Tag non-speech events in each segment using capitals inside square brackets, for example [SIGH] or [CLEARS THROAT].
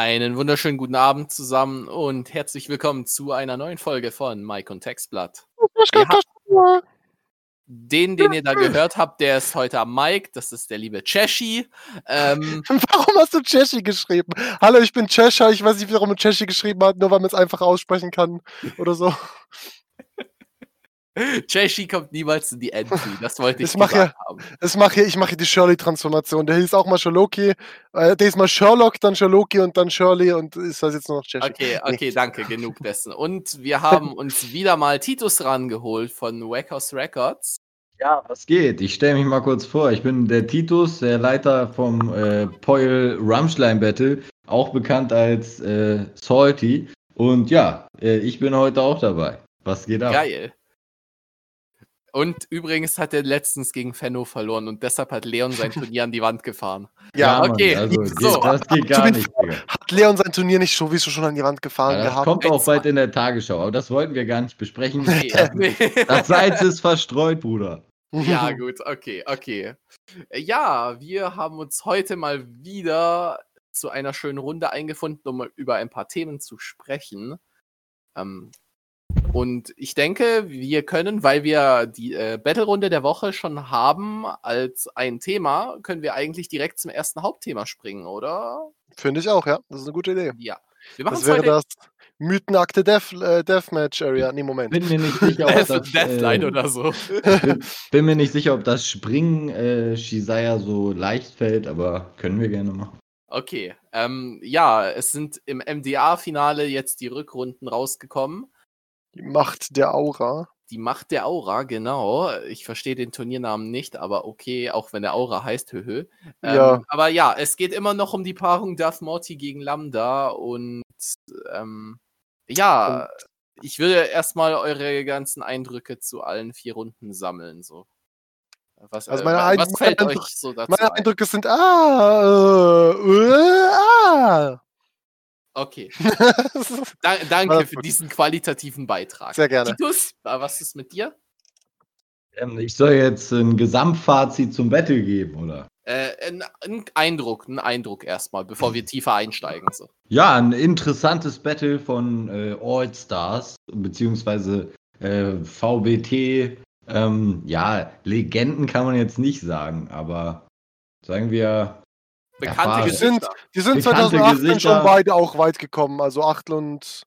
Einen wunderschönen guten Abend zusammen und herzlich willkommen zu einer neuen Folge von Mike und Textblatt. Den, den ihr da gehört habt, der ist heute am Mike. Das ist der liebe Cheshi. Ähm, [LAUGHS] warum hast du Cheshi geschrieben? Hallo, ich bin Cheshire. Ich weiß nicht, warum man Cheshi geschrieben hat, nur weil man es einfach aussprechen kann oder so. Cheshi kommt niemals in die Entry. Das wollte ich, ich mach ja, haben. Ich mache ich mache die Shirley-Transformation. Der hieß auch mal Sherlocki. Äh, der ist mal Sherlock, dann Sherlocki und dann Shirley und ist das jetzt nur noch Cheshi. Okay, okay, nee. danke. Genug dessen. Und wir haben uns wieder mal Titus rangeholt von Wackhouse Records. Ja, was geht? Ich stelle mich mal kurz vor. Ich bin der Titus, der Leiter vom äh, Poil Rumschlein Battle, auch bekannt als äh, Salty. Und ja, äh, ich bin heute auch dabei. Was geht ab? Geil. Und übrigens hat er letztens gegen Fenno verloren und deshalb hat Leon sein [LAUGHS] Turnier an die Wand gefahren. Ja, ja okay. Mann, also, [LAUGHS] so. Das geht gar nicht. Hat Leon sein Turnier nicht sowieso schon an die Wand gefahren ja, das gehabt? kommt auch bald in der Tagesschau, aber das wollten wir gar nicht besprechen. Nee. [LAUGHS] das Salz ist verstreut, Bruder. Ja, gut, okay, okay. Ja, wir haben uns heute mal wieder zu einer schönen Runde eingefunden, um über ein paar Themen zu sprechen. Ähm, und ich denke, wir können, weil wir die äh, Battle-Runde der Woche schon haben als ein Thema, können wir eigentlich direkt zum ersten Hauptthema springen, oder? Finde ich auch, ja. Das ist eine gute Idee. Ja. Wir machen das wäre das Mythenakte Death, äh, Deathmatch Area. Nee, Moment. Bin mir nicht sicher, ob [LAUGHS] das. Deathline äh, oder so. Bin, bin, mir nicht sicher, ob das Springen äh, Shizaya so leicht fällt, aber können wir gerne machen. Okay. Ähm, ja, es sind im MDA-Finale jetzt die Rückrunden rausgekommen. Die Macht der Aura. Die Macht der Aura, genau. Ich verstehe den Turniernamen nicht, aber okay, auch wenn der Aura heißt, höhö. Ähm, ja. Aber ja, es geht immer noch um die Paarung Darth Morty gegen Lambda und ähm, ja, und ich würde erstmal eure ganzen Eindrücke zu allen vier Runden sammeln. So. Was, also meine äh, was fällt meine euch so dazu? Meine Eindrücke ein? sind ah, äh, äh, ah. Okay. [LAUGHS] da, danke für diesen qualitativen Beitrag. Sehr gerne. Titus, was ist mit dir? Ähm, ich soll jetzt ein Gesamtfazit zum Battle geben, oder? Äh, ein, ein, Eindruck, ein Eindruck erstmal, bevor wir tiefer einsteigen. So. Ja, ein interessantes Battle von äh, All Stars, beziehungsweise äh, VBT. Ähm, ja, Legenden kann man jetzt nicht sagen, aber sagen wir Bekannte die sind, die sind 2018 schon beide auch weit gekommen, also Achtel und.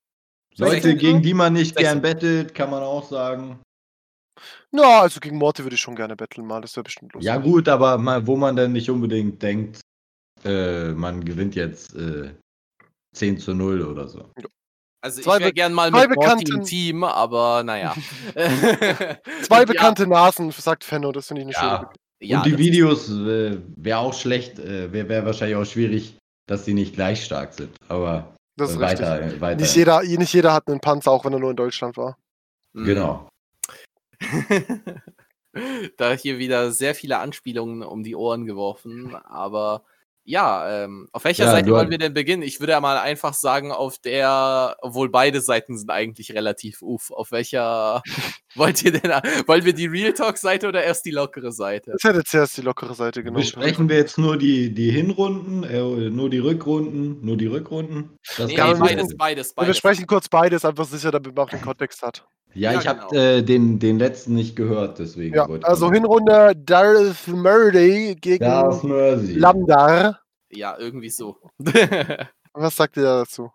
Leute, gegen die man nicht gern bettelt, kann man auch sagen. Ja, also gegen Morty würde ich schon gerne betteln mal, das wäre bestimmt lustig. Ja gut, aber mal, wo man dann nicht unbedingt denkt, äh, man gewinnt jetzt äh, 10 zu 0 oder so. Also zwei ich wäre gern mal mit Morty im Team, aber naja. [LAUGHS] zwei [LAUGHS] bekannte ja. Nasen, sagt Fenno, das finde ich eine ja. schöne ja, und die Videos äh, wäre auch schlecht, äh, wäre wär wahrscheinlich auch schwierig, dass die nicht gleich stark sind. Aber das ist äh, weiter, richtig. weiter. Nicht jeder, nicht jeder hat einen Panzer, auch wenn er nur in Deutschland war. Mhm. Genau. [LAUGHS] da hier wieder sehr viele Anspielungen um die Ohren geworfen, aber ja, ähm, auf welcher ja, Seite wollen wir denn beginnen? Ich würde ja mal einfach sagen, auf der, obwohl beide Seiten sind eigentlich relativ uff. Auf welcher [LAUGHS] wollt ihr denn? Wollen wir die Real Talk-Seite oder erst die lockere Seite? Ich hätte zuerst die lockere Seite genommen. Besprechen wir jetzt nur die, die Hinrunden, äh, nur die Rückrunden, nur die Rückrunden? Das nee, nee, beides, beides, beides. Wir sprechen kurz beides, einfach sicher, damit man auch den Kontext hat. Ja, ja ich genau. habe äh, den, den letzten nicht gehört, deswegen. Ja, also Hinrunde Darth Murdy gegen Darth Lambda. Ja, irgendwie so. [LAUGHS] Was sagt ihr dazu?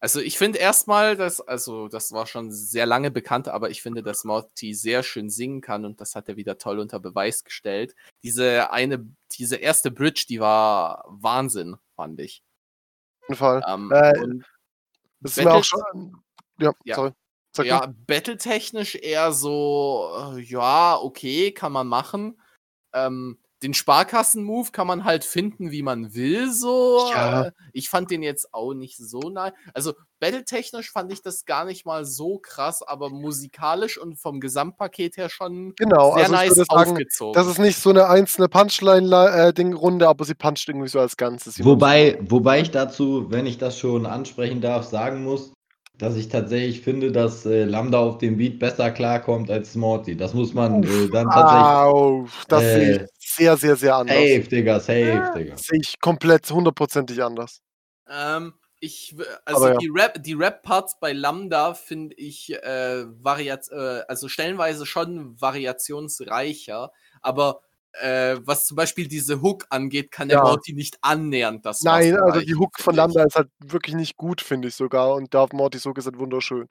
Also ich finde erstmal, dass, also das war schon sehr lange bekannt, aber ich finde, dass Morty sehr schön singen kann und das hat er wieder toll unter Beweis gestellt. Diese eine, diese erste Bridge, die war Wahnsinn, fand ich. Auf jeden Fall. Ähm, äh, das ist mir auch schon. Ja, ja. sorry. Sag ja, battletechnisch eher so, äh, ja, okay, kann man machen. Ähm, den Sparkassen-Move kann man halt finden, wie man will, so. Ja. Ich fand den jetzt auch nicht so nah. Also, battletechnisch fand ich das gar nicht mal so krass, aber musikalisch und vom Gesamtpaket her schon genau, sehr also nice sagen, aufgezogen. Das ist nicht so eine einzelne Punchline-Runde, aber sie puncht irgendwie so als Ganzes. Wobei, wobei ich dazu, wenn ich das schon ansprechen darf, sagen muss, dass ich tatsächlich finde, dass äh, Lambda auf dem Beat besser klarkommt als Morty. Das muss man äh, dann tatsächlich. Wow, das äh, sehe ich sehr, sehr, sehr anders. Safe, Digga, safe, ja, Digga. Sehe ich komplett hundertprozentig anders. Ähm, Ich, also Aber ja. die Rap, die Rap-Parts bei Lambda finde ich äh, variat, äh, also stellenweise schon variationsreicher, aber äh, was zum Beispiel diese Hook angeht, kann der Ja. Morty nicht annähernd das Nein, also die Hook von ich. Lambda ist halt wirklich nicht gut, finde ich sogar. Und Darth Morty so gesagt wunderschön.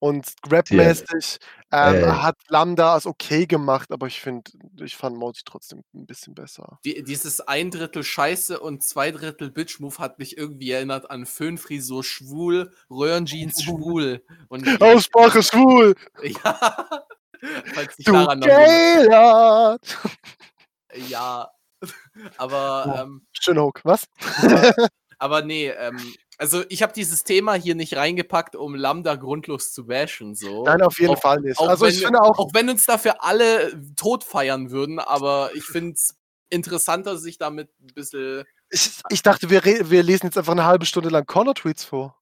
Und rapmäßig ähm, Äh. hat Lambda es okay gemacht, aber ich finde, ich fand Morty trotzdem ein bisschen besser. Die, dieses ein Drittel Scheiße und zwei Drittel Bitch-Move hat mich irgendwie erinnert an Föhnfrisur schwul, Röhrenjeans [LAUGHS] schwul. Und [LAUGHS] Aussprache schwul! [LAUGHS] ja, falls dich Du daran noch! Ja, [LAUGHS] aber Ja. ähm, Schön Hook, was? [LAUGHS] Aber nee, ähm, also ich habe dieses Thema hier nicht reingepackt, um Lambda grundlos zu bashen. So. Nein, auf jeden Auch- Fall nicht. Auch, Also wenn, ich finde auch, auch wenn uns dafür alle tot feiern würden, aber ich finde es interessanter, sich damit ein bisschen. ich, ich dachte, wir, wir lesen jetzt einfach eine halbe Stunde lang Corner-Tweets vor.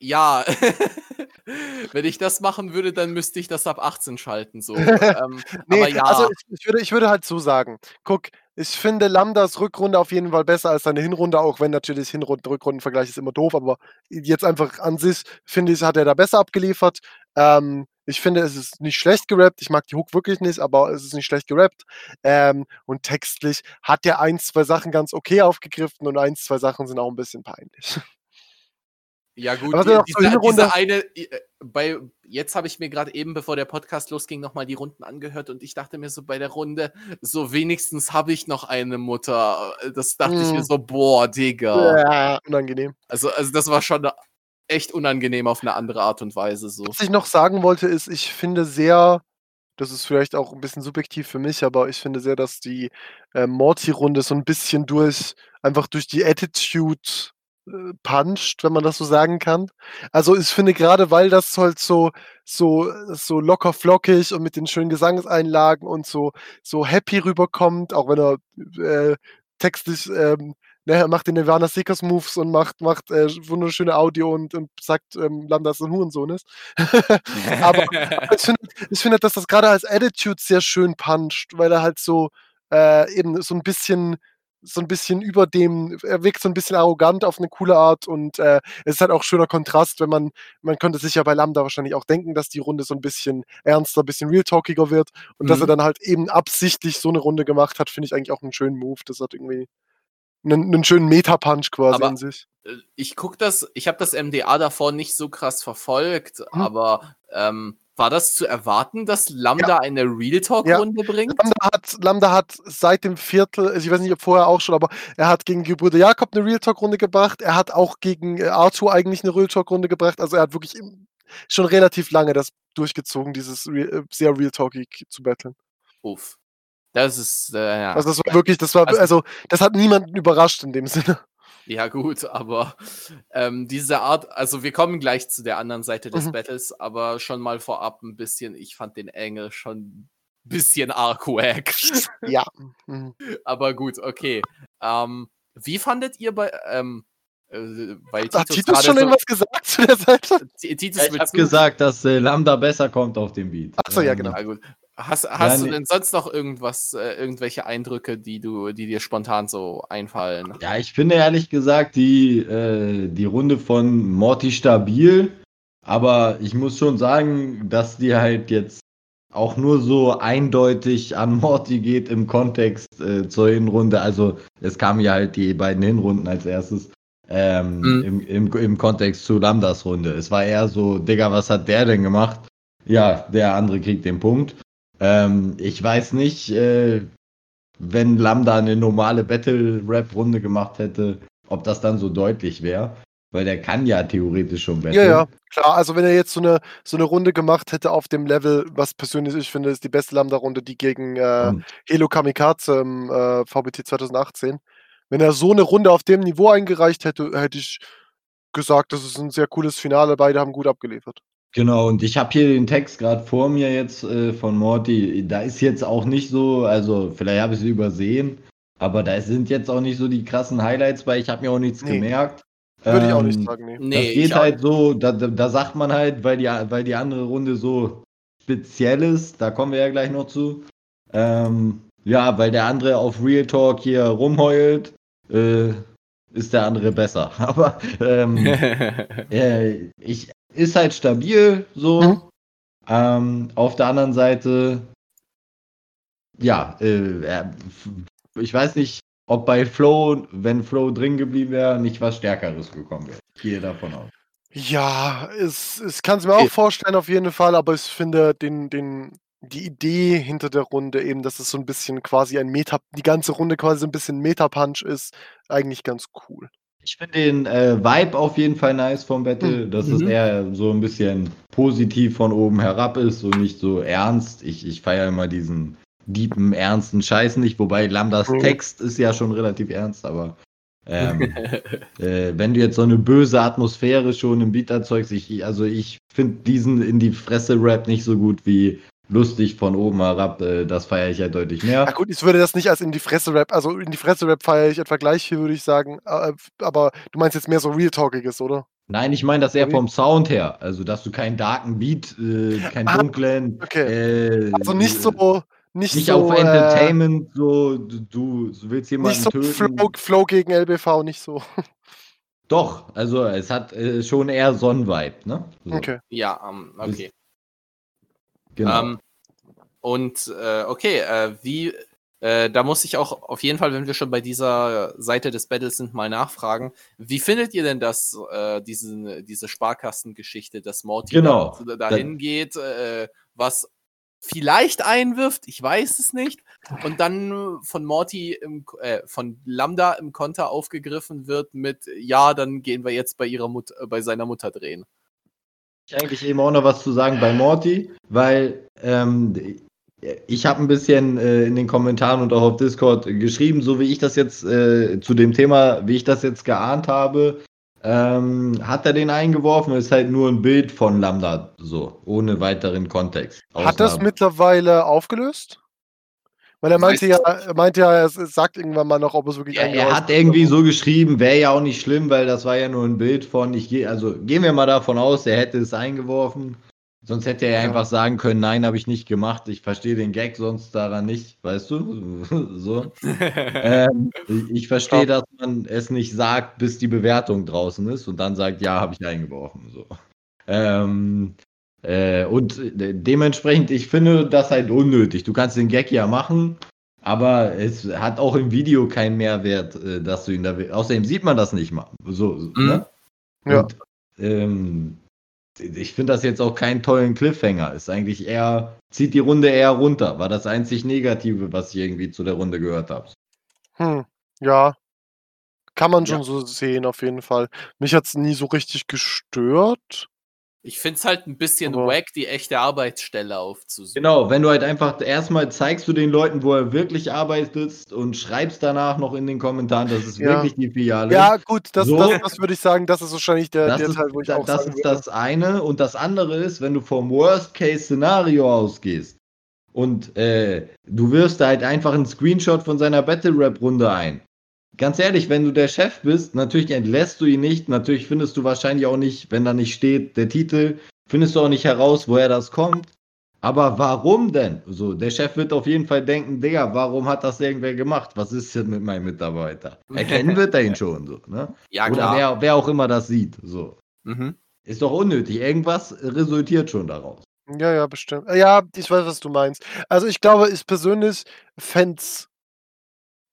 Ja, [LAUGHS] wenn ich das machen würde, dann müsste ich das ab 18 schalten. So. ähm, [LAUGHS] Nee, aber ja, also ich, ich, würde, ich würde halt so sagen, guck, ich finde Lambdas Rückrunde auf jeden Fall besser als seine Hinrunde, auch wenn natürlich Hinrunden, Rückrundenvergleich ist immer doof, aber jetzt einfach an sich, finde ich, hat er da besser abgeliefert. Ähm, ich finde, es ist nicht schlecht gerappt. Ich mag die Hook wirklich nicht, aber es ist nicht schlecht gerappt. Ähm, und textlich hat er ein, zwei Sachen ganz okay aufgegriffen und ein, zwei Sachen sind auch ein bisschen peinlich. [LAUGHS] ja gut, aber die, diese, diese eine, äh, bei, jetzt habe ich mir gerade eben, bevor der Podcast losging, nochmal die Runden angehört und ich dachte mir so bei der Runde, so wenigstens habe ich noch eine Mutter. Das dachte ich mir Mm. so, boah, Digga. Ja, unangenehm. Also, also das war schon echt unangenehm auf eine andere Art und Weise so. Was ich noch sagen wollte, ist, ich finde sehr, das ist vielleicht auch ein bisschen subjektiv für mich, aber ich finde sehr, dass die äh, Morty-Runde so ein bisschen durch, einfach durch die Attitude puncht, wenn man das so sagen kann. Also ich finde gerade, weil das halt so, so, so locker flockig und mit den schönen Gesangseinlagen und so, so happy rüberkommt, auch wenn er äh, textlich ähm, ne, er macht den Nirvana Seekers Moves und macht, macht äh, wunderschöne Audio und, und sagt, ähm, Lambda ist ein Hurensohn ist. [LAUGHS] aber [LAUGHS] ich finde, ich finde, dass das gerade als Attitude sehr schön puncht, weil er halt so äh, eben so ein bisschen so ein bisschen über dem, er wirkt so ein bisschen arrogant auf eine coole Art und äh, es ist halt auch schöner Kontrast, wenn man, man könnte sich ja bei Lambda wahrscheinlich auch denken, dass die Runde so ein bisschen ernster, ein bisschen real-talkiger wird und dass Mhm. er dann halt eben absichtlich so eine Runde gemacht hat, finde ich eigentlich auch einen schönen Move. Das hat irgendwie einen, einen schönen Meta-Punch quasi Aber- in sich. Äh, ich guck das, ich habe das MDA davor nicht so krass verfolgt, Mhm. aber ähm, war das zu erwarten, dass Lambda eine Real Talk-Runde bringt? Lambda hat, Lambda hat seit dem Viertel, also ich weiß nicht, ob vorher auch schon, aber er hat gegen Gebrüder Jakob eine Real Talk-Runde gebracht. Er hat auch gegen äh, Arthur eigentlich eine Real Talk-Runde gebracht. Also er hat wirklich schon relativ lange das durchgezogen, dieses Real, äh, sehr Real Talkig zu battlen. Uff. Das ist, äh, ja. Also das war wirklich, das war, Also- also das hat niemanden überrascht in dem Sinne. Ja, gut, aber ähm, diese Art, also wir kommen gleich zu der anderen Seite des Mhm. Battles, aber schon mal vorab ein bisschen, ich fand den Engel schon ein bisschen arg wack. [LAUGHS] Ja. Mhm. aber gut, okay. Ähm, wie fandet ihr bei, ähm, äh, weil Hat Titus, Titus schon so, irgendwas gesagt zu der Seite? Ti- Titus Ja, ich habe du- gesagt, dass äh, Lambda besser kommt auf dem Beat. Ach so, ja, Ähm, genau. Ja, Hast, hast du nee. denn sonst noch irgendwas, äh, irgendwelche Eindrücke, die du, die dir spontan so einfallen? Ja, ich finde ehrlich gesagt die, äh, die Runde von Morty stabil, aber ich muss schon sagen, dass die halt jetzt auch nur so eindeutig an Morty geht im Kontext äh, zur Hinrunde. Also es kamen ja halt die beiden Hinrunden als erstes ähm, Mhm. im, im, im Kontext zu Lambdas Runde. Es war eher so, Digga, was hat der denn gemacht? Ja, der andere kriegt den Punkt. Ähm, ich weiß nicht, äh, wenn Lambda eine normale Battle-Rap-Runde gemacht hätte, ob das dann so deutlich wäre. Weil der kann ja theoretisch schon Ja, battlen. ja, klar. Also wenn er jetzt so eine, so eine Runde gemacht hätte auf dem Level, was persönlich ich finde, ist die beste Lambda-Runde, die gegen äh, Und- Helo Kamikaze im äh, VBT 2018. Wenn er so eine Runde auf dem Niveau eingereicht hätte, hätte ich gesagt, das ist ein sehr cooles Finale. Beide haben gut abgeliefert. Genau, und ich habe hier den Text gerade vor mir jetzt äh, von Morty. Da ist jetzt auch nicht so, also vielleicht habe ich es übersehen, aber da sind jetzt auch nicht so die krassen Highlights bei. Ich habe mir auch nichts Nee. gemerkt. Würde ich auch nicht Ähm, sagen, nee. Nee, das geht halt so, da, da, da sagt man halt, weil die, weil die andere Runde so speziell ist, da kommen wir ja gleich noch zu. Ähm, ja, weil der andere auf Real Talk hier rumheult. Äh, ist der andere besser. [LAUGHS] Aber ähm, [LAUGHS] äh, ich, ist halt stabil so. Mhm. Ähm, auf der anderen Seite, ja, äh, er- ich weiß nicht, ob bei Flow, wenn Flow drin geblieben wäre, nicht was Stärkeres gekommen wäre. Ich gehe davon aus. Ja, es, ich kann es mir auch vorstellen auf jeden Fall, aber ich finde den, den, die Idee hinter der Runde eben, dass es so ein bisschen quasi ein Meta, die ganze Runde quasi so ein bisschen Meta-Punch ist, eigentlich ganz cool. Ich finde den äh, Vibe auf jeden Fall nice vom Battle, dass es Mhm. eher so ein bisschen positiv von oben herab ist und nicht so ernst. Ich, ich feiere immer diesen deepen, ernsten Scheiß nicht, wobei Lambdas Mhm. Text ist ja schon relativ ernst, aber ähm, [LAUGHS] äh, wenn du jetzt so eine böse Atmosphäre schon im Beat erzeugst, ich, also ich finde diesen in die Fresse-Rap nicht so gut wie lustig von oben herab, äh, das feiere ich ja deutlich Ja mehr. gut, ich würde das nicht als in die Fresse-Rap, also in die Fresse-Rap feiere ich etwa gleich viel, würde ich sagen, äh, aber du meinst jetzt mehr so Real-Talkiges, oder? Nein, ich meine das eher vom Sound her. Also, dass du keinen darken Beat, äh, keinen Ah, dunklen. okay. Äh, Also nicht äh, so, nicht, Nicht so, auf äh, Entertainment, so, du, du willst jemanden nicht so töten. Flow, Flow gegen LBV, nicht so. Doch, also es hat äh, schon eher Sonnenvibe, ne? So, Okay. ja, ähm, okay. Genau. Ähm, und äh, okay, äh, wie, äh, da muss ich auch auf jeden Fall, wenn wir schon bei dieser Seite des Battles sind, mal nachfragen. Wie findet ihr denn das, äh, diesen, diese Sparkassengeschichte, dass Morty Genau. da- dahin geht, äh, was vielleicht einwirft, ich weiß es nicht, und dann von Morty im, äh, von Lambda im Konter aufgegriffen wird mit, ja, dann gehen wir jetzt bei ihrer Mut äh, bei seiner Mutter drehen. Ich eigentlich eben auch noch was zu sagen bei Morty, weil ähm, ich habe ein bisschen äh, in den Kommentaren und auch auf Discord geschrieben, so wie ich das jetzt äh, zu dem Thema, wie ich das jetzt geahnt habe, ähm, hat er den eingeworfen, ist halt nur ein Bild von Lambda, so, ohne weiteren Kontext. Hat das mittlerweile aufgelöst? Weil er Ich meinte ja, es er meinte ja, er s- sagt irgendwann mal noch, ob es wirklich Ja, er hat irgendwie so geschrieben, wäre ja auch nicht schlimm, weil das war ja nur ein Bild von, ich gehe, also gehen wir mal davon aus, er hätte es eingeworfen. Sonst hätte er Ja. einfach sagen können, nein, habe ich nicht gemacht. Ich verstehe den Gag sonst daran nicht, weißt du? [LAUGHS] so. ähm, ich verstehe, dass man es nicht sagt, bis die Bewertung draußen ist und dann sagt, ja, habe ich eingeworfen. So. Ähm, äh, und äh, dementsprechend, ich finde das halt unnötig. Du kannst den Gag ja machen, aber es hat auch im Video keinen Mehrwert, äh, dass du ihn da. Außerdem sieht man das nicht mal. So, ne? Ja. Und, ähm, ich finde das jetzt auch keinen tollen Cliffhanger. Ist eigentlich eher, zieht die Runde eher runter. War das einzig Negative, was ich irgendwie zu der Runde gehört habe. Hm, ja. Kann man Ja. schon so sehen, auf jeden Fall. Mich hat es nie so richtig gestört. Ich finde es halt ein bisschen Aber- wack, die echte Arbeitsstelle aufzusuchen. Genau, wenn du halt einfach erstmal zeigst du den Leuten, wo er wirklich arbeitet und schreibst danach noch in den Kommentaren, das ist Ja. wirklich die Filiale. Ja, gut, das, So. das, das würde ich sagen, das ist wahrscheinlich der, Das der ist, Teil, wo ich da- auch das, sagen ist würde. das eine. Und das andere ist, wenn du vom Worst-Case-Szenario ausgehst und äh, du wirfst da halt einfach einen Screenshot von seiner Battle-Rap-Runde ein. Ganz ehrlich, wenn du der Chef bist, natürlich entlässt du ihn nicht. Natürlich findest du wahrscheinlich auch nicht, wenn da nicht steht, der Titel, findest du auch nicht heraus, woher das kommt. Aber warum denn? So, der Chef wird auf jeden Fall denken, Digga, warum hat das irgendwer gemacht? Was ist denn mit meinem Mitarbeiter? Erkennen [LAUGHS] wird er ihn schon so, ne? Ja, Oder klar. wer, wer auch immer das sieht. So. Mhm. Ist doch unnötig. Irgendwas resultiert schon daraus. Ja, ja, bestimmt. Ja, ich weiß, was du meinst. Also ich glaube, ich persönlich fände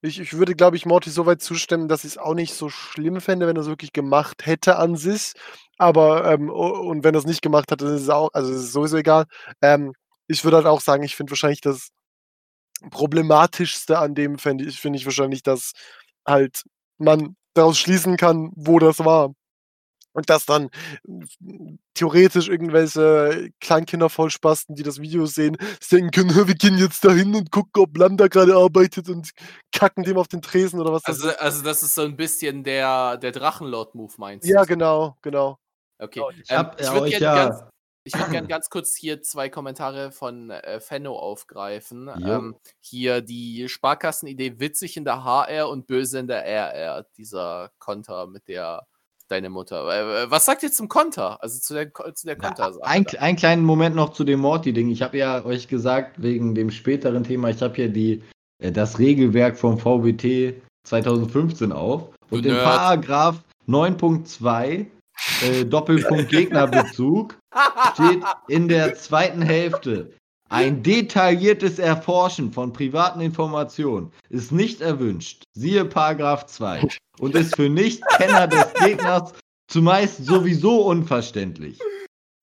ich, ich würde, glaube ich, Morty so weit zustimmen, dass ich es auch nicht so schlimm fände, wenn er es wirklich gemacht hätte an sich. Aber, ähm, und wenn er es nicht gemacht hat, dann ist es auch, also es ist sowieso egal. Ähm, ich würde halt auch sagen, ich finde wahrscheinlich das Problematischste an dem, fände ich, finde ich wahrscheinlich, dass halt man daraus schließen kann, wo das war. Und dass dann äh, theoretisch irgendwelche Kleinkinder vollspasten, die das Video sehen, denken können, [LAUGHS] wir gehen jetzt dahin und gucken, ob Lambda gerade arbeitet und kacken dem auf den Tresen oder was das Also, also das ist so ein bisschen der, der Drachenlord-Move, meinst du? Ja, genau, genau. Okay. Ich hab ich ja würde gerne ja- ganz, ich würd gern [CLEARS THROAT] ganz kurz hier zwei Kommentare von äh, Fenno aufgreifen. Ähm, hier die Sparkassenidee witzig in der HR und böse in der RR, dieser Konter mit der deine Mutter. Äh, was sagt ihr zum Konter? Also zu der, zu der Konter. Ein, einen kleinen Moment noch zu dem Morty-Ding. Ich habe ja euch gesagt, wegen dem späteren Thema, ich habe hier die, äh, das Regelwerk vom VBT 2015 auf. Und Nerd. Paragraph 9.2 äh, Doppelpunkt Gegnerbezug [LAUGHS] steht in der zweiten Hälfte. Ein detailliertes Erforschen von privaten Informationen ist nicht erwünscht. Siehe Paragraph 2 und ist für Nicht-Kenner des Gegners zumeist sowieso unverständlich.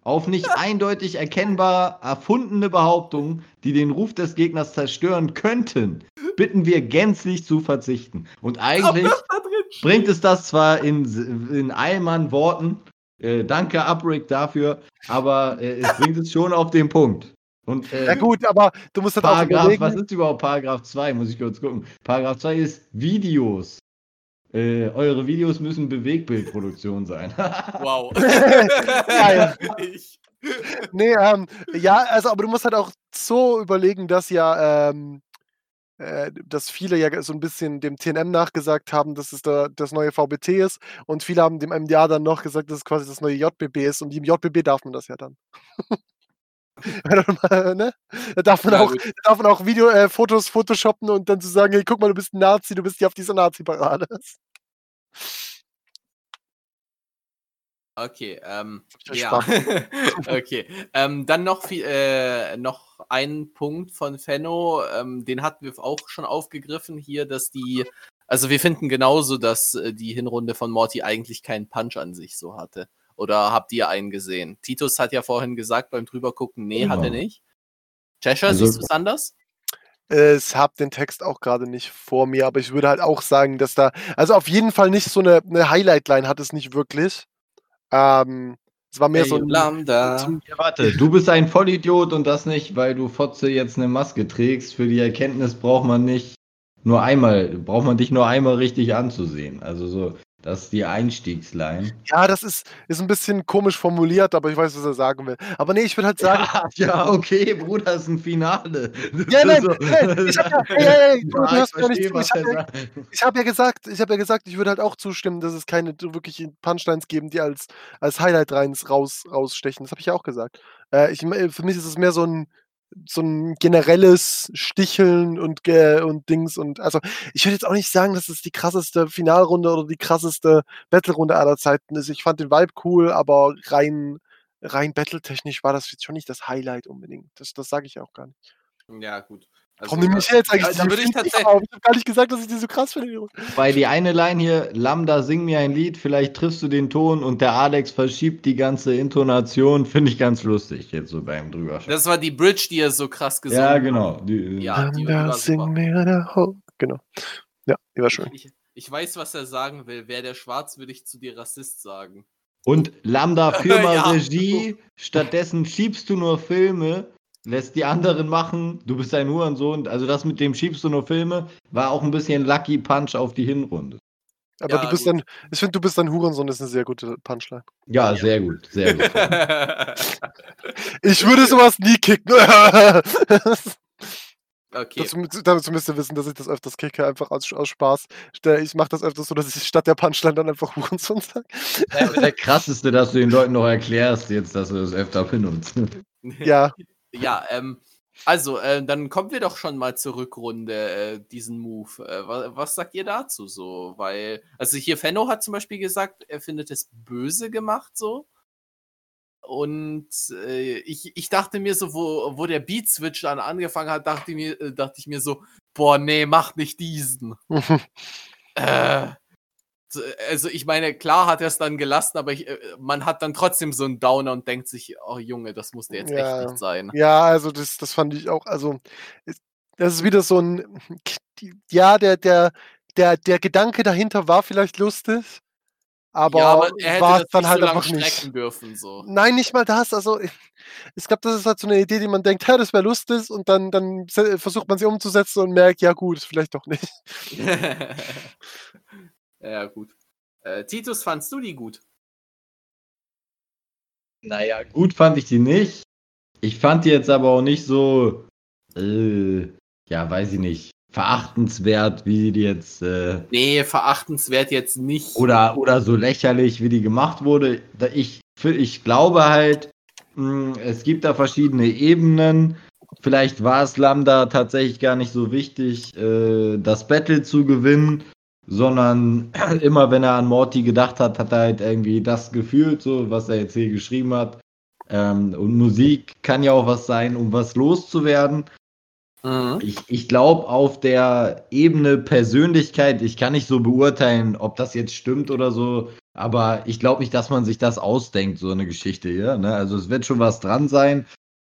Auf nicht eindeutig erkennbar erfundene Behauptungen, die den Ruf des Gegners zerstören könnten, bitten wir gänzlich zu verzichten. Und eigentlich bringt es das zwar in, in Eilmann Worten, äh, danke Uprick dafür, aber äh, es bringt es schon auf den Punkt. Und äh, Ja gut, aber du musst halt auch Paragraph, überlegen. was ist überhaupt Paragraph 2? Muss ich kurz gucken. Paragraph 2 ist Videos. Äh, eure Videos müssen Bewegtbildproduktion sein. [LAUGHS] Wow. [LAUGHS] Geil. Ich- Nee, ähm, ja, also, aber du musst halt auch so überlegen, dass ja, ähm, äh, dass viele ja so ein bisschen dem TNM nachgesagt haben, dass es da das neue VBT ist und viele haben dem MDA dann noch gesagt, dass es quasi das neue JBB ist und im JBB darf man das ja dann. [LAUGHS] ne? Da darf man Ja, auch, da darf man auch Video, äh, Fotos photoshoppen und dann zu sagen, hey, guck mal, du bist ein Nazi, du bist hier auf dieser Nazi-Parade. Okay, ähm, ja. [LAUGHS] okay, ähm, dann noch, viel, äh, noch ein Punkt von Fenno, ähm, den hatten wir auch schon aufgegriffen hier, dass die, also wir finden genauso, dass äh, die Hinrunde von Morty eigentlich keinen Punch an sich so hatte. Oder habt ihr einen gesehen? Titus hat ja vorhin gesagt beim drübergucken, nee, hat er Genau. nicht. Cheshire, Also- siehst du es anders? Ich habe den Text auch gerade nicht vor mir, aber ich würde halt auch sagen, dass da, also auf jeden Fall nicht so eine, eine Highlight-Line hat es nicht wirklich. Ähm, es war mehr so ein, Lambda. so ein Ja, warte, du bist ein Vollidiot und das nicht, weil du Fotze jetzt eine Maske trägst. Für die Erkenntnis braucht man nicht nur einmal, braucht man dich nur einmal richtig anzusehen. Also so, das ist die Einstiegsline. Ja, das ist, ist ein bisschen komisch formuliert, aber ich weiß, was er sagen will. Aber nee, ich würde halt sagen, Ja, ja, okay, Bruder, ist ein Finale. Ja, nein, So. nein, ich hab ja- ey, ey, ey, du- du Ja, hab ja- habe gesagt, ich habe ja gesagt, ich würde halt auch zustimmen, dass es keine so wirklichen Punchlines geben, die als, als Highlight reins raus, rausstechen. Das habe ich ja auch gesagt. Äh, ich, für mich ist es mehr so ein, so ein generelles Sticheln und, ge- und Dings und also ich würde jetzt auch nicht sagen, dass es die krasseste Finalrunde oder die krasseste Battle-Runde aller Zeiten ist. Ich fand den Vibe cool, aber rein, rein Battle-technisch war das jetzt schon nicht das Highlight unbedingt. Das, das sage ich auch gar nicht. Ja, gut. Also, Warum nehme ich jetzt eigentlich da, da die würde ich tatsächlich. auf? Ich habe gar nicht gesagt, dass ich die so krass finde. Weil die eine Line hier, Lambda, sing mir ein Lied, vielleicht triffst du den Ton und der Alex verschiebt die ganze Intonation, finde ich ganz lustig jetzt so beim drüberschauen. Das war die Bridge, die er so krass gesungen Ja, hat. genau. Die, Ja, die, die Lambda, sing mir der Ho Genau. Ja, die war schön. Ich, ich weiß, was er sagen will. Wäre der schwarz, würde ich zu dir Rassist sagen. Und Lambda Firma [LAUGHS] Ja. Regie, stattdessen schiebst du nur Filme, lässt die anderen machen, du bist ein Hurensohn. Also das mit dem schiebst du nur Filme, war auch ein bisschen Lucky Punch auf die Hinrunde. Aber Ja, du bist gut. dann, ich finde, du bist ein Hurensohn, das ist eine sehr gute Punchline. Ja, sehr gut, sehr gut. [LAUGHS] Ich würde sowas nie kicken. [LAUGHS] okay. dazu, dazu müsst ihr wissen, dass ich das öfters kicke, einfach aus, aus Spaß. Ich mache das öfters so, dass ich statt der Punchline dann einfach Hurensohn sage. Der, der krasseste, dass du den Leuten noch erklärst, jetzt, dass du das öfter benutzt. Ja, [LAUGHS] Ja, ähm, also, äh, dann kommen wir doch schon mal zur Rückrunde, äh, diesen Move. Äh, was, was sagt ihr dazu so? Weil, also hier Fenno hat zum Beispiel gesagt, er findet es böse gemacht so. Und äh, ich, ich dachte mir so, wo, wo der Beat-Switch dann angefangen hat, dachte, ich mir, äh, dachte ich mir so, boah, nee, mach nicht diesen. [LAUGHS] Äh, also ich meine, klar hat er es dann gelassen, aber ich, äh, man hat dann trotzdem so einen Downer und denkt sich, oh Junge, das musste jetzt Ja. echt nicht sein. ja, also das, das fand ich auch, also das ist wieder so ein, ja, der, der, der, der Gedanke dahinter war vielleicht lustig, aber, ja, aber er hätte war das dann nicht halt so einfach nicht. dürfen. So. Nein, nicht mal das. Also, ich ich glaube, das ist halt so eine Idee, die man denkt, ja, das wäre lustig und dann, dann versucht man sie umzusetzen und merkt, ja gut, vielleicht doch nicht. [LAUGHS] [LAUGHS] ja, gut. Äh, Titus, fandst du die gut? Naja, gut fand ich die nicht. Ich fand die jetzt aber auch nicht so, äh, ja, weiß ich nicht, verachtenswert, wie die jetzt, äh, Nee, verachtenswert jetzt nicht. oder, oder so lächerlich, wie die gemacht wurde. Ich, ich glaube halt, mh, es gibt da verschiedene Ebenen. Vielleicht war es Lambda tatsächlich gar nicht so wichtig, äh, das Battle zu gewinnen. Sondern [CLEARS THROAT] immer wenn er an Morty gedacht hat, hat er halt irgendwie das gefühlt, so was er jetzt hier geschrieben hat. Ähm, und Musik kann ja auch was sein, um was loszuwerden. Mhm. Ich, ich glaube, auf der Ebene Persönlichkeit, ich kann nicht so beurteilen, ob das jetzt stimmt oder so, aber ich glaube nicht, dass man sich das ausdenkt, so eine Geschichte hier. Ne? Also es wird schon was dran sein.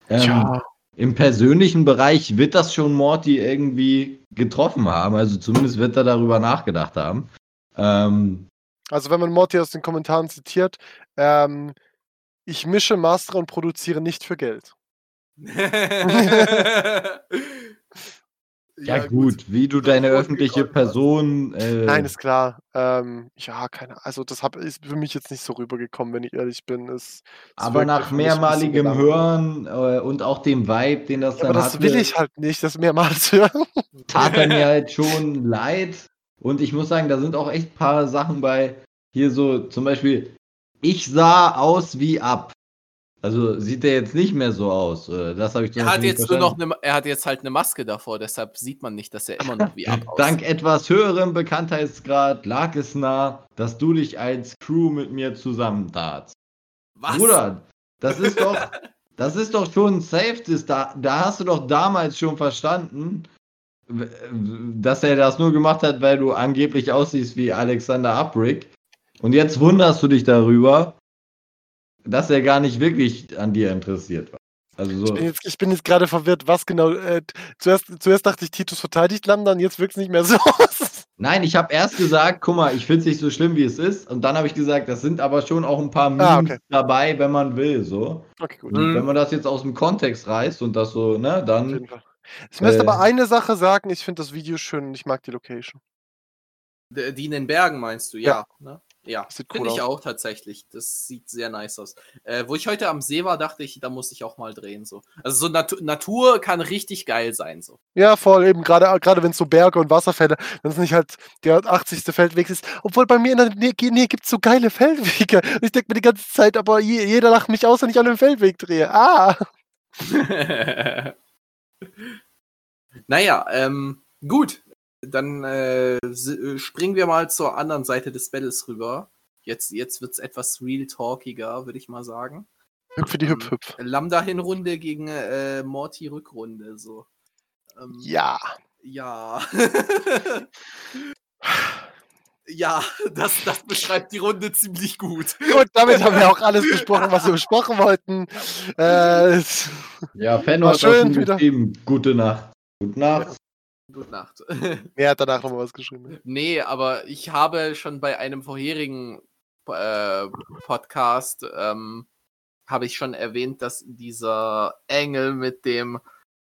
Ähm, Ja. Im persönlichen Bereich wird das schon Morty irgendwie getroffen haben. Also zumindest wird er darüber nachgedacht haben. Ähm, Also wenn man Morty aus den Kommentaren zitiert, ähm, ich mische, mastere und produziere nicht für Geld. [LAUGHS] [LAUGHS] [LAUGHS] ja, gut, wie du deine öffentliche. Person. Äh, Nein, ist klar. Ähm, ja, keine Also das hab, ist für mich jetzt nicht so rübergekommen, wenn ich ehrlich bin. Es, es aber nach mehrmaligem. Hören äh, und auch dem Vibe, den das Ja, dann aber das hatte, will ich halt nicht, das mehrmals [LAUGHS] hören. tat er mir halt schon leid. Und ich muss sagen, da sind auch echt ein paar Sachen bei. Hier so zum Beispiel, ich sah aus wie ab. Also sieht er jetzt nicht mehr so aus. Äh, Das habe ich Er hat jetzt nur noch eine, er hat jetzt halt eine Maske davor, deshalb sieht man nicht, dass er immer noch wie ab [LAUGHS] aussieht. Dank etwas höherem Bekanntheitsgrad lag es nah, dass du dich als Crew mit mir zusammentatst. Was? Bruder, das ist doch, [LAUGHS] das ist doch schon safe. Das, da, da hast du doch damals schon verstanden, dass er das nur gemacht hat, weil du angeblich aussiehst wie Alexander Abrick. Und jetzt wunderst du dich darüber, dass er gar nicht wirklich an dir interessiert war. Also Ich so. bin jetzt, ich bin jetzt gerade verwirrt, was genau. Äh, zuerst, zuerst dachte ich, Titus verteidigt Lambda und jetzt wirkt es nicht mehr so aus. Nein, ich habe erst gesagt, guck mal, ich finde es nicht so schlimm, wie es ist. Und dann habe ich gesagt, das sind aber schon auch ein paar Memes Ah, okay. dabei, wenn man will, so. Okay, gut. Und Mhm. wenn man das jetzt aus dem Kontext reißt und das so, ne, dann. Ich möchte Äh. aber eine Sache sagen, ich finde das Video schön und ich mag die Location. Die in den Bergen meinst du, ja. Ne? Ja, sieht finde cool ich aus. auch tatsächlich. Das sieht sehr nice aus. Äh, wo ich heute am See war, dachte ich, da muss ich auch mal drehen. So. Also so Natu Natur kann richtig geil sein. So. Ja, voll, eben gerade gerade wenn es so Berge und Wasserfälle, wenn es nicht halt der 80. Feldweg ist. Obwohl bei mir in der Nähe, Nähe gibt es so geile Feldwege. Und ich denke mir die ganze Zeit, aber je, jeder lacht mich aus, wenn ich an dem Feldweg drehe. Ah! [LAUGHS] naja, ähm, gut. Dann äh, äh, springen wir mal zur anderen Seite des Battles rüber. Jetzt, jetzt wird es etwas real talkiger, würde ich mal sagen. Hüpf für die Hüpf, Hüpf. Lambda-Hinrunde gegen äh, Morty-Rückrunde. So. Ähm, Ja. Ja. [LAUGHS] ja, das, das beschreibt die Runde ziemlich gut. Gut, damit haben wir auch alles besprochen, was wir besprochen wollten. Äh, Ja, Fenno War hat schön schon wieder. gute Nacht. Gute Nacht. Gute Nacht. Wer hat danach nochmal was geschrieben? [LAUGHS] nee, aber ich habe schon bei einem vorherigen äh, Podcast ähm, habe ich schon erwähnt, dass dieser Engel mit dem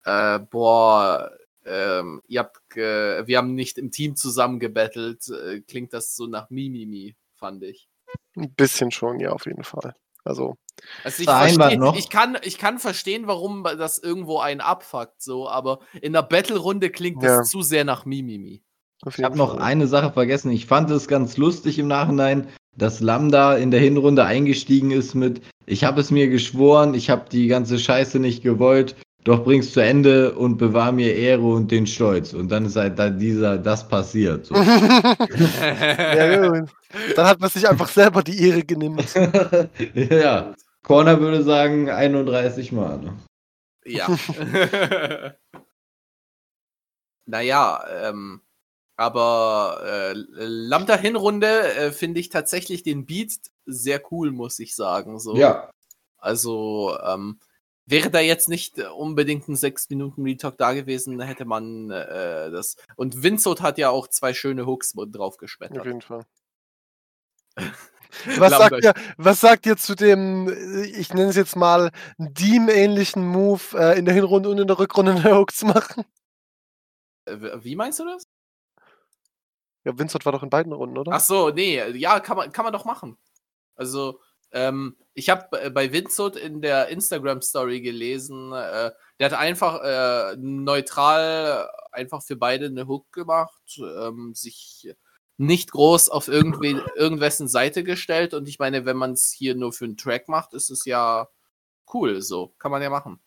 äh, boah, ähm, ihr habt wir haben nicht im Team zusammen gebettelt, äh, klingt das so nach Mimimi, fand ich. Ein bisschen schon, ja, auf jeden Fall. Also, Also ich, Vereinbart versteh, noch. ich, kann, ich kann verstehen, warum das irgendwo einen abfuckt, so, aber in der Battle-Runde klingt das Ja. zu sehr nach Mimimi. Ich habe noch eine Sache vergessen. Ich fand es ganz lustig im Nachhinein, dass Lambda in der Hinrunde eingestiegen ist mit, ich habe es mir geschworen, ich habe die ganze Scheiße nicht gewollt, doch bring's zu Ende und bewahr mir Ehre und den Stolz. Und dann ist halt da dieser, das passiert. So. [LAUGHS] ja, gut. Dann hat man sich einfach selber die Ehre genimmt. [LAUGHS] ja, Corner würde sagen 31 Mal. Ne? Ja. [LAUGHS] naja, ähm, aber äh, Lambda-Hinrunde äh, finde ich tatsächlich den Beat sehr cool, muss ich sagen. So. Ja, Also, ähm, wäre da jetzt nicht äh, unbedingt ein 6 Minuten Retalk da gewesen, hätte man äh, das. Und Winzot hat ja auch zwei schöne Hooks drauf Auf jeden Fall. [LAUGHS] Was sagt, ihr, was sagt ihr zu dem, äh, ich nenne es jetzt mal, Deem-ähnlichen Move äh, in der Hinrunde und in der Rückrunde eine Hook zu machen? Äh, Wie meinst du das? Ja, Vincent war doch in beiden Runden, oder? Ach so, nee, ja, kann man, kann man doch machen. Also, ähm, ich habe bei Winzot in der Instagram-Story gelesen, äh, der hat einfach äh, neutral einfach für beide eine Hook gemacht, ähm, sich nicht groß auf irgendwie, irgendwessen Seite gestellt und ich meine, wenn man es hier nur für einen Track macht, ist es ja cool, so, kann man ja machen.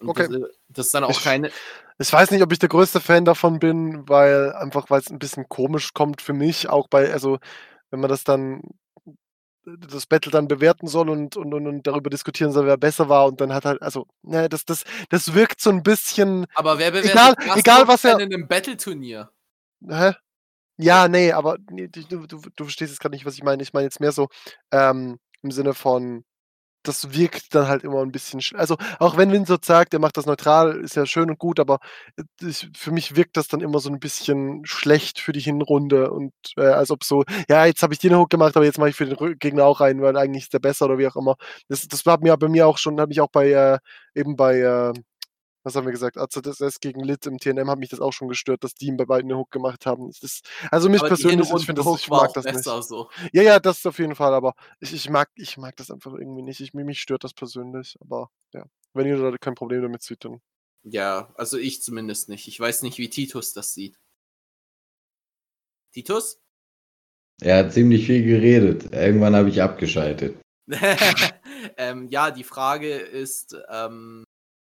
Und Okay. Das, das ist dann auch Ich- keine, Ich weiß nicht, ob ich der größte Fan davon bin, weil einfach, weil es ein bisschen komisch kommt für mich, auch bei, also wenn man das dann das Battle dann bewerten soll und, und, und, darüber diskutieren soll, wer besser war und dann hat halt, also, ne, das, das, das wirkt so ein bisschen. Aber wer bewertet Egal- Gastro egal, was er- in einem Battle-Turnier? Hä? Ja, nee, aber nee, du, du, du verstehst jetzt gerade nicht, was ich meine. Ich meine jetzt mehr so ähm, im Sinne von, das wirkt dann halt immer ein bisschen. sch- Also, auch wenn Winsot sagt, er macht das neutral, ist ja schön und gut, aber äh, ich, für mich wirkt das dann immer so ein bisschen schlecht für die Hinrunde und äh, als ob so, ja, jetzt habe ich den Hook gemacht, aber jetzt mache ich für den Gegner auch rein, weil eigentlich ist der besser oder wie auch immer. Das, das war mir bei mir auch schon, hat mich auch bei, äh, eben bei, äh, was haben wir gesagt, AZSS gegen Lit im TNM hat mich das auch schon gestört, dass die ihm bei beiden einen Hook gemacht haben. Das ist, also mich Aber persönlich, ich, finde das, ich mag das nicht. besser so. Ja, ja, das auf jeden Fall, aber ich, ich, mag, ich mag das einfach irgendwie nicht. Ich, mich stört das persönlich, aber ja. Wenn ihr da kein Problem damit seht, dann. Ja, also ich zumindest nicht. Ich weiß nicht, wie Titus das sieht. Titus? Er hat ziemlich viel geredet. Irgendwann habe ich abgeschaltet. [LAUGHS] ähm, ja, die Frage ist, ähm,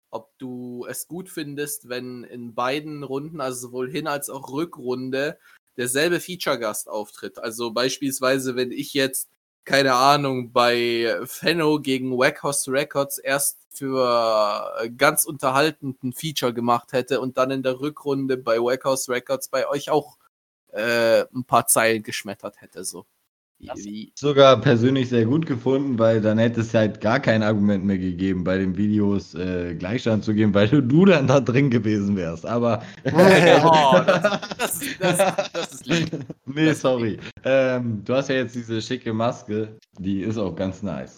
ob du es gut findest, wenn in beiden Runden, also sowohl Hin- als auch Rückrunde, derselbe Feature-Gast auftritt. Also beispielsweise, wenn ich jetzt, keine Ahnung, bei Fenno gegen Wackhouse Records erst für ganz unterhaltenden Feature gemacht hätte und dann in der Rückrunde bei Wackhouse Records bei euch auch äh, ein paar Zeilen geschmettert hätte. So. Sogar persönlich sehr gut gefunden, weil dann hätte es halt gar kein Argument mehr gegeben, bei den Videos äh, Gleichstand zu geben, weil du dann da drin gewesen wärst. Aber. [LAUGHS] Oh, das, das, ist, das, das ist lieb. [LAUGHS] nee, sorry. Ähm, du hast ja jetzt diese schicke Maske, die ist auch ganz nice.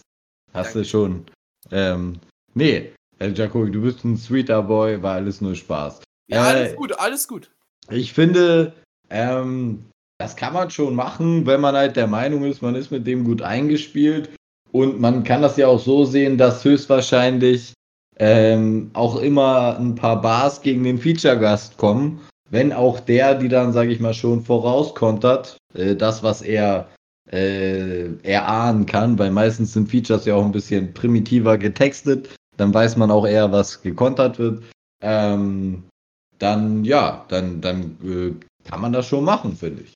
Hast du schon. Ähm, nee, äh, Jacobi, du bist ein sweeter Boy, war alles nur Spaß. Ja, alles Äh, gut, alles gut. Ich finde, ähm, das kann man schon machen, wenn man halt der Meinung ist, man ist mit dem gut eingespielt. Und man kann das ja auch so sehen, dass höchstwahrscheinlich ähm, auch immer ein paar Bars gegen den Feature-Gast kommen. Wenn auch der, die dann, sage ich mal, schon vorauskontert, äh, das, was er äh, erahnen kann, weil meistens sind Features ja auch ein bisschen primitiver getextet, dann weiß man auch eher, was gekontert wird. Ähm, dann, ja, dann, dann äh, kann man das schon machen, finde ich.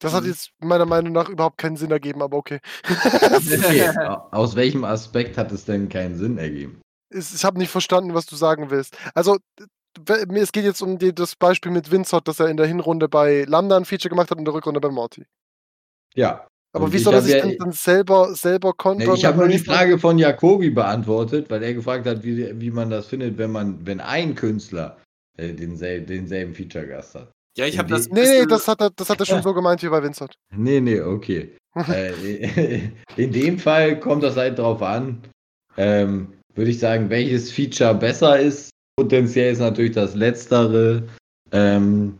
Das hat Mhm. jetzt meiner Meinung nach überhaupt keinen Sinn ergeben, aber okay. [LAUGHS] Okay, [LAUGHS] aus welchem Aspekt hat es denn keinen Sinn ergeben? Ich habe nicht verstanden, was du sagen willst. Also, es geht jetzt um die, das Beispiel mit Vincent, dass er in der Hinrunde bei Lambda ein Feature gemacht hat und in der Rückrunde bei Morty. Ja. Aber Und wie soll er sich ja- denn dann selber, selber kontern? ich habe nur die Frage von Jacobi beantwortet, weil er gefragt hat, wie, wie man das findet, wenn man, wenn ein Künstler äh, densel denselben Feature-Gast hat. Ja, ich habe das. Nee, nee, das hat er, das hat er schon [LAUGHS] so gemeint wie bei Vincent. Nee, nee, okay. [LAUGHS] äh, in dem Fall kommt das halt drauf an, ähm, würde ich sagen, welches Feature besser ist. Potenziell ist natürlich das Letztere, ähm,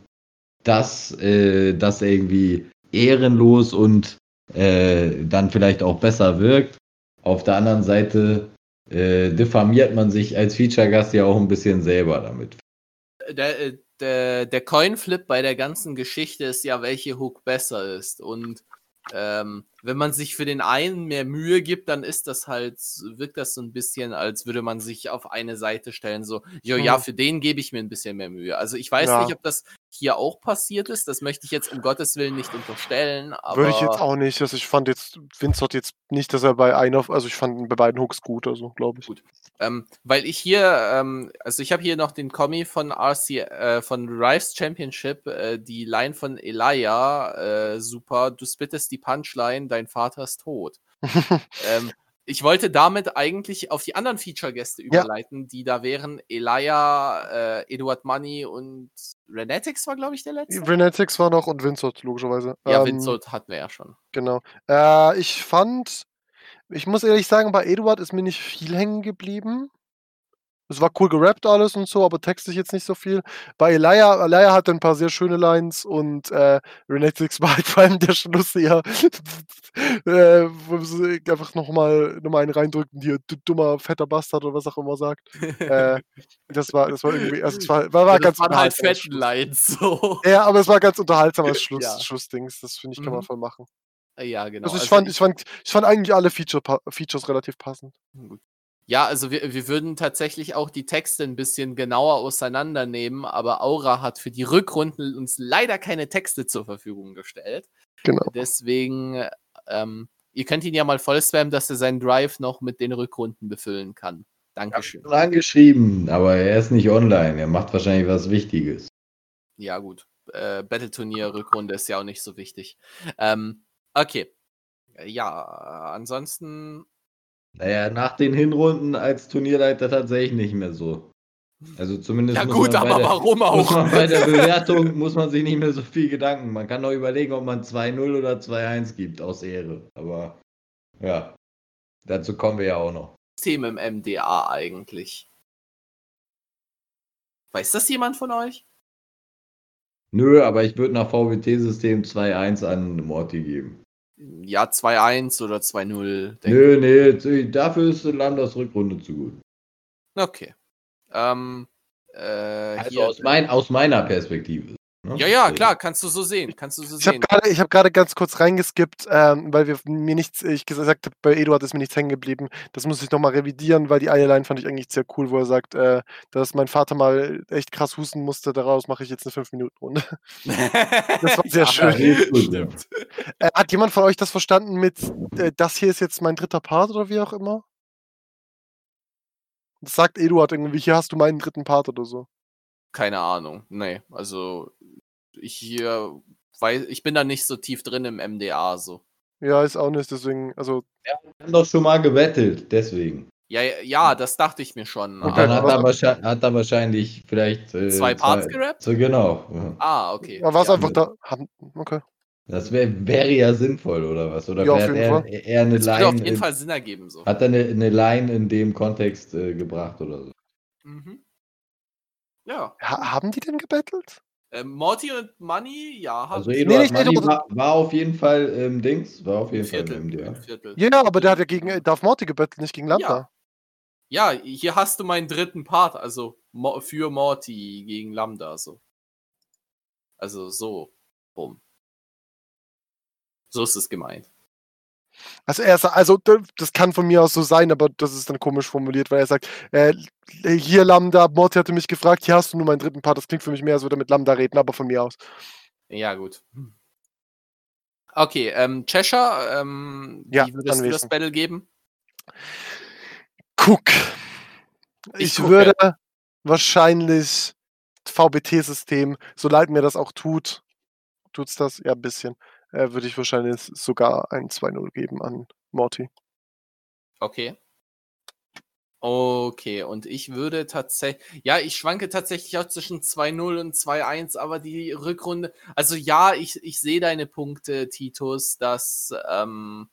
das, äh, das irgendwie ehrenlos und äh, dann vielleicht auch besser wirkt. Auf der anderen Seite äh, diffamiert man sich als Feature-Gast ja auch ein bisschen selber damit. der, äh, der, der Coinflip bei der ganzen Geschichte ist ja, welche Hook besser ist. Und ähm, wenn man sich für den einen mehr Mühe gibt, dann ist das halt, wirkt das so ein bisschen, als würde man sich auf eine Seite stellen, so, jo, ja, Mhm. für den gebe ich mir ein bisschen mehr Mühe. Also ich weiß Ja. nicht, ob das hier auch passiert ist. Das möchte ich jetzt um Gottes Willen nicht unterstellen. Aber Würde ich jetzt auch nicht. Also ich fand jetzt Vincent jetzt nicht, dass er bei einer, also ich fand ihn bei beiden Hooks gut, also glaube ich. Gut. Ähm, weil ich hier, ähm, also ich habe hier noch den Kommi von RC, äh, von Rives Championship, äh, die Line von Elia, äh, super, du spittest die Punchline, dein Vater ist tot. [LAUGHS] ähm, ich wollte damit eigentlich auf die anderen Feature-Gäste überleiten, die da wären Elia, äh, Eduard Money und Renetics war, glaube ich, der letzte. Renetics war noch und Vincent, logischerweise. Ja, Ähm, Vincent hatten wir ja schon. Genau. Äh, ich fand, ich muss ehrlich sagen, bei Eduard ist mir nicht viel hängen geblieben. Es war cool gerappt alles und so, aber textlich jetzt nicht so viel. Bei Elia, Elia hatte ein paar sehr schöne Lines und äh, Renetics war halt [LAUGHS] vor allem der Schluss eher, [LAUGHS] äh, einfach nochmal noch mal einen reindrückten, hier, du dummer, fetter Bastard oder was auch immer sagt. äh, das war, das war irgendwie, also es war, war, war Ja, das ganz waren halt fetten. Lines, so. Ja, aber es war ganz unterhaltsam als [LAUGHS] Schluss, Ja. Schlussdings. Das finde ich, kann man Mhm. voll machen. Ja, genau. Also ich Also fand, ich fand, ich fand eigentlich alle Feature, Features relativ passend. Gut. Ja, also wir, wir würden tatsächlich auch die Texte ein bisschen genauer auseinandernehmen, aber Aura hat für die Rückrunden uns leider keine Texte zur Verfügung gestellt. Genau. Deswegen, ähm, ihr könnt ihn ja mal voll spammen, dass er seinen Drive noch mit den Rückrunden befüllen kann. Dankeschön. Schon angeschrieben, aber er ist nicht online. Er macht wahrscheinlich was Wichtiges. Ja, gut. Äh, Battle-Turnier-Rückrunde ist ja auch nicht so wichtig. Ähm, okay. Ja, ansonsten Naja, nach den Hinrunden als Turnierleiter tatsächlich nicht mehr so. Also zumindest Ja gut, aber der, warum auch? bei der Bewertung muss man sich nicht mehr so viel Gedanken. Man kann noch überlegen, ob man 2-0 oder 2-1 gibt, aus Ehre. Aber ja, dazu kommen wir ja auch noch. System im MDA eigentlich? Weiß das jemand von euch? Nö, aber ich würde nach VWT-System 2-1 an Morty geben. Ja, 2-1 oder 2-0. denke Nö, nee, dafür ist Lambdas Rückrunde zu gut. Okay. Ähm, äh, Also aus, mein, aus meiner Perspektive. Ne? ja, ja, klar, kannst du so sehen. Kannst du so Ich habe gerade hab ganz kurz reingeskippt, ähm, weil wir mir nichts, ich gesagt habe, bei Eduard ist mir nichts hängen geblieben. Das muss ich nochmal revidieren, weil die eine Line fand ich eigentlich sehr cool, wo er sagt, äh, dass mein Vater mal echt krass husten musste, daraus mache ich jetzt eine 5-Minuten-Runde. [LAUGHS] Das war sehr schön. ist gut, ja. Äh, hat jemand von euch das verstanden mit, äh, das hier ist jetzt mein dritter Part oder wie auch immer? Das sagt Eduard irgendwie, hier hast du meinen dritten Part oder so. Keine Ahnung. Nee, also ich hier weiß, ich bin da nicht so tief drin im MDA so. Ja, ist auch nicht, deswegen, also, Wir haben doch schon mal gewettelt, deswegen. Ja, ja, ja, das dachte ich mir schon. Und dann hat aber- er, wahrscheinlich, hat er wahrscheinlich vielleicht. Äh, Zwei Parts zwei- gerappt? So, genau. ja. Ah, okay. da war es ja. einfach da. Okay. Das wär, wäre ja sinnvoll, oder was? Oder Ja, auf jeden eher, Fall. eher eine Das würde auf Line. jeden In, Fall Sinn ergeben so. hat er eine, eine Line in dem Kontext äh, gebracht oder so? Mhm. Ja. Ha haben die denn gebettelt? Ähm, Morty und Money, ja, haben Also sie. Eduard nicht Money Eduard- war, war auf jeden Fall im Dings, war auf jeden Fall Viertel, im MDA. im Viertel. Ja, aber der hat ja gegen äh, Darth Morty gebettelt, nicht gegen Lambda. Ja, hier hast du meinen dritten Part, also Mo für Morty gegen Lambda, so. Also so rum. So ist es gemeint. Also er sagt, also das kann von mir aus so sein, aber das ist dann komisch formuliert, weil er sagt, äh, hier Lambda, Morty hatte mich gefragt, hier hast du nur meinen dritten Part. Das klingt für mich mehr, als würde er mit Lambda reden, aber von mir aus. Ja, gut. Okay, ähm, Cheshire, ähm, Ja, wie würdest du das anwesend. Battle geben? Guck. Ich Ich, würde wahrscheinlich VBT-System, so leid mir das auch tut, tut's das? Ja, ein bisschen. Äh, würde ich wahrscheinlich sogar ein 2-0 geben an Morty. Okay. Okay, und ich würde tatsächlich, ja, ich schwanke tatsächlich auch zwischen 2-0 und 2-1, aber die Rückrunde, also ja, ich, ich sehe deine Punkte, Titus, dass, ähm,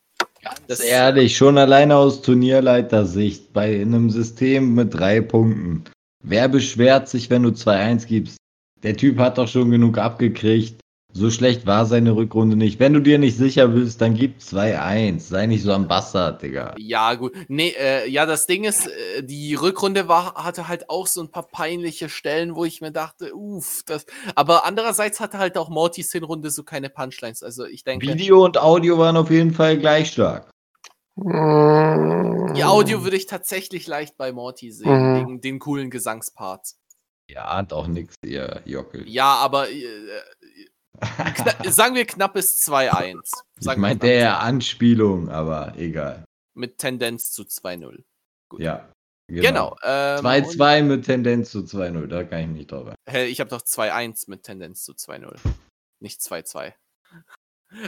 das, Ehrlich, schon alleine aus Turnierleiter-Sicht, bei einem System mit drei Punkten. Wer beschwert sich, wenn du 2-1 gibst? Der Typ hat doch schon genug abgekriegt. So schlecht war seine Rückrunde nicht. Wenn du dir nicht sicher bist, dann gib 2-1. Sei nicht so am Bastard, Digga. ja, gut, nee, äh, ja, das Ding ist, äh, die Rückrunde war, hatte halt auch so ein paar peinliche Stellen, wo ich mir dachte, uff, das, aber andererseits hatte halt auch Mortys Hinrunde so keine Punchlines, also ich denke, Video und Audio waren auf jeden Fall gleich stark. die Audio würde ich tatsächlich leicht bei Morty sehen, Mhm. wegen den coolen Gesangsparts. Ja, hat auch nix, ihr Jockel. Ja, aber äh, sagen wir knappes 2-1. Ich Sagen wir meinte eher Anspielung, aber egal. Mit Tendenz zu 2-0. Gut. Ja. Genau. ähm, 2-2 mit Tendenz zu 2-0, da kann ich mich drauf Hä, ich habe doch 2-1 mit Tendenz zu 2-0. Nicht 2-2. [LAUGHS]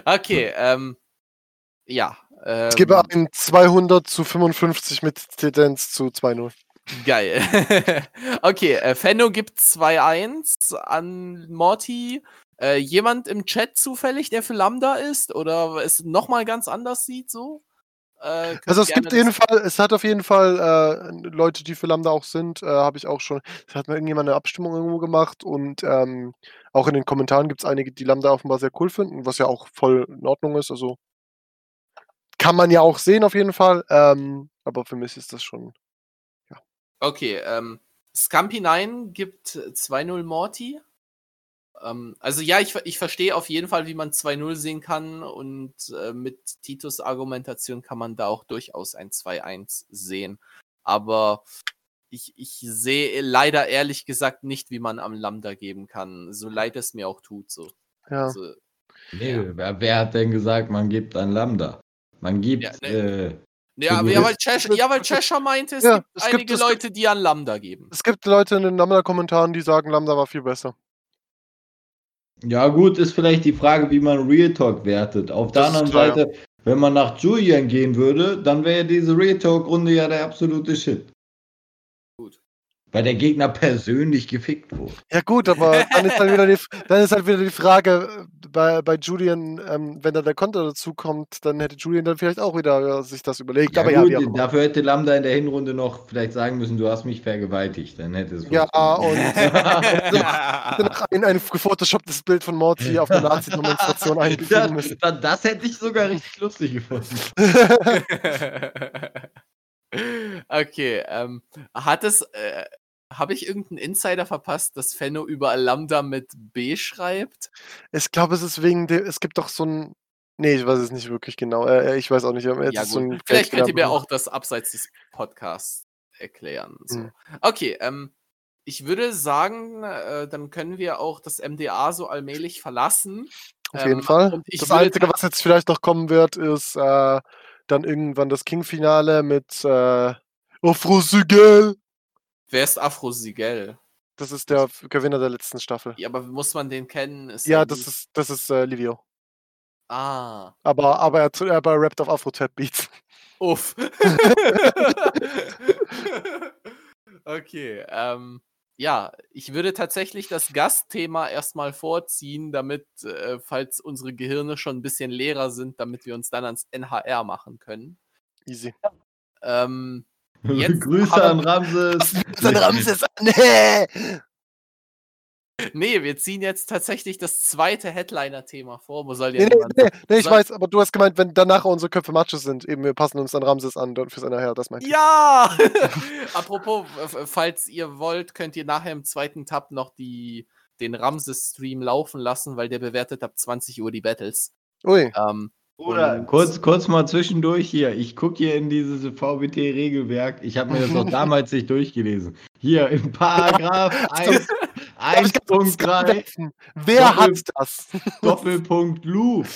Okay, ähm. Ja. Ähm, Ich gebe ein 200 zu 55 mit Tendenz zu 2-0. Geil. [LAUGHS] okay, äh, Fenno gibt 2-1 an Morty. Äh, jemand im Chat zufällig, der für Lambda ist oder es nochmal ganz anders sieht, so? Äh, Also es gibt jeden Fall, es hat auf jeden Fall äh, Leute, die für Lambda auch sind, äh, habe ich auch schon. Es hat mal irgendjemand eine Abstimmung irgendwo gemacht und ähm, auch in den Kommentaren gibt es einige, die Lambda offenbar sehr cool finden, was ja auch voll in Ordnung ist. Also kann man ja auch sehen auf jeden Fall. Ähm, aber für mich ist das schon. Okay, ähm, Scampi9 gibt 2-0 Morty. Ähm, also ja, ich, ich verstehe auf jeden Fall, wie man 2-0 sehen kann und äh, mit Titus Argumentation kann man da auch durchaus ein 2-1 sehen. Aber ich, ich sehe leider ehrlich gesagt nicht, wie man am Lambda geben kann. So leid es mir auch tut. So. Ja. Also, Nee, Ja. wer, wer hat denn gesagt, man gibt ein Lambda? Man gibt, Ja, ne. äh, ja, aber ja, weil Cheshire, ja, weil Cheshire meinte, es Ja, gibt es gibt- einige gibt- Leute, die an Lambda geben. Es gibt Leute in den Lambda-Kommentaren, die sagen, Lambda war viel besser. Ja gut, ist vielleicht die Frage, wie man Real Talk wertet. Auf der Das ist anderen. Seite, wenn man nach Julian gehen würde, dann wäre diese Real Talk-Runde ja der absolute Shit. Weil der Gegner persönlich gefickt wurde. Ja gut, aber [LAUGHS] dann ist halt wieder die, dann ist halt wieder die Frage äh, bei, bei Julian, ähm, wenn da der Konter dazu kommt, dann hätte Julian dann vielleicht auch wieder äh, sich das überlegt. Ja, aber ja, gut, immer. dafür hätte Lambda in der Hinrunde noch vielleicht sagen müssen, du hast mich vergewaltigt. Dann hätte es Ja, funktioniert. Danach [LAUGHS] [LAUGHS] ein, ein gefotoshopptes Bild von Morty auf der Nazi-Demonstration eingefügt das, müssen. das, das hätte ich sogar richtig lustig gefunden. Okay, ähm, hat es, äh, habe ich irgendeinen Insider verpasst, dass Fenno überall Lambda mit B schreibt? Ich glaube, es ist wegen dem, es gibt doch so ein. Nee, ich weiß es nicht wirklich genau. Äh, ich weiß auch nicht. jetzt Ja, so Vielleicht könnt ihr mir auch das abseits des Podcasts erklären. So. Hm. Okay, ähm, ich würde sagen, äh, dann können wir auch das MDA so allmählich verlassen. Auf jeden Ähm, Fall. Das Einzige, was jetzt vielleicht noch kommen wird, ist äh, dann irgendwann das King-Finale mit äh, Afro Sigel. Wer ist Afro Sigel? Das ist der Gewinner der letzten Staffel. Ja, aber muss man den kennen? Ist Ja, das ist, das ist äh, Livio. Ah. Aber, aber er, er, rappt auf Afro-Trap-Beats. Uff. [LAUGHS] [LAUGHS] okay, ähm, ja, ich würde tatsächlich das Gastthema erstmal vorziehen, damit, äh, falls unsere Gehirne schon ein bisschen leerer sind, damit wir uns dann ans NHR machen können. Easy. Ähm, [LAUGHS] Jetzt Grüße an Ramses. [LAUGHS] Sein Ramses. [LAUGHS] Nee! Nee, wir ziehen jetzt tatsächlich das zweite Headliner-Thema vor. Wo soll Nee, der nee, nee, nee, ich weiß, aber du hast gemeint, wenn danach unsere Köpfe Matsches sind, eben wir passen uns dann Ramses an dort fürs NRH, das meinte ich. Ja! [LAUGHS] [LAUGHS] Apropos, falls ihr wollt, könnt ihr nachher im zweiten Tab noch die, den Ramses-Stream laufen lassen, weil der bewertet ab 20 Uhr die Battles. Ui, Ähm, Oder kurz, kurz mal zwischendurch hier. Ich gucke hier in dieses VBT-Regelwerk. Ich habe mir das auch [LAUGHS] damals nicht durchgelesen. Hier im Paragraph 1, 1.3 werfen? Wer Doppel- hat das? [LAUGHS] Doppelpunkt Loop.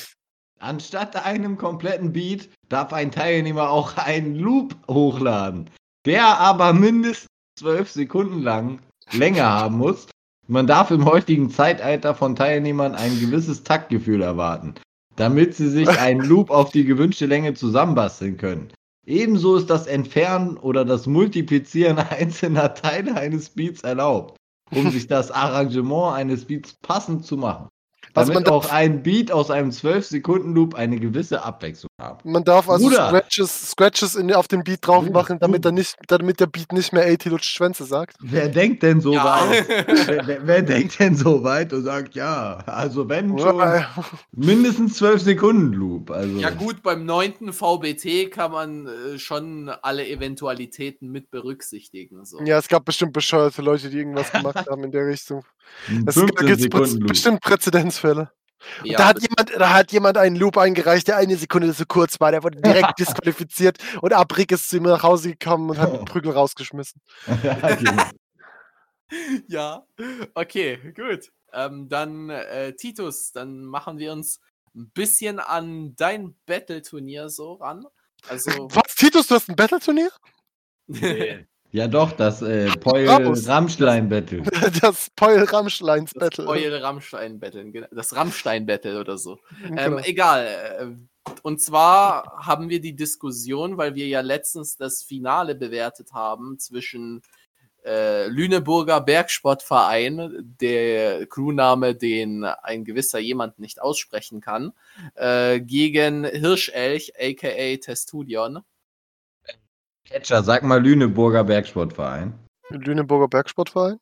Anstatt einem kompletten Beat darf ein Teilnehmer auch einen Loop hochladen, der aber mindestens 12 Sekunden lang Länge [LAUGHS] haben muss. Man darf im heutigen Zeitalter von Teilnehmern ein gewisses Taktgefühl erwarten, damit sie sich [LAUGHS] einen Loop auf die gewünschte Länge zusammenbasteln können. Ebenso ist das Entfernen oder das Multiplizieren einzelner Teile eines Beats erlaubt, um sich das Arrangement eines Beats passend zu machen. Also Damit man auch darf- ein Beat aus einem 12-Sekunden-Loop eine gewisse Abwechslung haben. Man darf also Bruder. Scratches, Scratches in, auf den Beat drauf machen, damit, er nicht, damit der Beat nicht mehr 80 Lutsch Schwänze sagt. Wer denkt denn so Ja. weit? [LAUGHS] wer, wer, wer denkt denn so weit und sagt, ja, also wenn schon mindestens 12 Sekunden Loop. Also ja gut, beim neunten VBT kann man äh, schon alle Eventualitäten mit berücksichtigen. So. Ja, es gab bestimmt bescheuerte Leute, die irgendwas [LAUGHS] gemacht haben in der Richtung. Ein Es 15 gibt Loop. bestimmt Präzedenzfälle. Ja, da, hat jemand, da hat jemand einen Loop eingereicht, der eine Sekunde zu kurz war. Der wurde direkt [LAUGHS] disqualifiziert und Abrik ist zu ihm nach Hause gekommen und hat den [LAUGHS] Prügel rausgeschmissen. ja, genau. [LAUGHS] ja, okay, gut. Ähm, dann, äh, Titus, dann machen wir uns ein bisschen an dein Battle-Turnier so ran. Also, Was, Titus, du hast ein Battle-Turnier? Ja doch, das äh, [LAUGHS] Poil Raus. Rammstein Battle. [LAUGHS] Das Peul Ramschleins das Battle. Eul Rammstein-Battle, genau, das Rammstein-Battle oder so. Ähm, Genau. Egal. äh, Und zwar haben wir die Diskussion, weil wir ja letztens das Finale bewertet haben zwischen äh, Lüneburger Bergsportverein, der Crewname, den ein gewisser jemand nicht aussprechen kann, äh, gegen Hirschelch, aka Testudion. Catcher, sag mal Lüneburger Bergsportverein. Lüneburger Bergsportverein?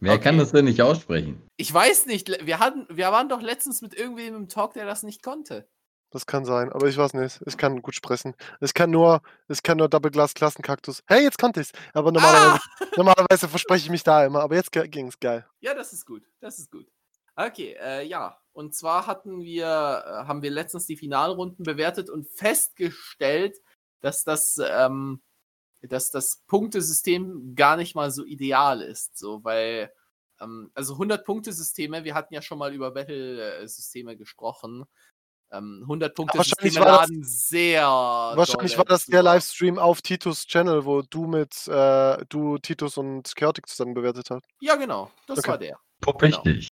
Wer Okay. kann das denn nicht aussprechen? Ich weiß nicht, wir, hatten, wir waren doch letztens mit irgendwem im Talk, der das nicht konnte. Das kann sein, aber ich weiß nicht. Ich kann gut sprechen. Ich kann nur, ich kann nur Double Glass Klassenkaktus. Hey, jetzt konnte ich's. Aber normalerweise, Ah! normalerweise verspreche ich mich da immer. Aber jetzt ging's geil. Ja, das ist gut. Das ist gut. Okay, äh, ja. Und zwar hatten wir, äh, haben wir letztens die Finalrunden bewertet und festgestellt, dass das ähm, dass das Punktesystem gar nicht mal so ideal ist, so, weil, ähm, also 100-Punkte-Systeme, wir hatten ja schon mal über Battle-Systeme gesprochen. Ähm, 100-Punkte-Systeme war das- laden sehr. Wahrscheinlich war das der. Livestream auf Titus Channel, wo du mit äh, du, Titus und Chaotic zusammen bewertet hast. Ja, genau, das Okay. war der. Richtig.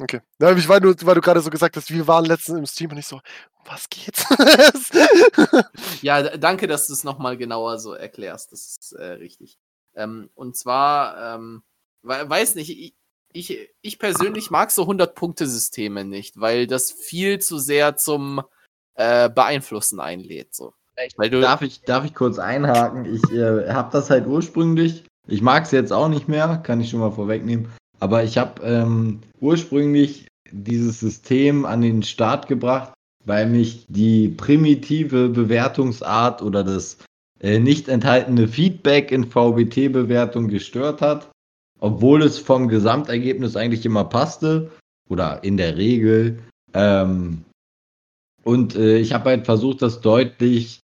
Okay. Ja, ich war nur, weil du gerade so gesagt hast, wir waren letztens im Stream und ich so, um was geht's? [LAUGHS] Ja, danke, dass du es nochmal genauer so erklärst. Das ist äh, richtig. Ähm, und zwar, ähm, we weiß nicht, ich, ich, ich persönlich mag so 100-Punkte-Systeme nicht, weil das viel zu sehr zum äh, Beeinflussen einlädt. So. Weil du, Darf ich, darf ich kurz einhaken? Ich äh, habe das halt ursprünglich, ich mag es jetzt auch nicht mehr, kann ich schon mal vorwegnehmen, aber ich habe ähm, ursprünglich dieses System an den Start gebracht, weil mich die primitive Bewertungsart oder das äh, nicht enthaltene Feedback in VBT-Bewertung gestört hat, obwohl es vom Gesamtergebnis eigentlich immer passte oder in der Regel. Ähm, und äh, ich habe halt versucht, das deutlich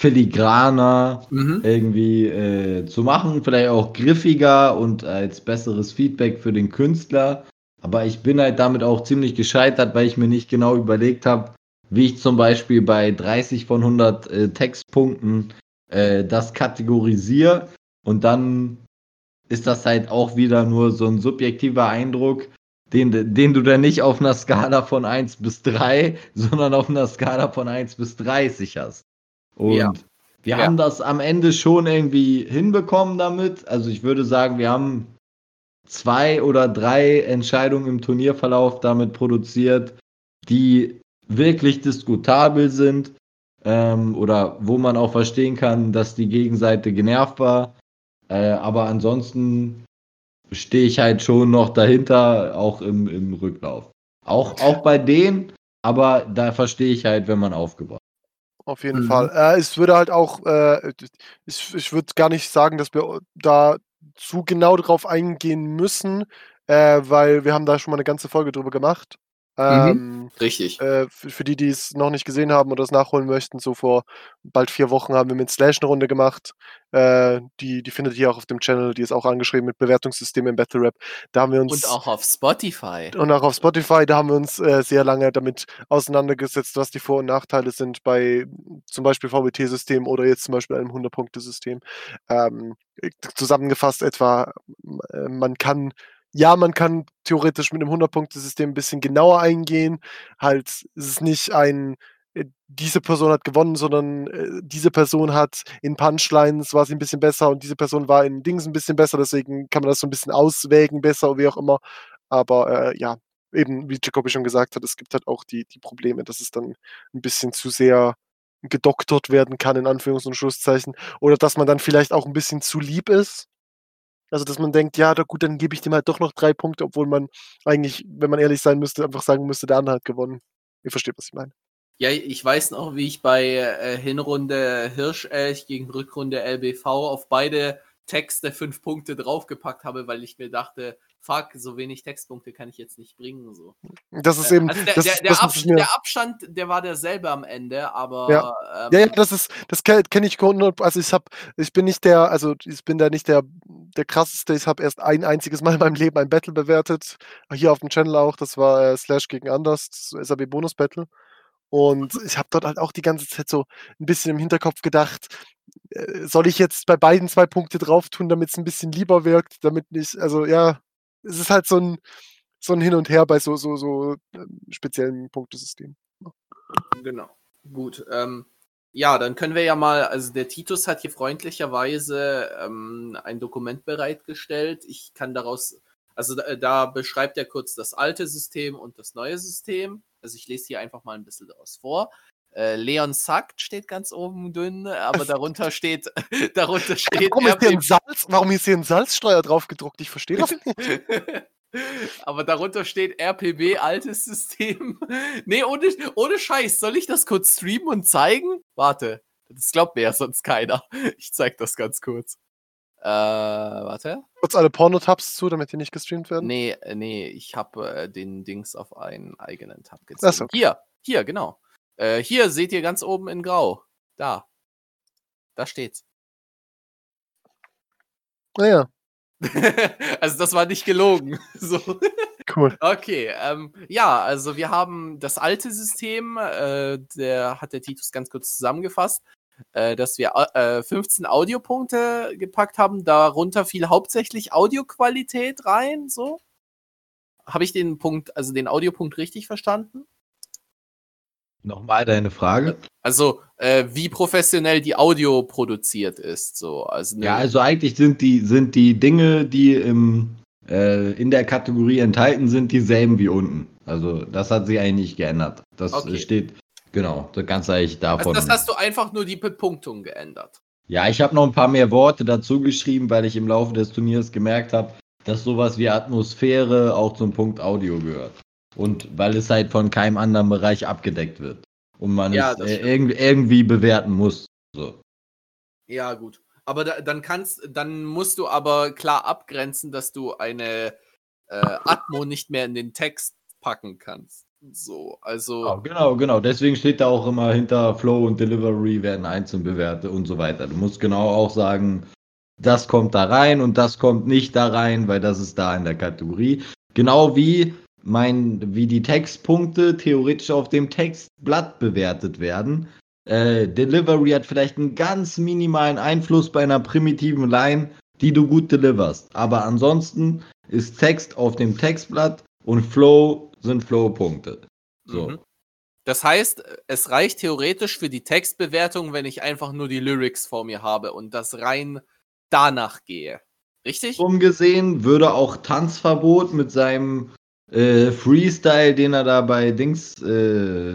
filigraner mhm. irgendwie äh, zu machen, vielleicht auch griffiger und als besseres Feedback für den Künstler. Aber ich bin halt damit auch ziemlich gescheitert, weil ich mir nicht genau überlegt habe, wie ich zum Beispiel bei 30 von 100 äh, Textpunkten äh, das kategorisiere. Und dann ist das halt auch wieder nur so ein subjektiver Eindruck, den, den du dann nicht auf einer Skala von 1 bis 3, sondern auf einer Skala von 1 bis 30 hast. Und Ja. wir Ja. haben das am Ende schon irgendwie hinbekommen damit. Also ich würde sagen, wir haben zwei oder drei Entscheidungen im Turnierverlauf damit produziert, die wirklich diskutabel sind ähm, oder wo man auch verstehen kann, dass die Gegenseite genervt war. Äh, aber ansonsten stehe ich halt schon noch dahinter, auch im, im Rücklauf. Auch, auch bei denen, aber da verstehe ich halt, wenn man aufgebaut. Auf jeden Mhm. Fall. Äh, es würde halt auch, äh, ich, ich würde gar nicht sagen, dass wir da zu genau drauf eingehen müssen, äh, weil wir haben da schon mal eine ganze Folge drüber gemacht. Ähm, Richtig. äh, für, für die, die es noch nicht gesehen haben oder es nachholen möchten, so vor bald vier Wochen haben wir mit Slash eine Runde gemacht. Äh, die, die findet ihr auch auf dem Channel, die ist auch angeschrieben mit Bewertungssystem im Battle Rap. Da haben wir uns Und auch auf Spotify. und auch auf Spotify, da haben wir uns äh, sehr lange damit auseinandergesetzt, was die Vor- und Nachteile sind bei zum Beispiel VBT-System oder jetzt zum Beispiel einem 100-Punkte-System. Ähm, äh, zusammengefasst etwa, äh, man kann, ja, man kann theoretisch mit einem 100-Punkte-System ein bisschen genauer eingehen. Halt, es ist nicht ein, äh, diese Person hat gewonnen, sondern äh, diese Person hat in Punchlines war sie ein bisschen besser und diese Person war in Dings ein bisschen besser, deswegen kann man das so ein bisschen auswägen, besser, wie auch immer. Aber äh, ja, eben, wie Jacobi schon gesagt hat, es gibt halt auch die, die Probleme, dass es dann ein bisschen zu sehr gedoktert werden kann, in Anführungs- und Schlusszeichen. Oder dass man dann vielleicht auch ein bisschen zu lieb ist. Also, dass man denkt, ja, gut, dann gebe ich dem halt doch noch drei Punkte, obwohl man eigentlich, wenn man ehrlich sein müsste, einfach sagen müsste, der andere hat gewonnen. Ihr versteht, was ich meine. Ja, ich weiß noch, wie ich bei äh, Hinrunde Hirschelch gegen Rückrunde LBV auf beide Texte fünf Punkte draufgepackt habe, weil ich mir dachte, fuck, so wenig Textpunkte kann ich jetzt nicht bringen. So. Das ist Äh, eben, also der, das, der, das der, muss Abs ich mir- der Abstand, der war derselbe am Ende, aber Ja. ähm, Ja, ja, das ist, das kenne kenn ich, also ich habe, ich bin nicht der, also ich bin da nicht der, der krasseste, ich habe erst ein einziges Mal in meinem Leben ein Battle bewertet, hier auf dem Channel auch, das war äh, Slash gegen Anders, das SAB Bonus Battle und ich habe dort halt auch die ganze Zeit so ein bisschen im Hinterkopf gedacht, äh, soll ich jetzt bei beiden zwei Punkte drauf tun, damit es ein bisschen lieber wirkt, damit nicht, also ja, es ist halt so ein, so ein Hin und Her bei so, so, so ähm, speziellen Punktesystemen. Genau. Gut. Ähm, ja, dann können wir ja mal, also der Titus hat hier freundlicherweise ähm, ein Dokument bereitgestellt. Ich kann daraus, also da, da beschreibt er kurz das alte System und das neue System. Also ich lese hier einfach mal ein bisschen daraus vor. Äh, Leon Sackt steht ganz oben dünn, aber darunter [LAUGHS] steht, [LAUGHS] darunter steht Warum ist hier ein Salz? Warum ist hier ein Salzsteuer drauf gedruckt? Ich verstehe das nicht. [LAUGHS] Aber darunter steht RPB, altes System. nee, ohne, ohne Scheiß. Soll ich das kurz streamen und zeigen? Warte. Das glaubt mir ja sonst keiner. Ich zeig das ganz kurz. Äh, warte. Kurz alle Porno-Tabs zu, damit die nicht gestreamt werden. Nee, äh, nee, ich habe äh, den Dings auf einen eigenen Tab gezogen. so. Hier, hier, genau. Äh, hier seht ihr ganz oben in Grau. Da. Da steht's. [LAUGHS] Naja, also das war nicht gelogen. [LAUGHS] So. cool. Okay, ähm, ja, also wir haben das alte System, äh, der hat der Titus ganz kurz zusammengefasst, äh, dass wir äh, 15 Audiopunkte gepackt haben. Darunter fiel hauptsächlich Audioqualität rein, so. Habe ich den Punkt, also den Audiopunkt richtig verstanden? Nochmal deine Frage. Also, äh, wie professionell die Audio produziert ist, so. Also ne- Ja, also eigentlich sind die, sind die Dinge, die im, äh, in der Kategorie enthalten sind, dieselben wie unten. Also das hat sich eigentlich nicht geändert. Das Okay. steht, genau, das Ganze eigentlich also davon. das hast du einfach nur die Bepunktung geändert. Ja, ich habe noch ein paar mehr Worte dazu geschrieben, weil ich im Laufe des Turniers gemerkt habe, dass sowas wie Atmosphäre auch zum Punkt Audio gehört. Und weil es halt von keinem anderen Bereich abgedeckt wird. Und man Ja, es äh, irgendwie, irgendwie bewerten muss. So. Ja, gut. Aber da, dann kannst, dann musst du aber klar abgrenzen, dass du eine äh, Atmo nicht mehr in den Text packen kannst. So, also. Genau, genau, genau. Deswegen steht da auch immer hinter Flow und Delivery werden einzeln bewertet und so weiter. Du musst genau auch sagen, das kommt da rein und das kommt nicht da rein, weil das ist da in der Kategorie. Genau wie mein, wie die Textpunkte theoretisch auf dem Textblatt bewertet werden. Äh, Delivery hat vielleicht einen ganz minimalen Einfluss bei einer primitiven Line, die du gut deliverst. Aber ansonsten ist Text auf dem Textblatt und Flow sind Flow-Punkte. So. Mhm. Das heißt, es reicht theoretisch für die Textbewertung, wenn ich einfach nur die Lyrics vor mir habe und das rein danach gehe. Richtig? Umgesehen würde auch Tanzverbot mit seinem äh, Freestyle, den er da bei Dings, äh,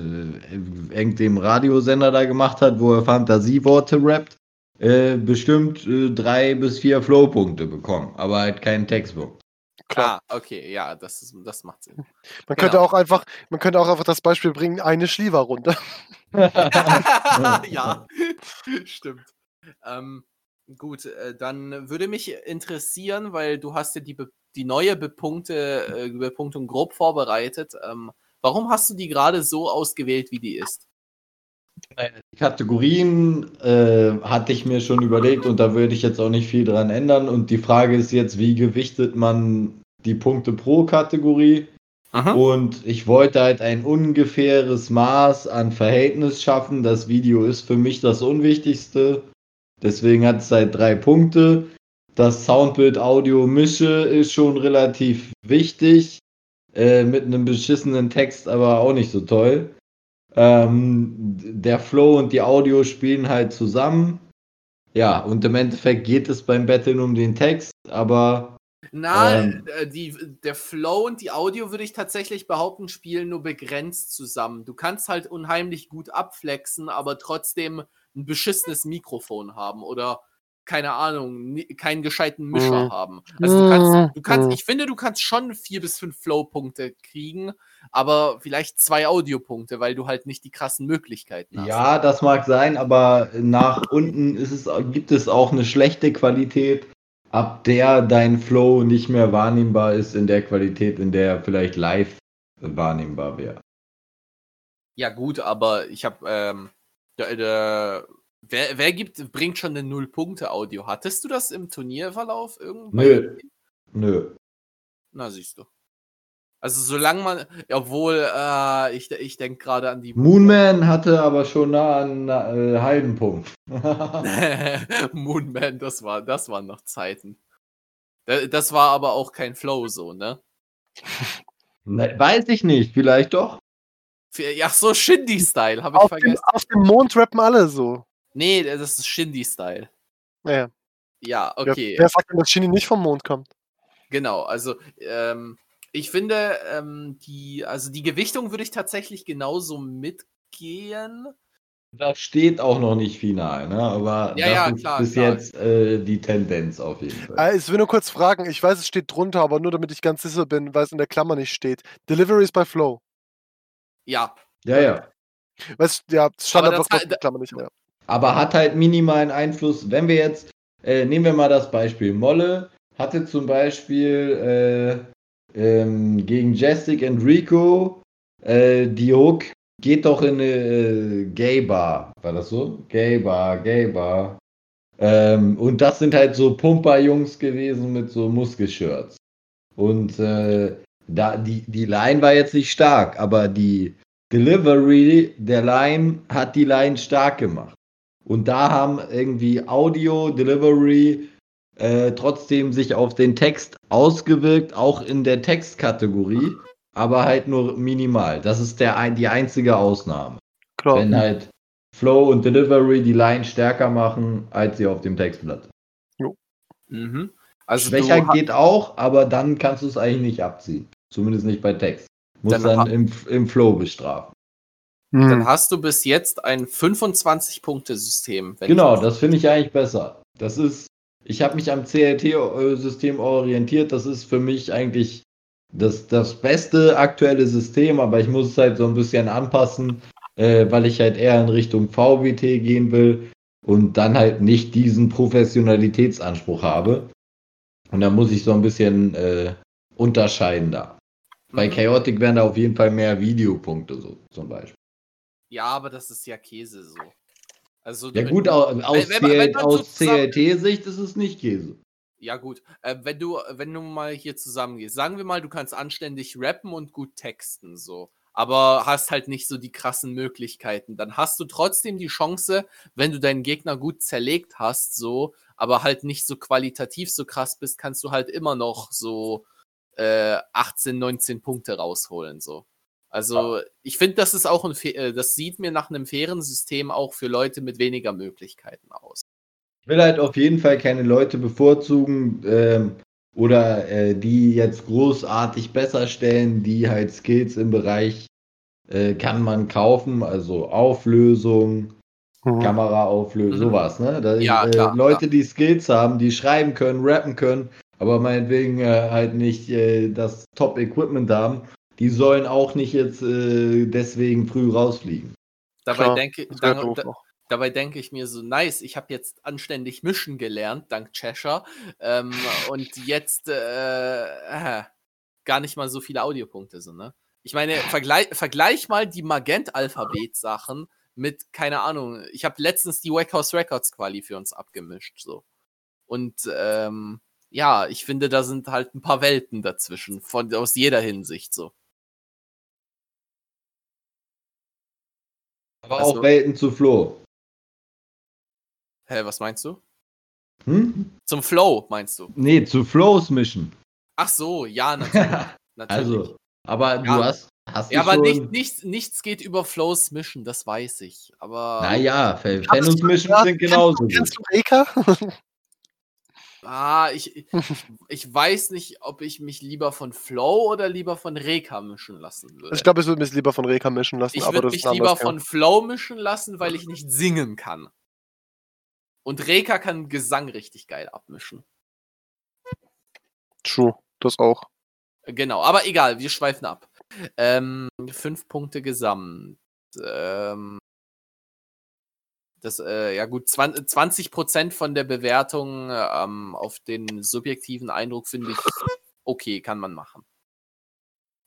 irgendeinem Radiosender da gemacht hat, wo er Fantasieworte rappt, äh, bestimmt äh, drei bis vier Flowpunkte bekommen, aber halt keinen Textpunkt. Klar. Ah, okay, ja, das, ist, das macht Sinn. Man könnte genau. auch einfach, man könnte auch einfach das Beispiel bringen, eine Schliwa-Runde. [LAUGHS] [LAUGHS] ja, stimmt. Ähm, gut, äh, dann würde mich interessieren, weil du hast ja die, Be die neue Bepunkte, äh, Bepunktung grob vorbereitet. Ähm, warum hast du die gerade so ausgewählt, wie die ist? Die Kategorien äh, hatte ich mir schon überlegt und da würde ich jetzt auch nicht viel dran ändern. Und die Frage ist jetzt, wie gewichtet man die Punkte pro Kategorie? Und ich wollte halt ein ungefähres Maß an Verhältnis schaffen. Das Video ist für mich das Unwichtigste. Deswegen hat es halt drei Punkte. Das Soundbild Audio Mische ist schon relativ wichtig. Äh, mit einem beschissenen Text aber auch nicht so toll. Ähm, der Flow und die Audio spielen halt zusammen. Ja, und im Endeffekt geht es beim Battlen um den Text, aber Na, Ähm. äh, die, der Flow und die Audio würde ich tatsächlich behaupten, spielen nur begrenzt zusammen. Du kannst halt unheimlich gut abflexen, aber trotzdem ein beschissenes Mikrofon haben oder keine Ahnung, keinen gescheiten Mischer Mhm. haben. Also du kannst, du kannst, Mhm. ich finde, du kannst schon vier bis fünf Flow-Punkte kriegen, aber vielleicht zwei Audiopunkte, weil du halt nicht die krassen Möglichkeiten hast. Ja, das mag sein, aber nach unten ist es, gibt es auch eine schlechte Qualität, ab der dein Flow nicht mehr wahrnehmbar ist in der Qualität, in der er vielleicht live wahrnehmbar wäre. Ja, gut, aber ich habe, ähm, der, der, wer, wer gibt, bringt schon eine Null-Punkte-Audio? Hattest du das im Turnierverlauf irgendwann? Nö. Nö. Na, siehst du. Also, solange man, obwohl, äh, ich, ich denke gerade an die Moonman hatte aber schon nah an äh, halben Punkt. [LAUGHS] Moonman, das war, das waren noch Zeiten. Da- Das war aber auch kein Flow so, ne? Ne, Weiß ich nicht, vielleicht doch. Ja, so Shindy-Style, habe ich Auf dem, vergessen. auf dem Mond rappen alle so. Nee, das ist Shindy-Style. Naja. Ja, Wer, okay. wer sagt denn, dass Shinny nicht vom Mond kommt? Genau, also ähm, ich finde, ähm, die, also die Gewichtung würde ich tatsächlich genauso mitgehen. Das steht auch noch nicht final, ne? aber Ja, das ja, ist klar, bis klar. jetzt äh, die Tendenz auf jeden Fall. Äh, ich will nur kurz fragen, ich weiß, es steht drunter, aber nur damit ich ganz sicher bin, weil es in der Klammer nicht steht. Delivery is by Flow. Ja, Ja, ja. Weißt du, ja, es stand Aber einfach das- in der Klammer nicht. Ja. Aber hat halt minimalen Einfluss, wenn wir jetzt, äh, nehmen wir mal das Beispiel, Molle hatte zum Beispiel äh, ähm, gegen Jastic und Rico äh, die Hook, geht doch in eine äh, Gay Bar, war das so? Gay Bar, Gay Bar. Ähm, und das sind halt so Pumper-Jungs gewesen mit so Muskelshirts. Und äh, da, die, die Line war jetzt nicht stark, aber die Delivery der Line hat die Line stark gemacht. Und da haben irgendwie Audio, Delivery äh, trotzdem sich auf den Text ausgewirkt, auch in der Textkategorie, aber halt nur minimal. Das ist der, die einzige Ausnahme. Klar. Wenn halt Flow und Delivery die Line stärker machen, als sie auf dem Textblatt. Jo. Mhm. Also Schwächer geht auch, aber dann kannst du es eigentlich nicht abziehen. Zumindest nicht bei Text. Muss dann, dann im, im Flow bestrafen. Dann hm. hast du bis jetzt ein 25-Punkte-System. Genau, das finde ich eigentlich besser. Das ist, ich habe mich am CLT-System orientiert. Das ist für mich eigentlich das, das beste aktuelle System, aber ich muss es halt so ein bisschen anpassen, äh, weil ich halt eher in Richtung VWT gehen will und dann halt nicht diesen Professionalitätsanspruch habe. Und da muss ich so ein bisschen äh, unterscheiden da. Mhm. Bei Chaotic wären da auf jeden Fall mehr Videopunkte so zum Beispiel. Ja, aber das ist ja Käse so. Also, ja gut, aus, aus CLT-Sicht ist es nicht Käse. Ja gut, äh, wenn du wenn du mal hier zusammengehst, sagen wir mal, du kannst anständig rappen und gut texten so, aber hast halt nicht so die krassen Möglichkeiten, dann hast du trotzdem die Chance, wenn du deinen Gegner gut zerlegt hast so, aber halt nicht so qualitativ so krass bist, kannst du halt immer noch so äh, 18, 19 Punkte rausholen so. Also ich finde, das ist auch ein, äh, das sieht mir nach einem fairen System auch für Leute mit weniger Möglichkeiten aus. Ich will halt auf jeden Fall keine Leute bevorzugen ähm, oder äh, die jetzt großartig besser stellen, die halt Skills im Bereich äh, kann man kaufen, also Auflösung, mhm. Kameraauflösung, mhm. sowas, ne? Da, ja, äh, klar, Leute, klar. die Skills haben, die schreiben können, rappen können, aber meinetwegen äh, halt nicht äh, das Top-Equipment haben die sollen auch nicht jetzt äh, deswegen früh rausfliegen. Dabei denke, dann, da, dabei denke ich mir so, nice, ich habe jetzt anständig mischen gelernt, dank Cheshire. Ähm, [LAUGHS] und jetzt äh, äh, gar nicht mal so viele Audiopunkte sind, ne? Ich meine, vergleich, vergleich mal die Magent-Alphabet-Sachen mit, keine Ahnung, ich habe letztens die Wackhouse Records Quali für uns abgemischt, so. Und ähm, ja, ich finde, da sind halt ein paar Welten dazwischen, von, aus jeder Hinsicht so. Aber also, auch Welten zu Flo. Hä, was meinst du? Hm? Zum Flow, meinst du? Nee, zu Flows mischen. Ach so, ja, natürlich. [LAUGHS] natürlich. Also, aber ja. du hast. hast ja, aber nicht, nicht, nichts geht über Flows mischen, das weiß ich. Aber. Naja, Fennus mischen sind genauso. Kennst du Eka? [LAUGHS] Ah, ich, [LAUGHS] ich, weiß nicht, ob ich mich lieber von Flow oder lieber von Reka mischen lassen würde. Ich glaube, ich würde mich lieber von Reka mischen lassen. Ich würde mich lieber von Flow mischen lassen, weil ich nicht singen kann. Und Reka kann Gesang richtig geil abmischen. True, das auch. Genau, aber egal, wir schweifen ab. Ähm, fünf Punkte gesamt. Ähm, das, äh, ja gut, 20 Prozent von der Bewertung ähm, auf den subjektiven Eindruck finde ich okay, kann man machen.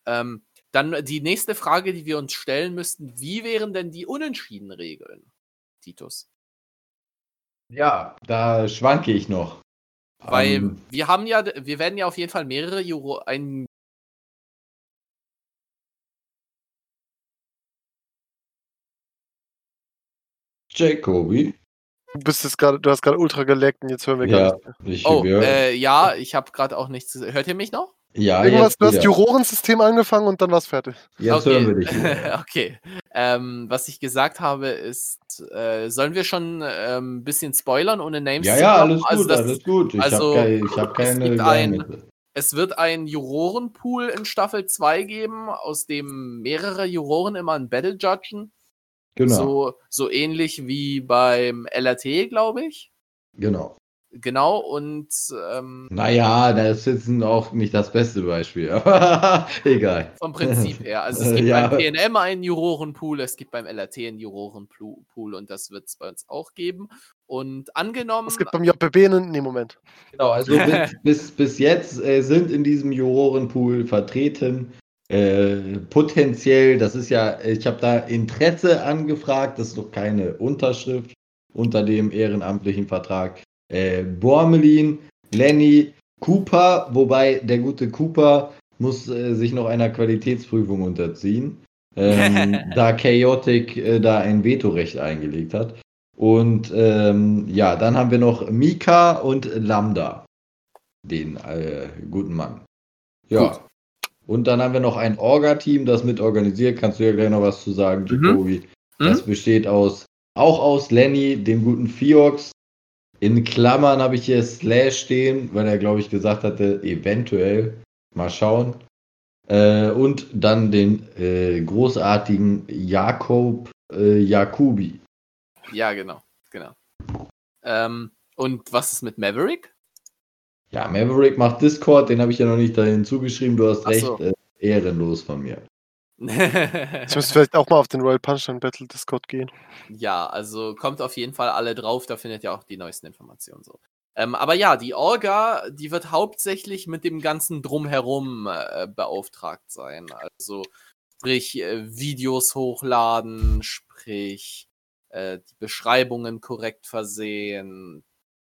Ähm, dann die nächste Frage, die wir uns stellen müssten, wie wären denn die unentschieden Regeln, Titus? Ja, da schwanke ich noch. Weil um, ähm. wir haben ja, wir werden ja auf jeden Fall mehrere Juro, ein Jacobi. Du bist jetzt gerade, du hast gerade ultra geleckt und jetzt hören wir ja, gar nicht. Oh, äh, ja, ich habe gerade auch nichts. Hört ihr mich noch? Ja, Irgendwas, du hast Jurorensystem angefangen und dann war es fertig. Jetzt okay. hören wir dich. [LAUGHS] okay. Ähm, was ich gesagt habe, ist, äh, sollen wir schon ein ähm, bisschen spoilern ohne Names? Ja, ja, alles also gut, das, alles gut. Ich also, habe hab keine es, ein, es wird einen Jurorenpool in Staffel 2 geben, aus dem mehrere Juroren immer ein Battle judgen. Genau. So, so ähnlich wie beim LRT, glaube ich. Genau. Genau, und. Ähm, naja, das ist jetzt auch nicht das beste Beispiel, [LAUGHS] aber egal. Vom Prinzip her. Also, es [LAUGHS] gibt ja. beim PNM einen Jurorenpool, es gibt beim LRT einen Jurorenpool und das wird es bei uns auch geben. Und angenommen. Es gibt beim JPB einen. Nee, Moment. Genau, also [LAUGHS] bis, bis, bis jetzt äh, sind in diesem Jurorenpool vertreten äh, potenziell, das ist ja, ich habe da Interesse angefragt, das ist doch keine Unterschrift. unter dem ehrenamtlichen Vertrag. Äh, Bormelin, Lenny, Cooper, wobei der gute Cooper muss äh, sich noch einer Qualitätsprüfung unterziehen, ähm, [LAUGHS] da Chaotic äh, da ein Vetorecht eingelegt hat. Und ähm, ja, dann haben wir noch Mika und Lambda, den äh, guten Mann. Ja. Gut. Und dann haben wir noch ein Orga-Team, das mit organisiert. Kannst du ja gleich noch was zu sagen, mhm. Jacobi? Mhm. Das besteht aus, auch aus Lenny, dem guten Fiox. In Klammern habe ich hier Slash stehen, weil er, glaube ich, gesagt hatte, eventuell. Mal schauen. Äh, und dann den äh, großartigen Jakob äh, Jakubi. Ja, genau, genau. Ähm, und was ist mit Maverick? Ja, Maverick macht Discord, den habe ich ja noch nicht dahin zugeschrieben. Du hast Ach recht, so. äh, ehrenlos von mir. ich [LAUGHS] muss vielleicht auch mal auf den Royal Punchline Battle Discord gehen. Ja, also kommt auf jeden Fall alle drauf, da findet ihr auch die neuesten Informationen so. Ähm, aber ja, die Orga, die wird hauptsächlich mit dem ganzen Drumherum äh, beauftragt sein. Also sprich äh, Videos hochladen, sprich äh, die Beschreibungen korrekt versehen,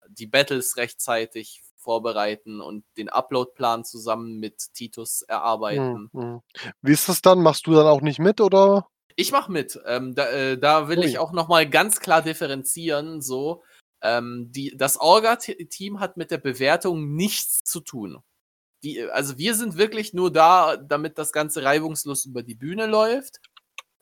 die Battles rechtzeitig vorbereiten und den Uploadplan zusammen mit Titus erarbeiten. Hm, hm. Wie ist das dann? Machst du dann auch nicht mit oder? Ich mach mit. Ähm, da, äh, da, will Ui. ich auch noch mal ganz klar differenzieren. So, ähm, die, das Orga-Team hat mit der Bewertung nichts zu tun. Die, also wir sind wirklich nur da, damit das Ganze reibungslos über die Bühne läuft.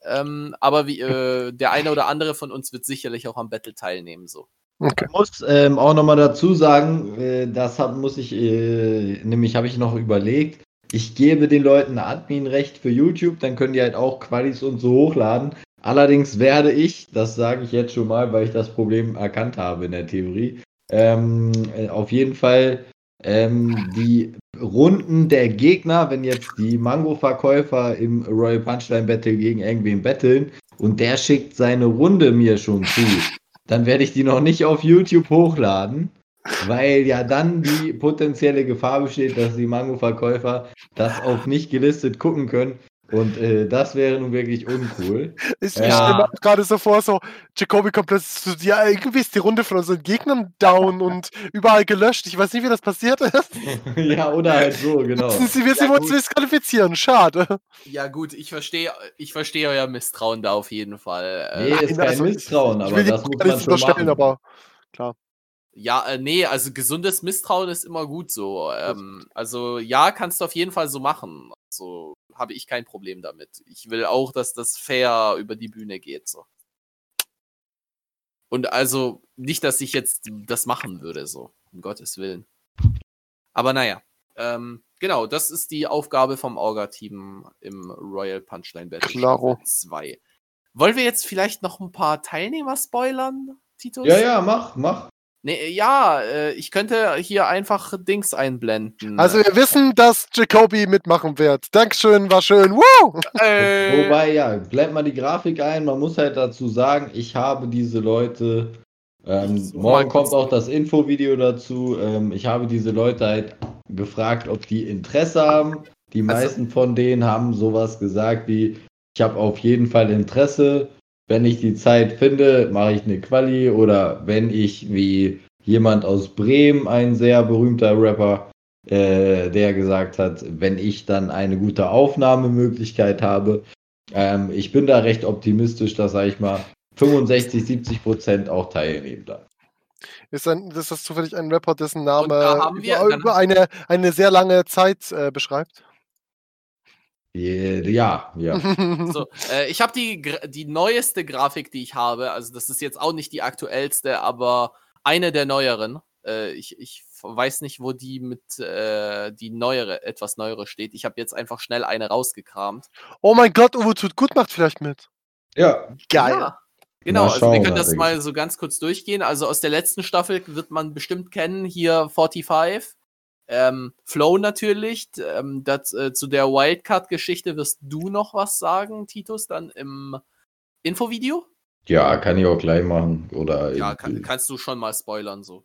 Ähm, aber wie, äh, der eine oder andere von uns wird sicherlich auch am Battle teilnehmen. So. Okay. Ich muss ähm, auch nochmal dazu sagen, äh, das hab, muss ich, äh, nämlich habe ich noch überlegt, ich gebe den Leuten Adminrecht für YouTube, dann können die halt auch Qualis und so hochladen. Allerdings werde ich, das sage ich jetzt schon mal, weil ich das Problem erkannt habe in der Theorie, ähm, äh, auf jeden Fall ähm, die Runden der Gegner, wenn jetzt die Mango-Verkäufer im Royal Punchline Battle gegen irgendwen betteln und der schickt seine Runde mir schon zu, dann werde ich die noch nicht auf YouTube hochladen, weil ja dann die potenzielle Gefahr besteht, dass die Mango-Verkäufer das auf nicht gelistet gucken können. Und äh, das wäre nun wirklich uncool. [LAUGHS] Ich, äh, stelle mir gerade so vor, so, Jacoby kommt plötzlich zu dir, irgendwie ist die Runde von unseren Gegnern down und überall gelöscht. Ich weiß nicht, wie das passiert ist. [LAUGHS] ja, oder halt so, genau. Sie wird ja, uns disqualifizieren, schade. Ja, gut, ich verstehe ich versteh euer Misstrauen da auf jeden Fall. Äh, nee, ist kein also, Misstrauen, aber das muss man schon machen. aber klar. Ja, äh, nee, also gesundes Misstrauen ist immer gut so. Ähm, also ja, kannst du auf jeden Fall so machen. Also habe ich kein Problem damit. Ich will auch, dass das fair über die Bühne geht. So. Und also nicht, dass ich jetzt das machen würde, so, um Gottes Willen. Aber naja, ähm, genau, das ist die Aufgabe vom Orga-Team im Royal Punchline Battle Claro. 2. Wollen wir jetzt vielleicht noch ein paar Teilnehmer spoilern, Titus? Ja, ja, mach, mach. Nee, ja, äh, ich könnte hier einfach Dings einblenden. Also wir wissen, dass Jacoby mitmachen wird. Dankeschön, war schön. Woo! [LAUGHS] Äh. Wobei, ja, blend mal die Grafik ein. Man muss halt dazu sagen, ich habe diese Leute. Ähm, so, morgen kommt auch das Infovideo dazu. Ähm, ich habe diese Leute halt gefragt, ob die Interesse haben. Die also, meisten von denen haben sowas gesagt wie, ich habe auf jeden Fall Interesse wenn ich die Zeit finde, mache ich eine Quali oder wenn ich wie jemand aus Bremen, ein sehr berühmter Rapper, äh, der gesagt hat, wenn ich dann eine gute Aufnahmemöglichkeit habe, ähm, ich bin da recht optimistisch, dass, sage ich mal, 65, 70 Prozent auch teilnehmen da. Ist, ein, ist das zufällig ein Rapper, dessen Name wir, über, über eine, eine sehr lange Zeit äh, beschreibt? Ja, ja. [LAUGHS] So, äh, ich habe die, die neueste Grafik, die ich habe. Also, das ist jetzt auch nicht die aktuellste, aber eine der neueren. Äh, ich, ich weiß nicht, wo die mit äh, die neuere, etwas neuere steht. Ich habe jetzt einfach schnell eine rausgekramt. Oh mein Gott, Uwe tut gut macht vielleicht mit. Ja. Geil. Ja. Genau, also wir können das mal so ganz kurz durchgehen. Also aus der letzten Staffel wird man bestimmt kennen, hier 45. Ähm, Flow natürlich, ähm, das, äh, zu der Wildcard-Geschichte wirst du noch was sagen, Titus, dann im Infovideo? Ja, kann ich auch gleich machen. Oder ja, kann, kannst du schon mal spoilern so.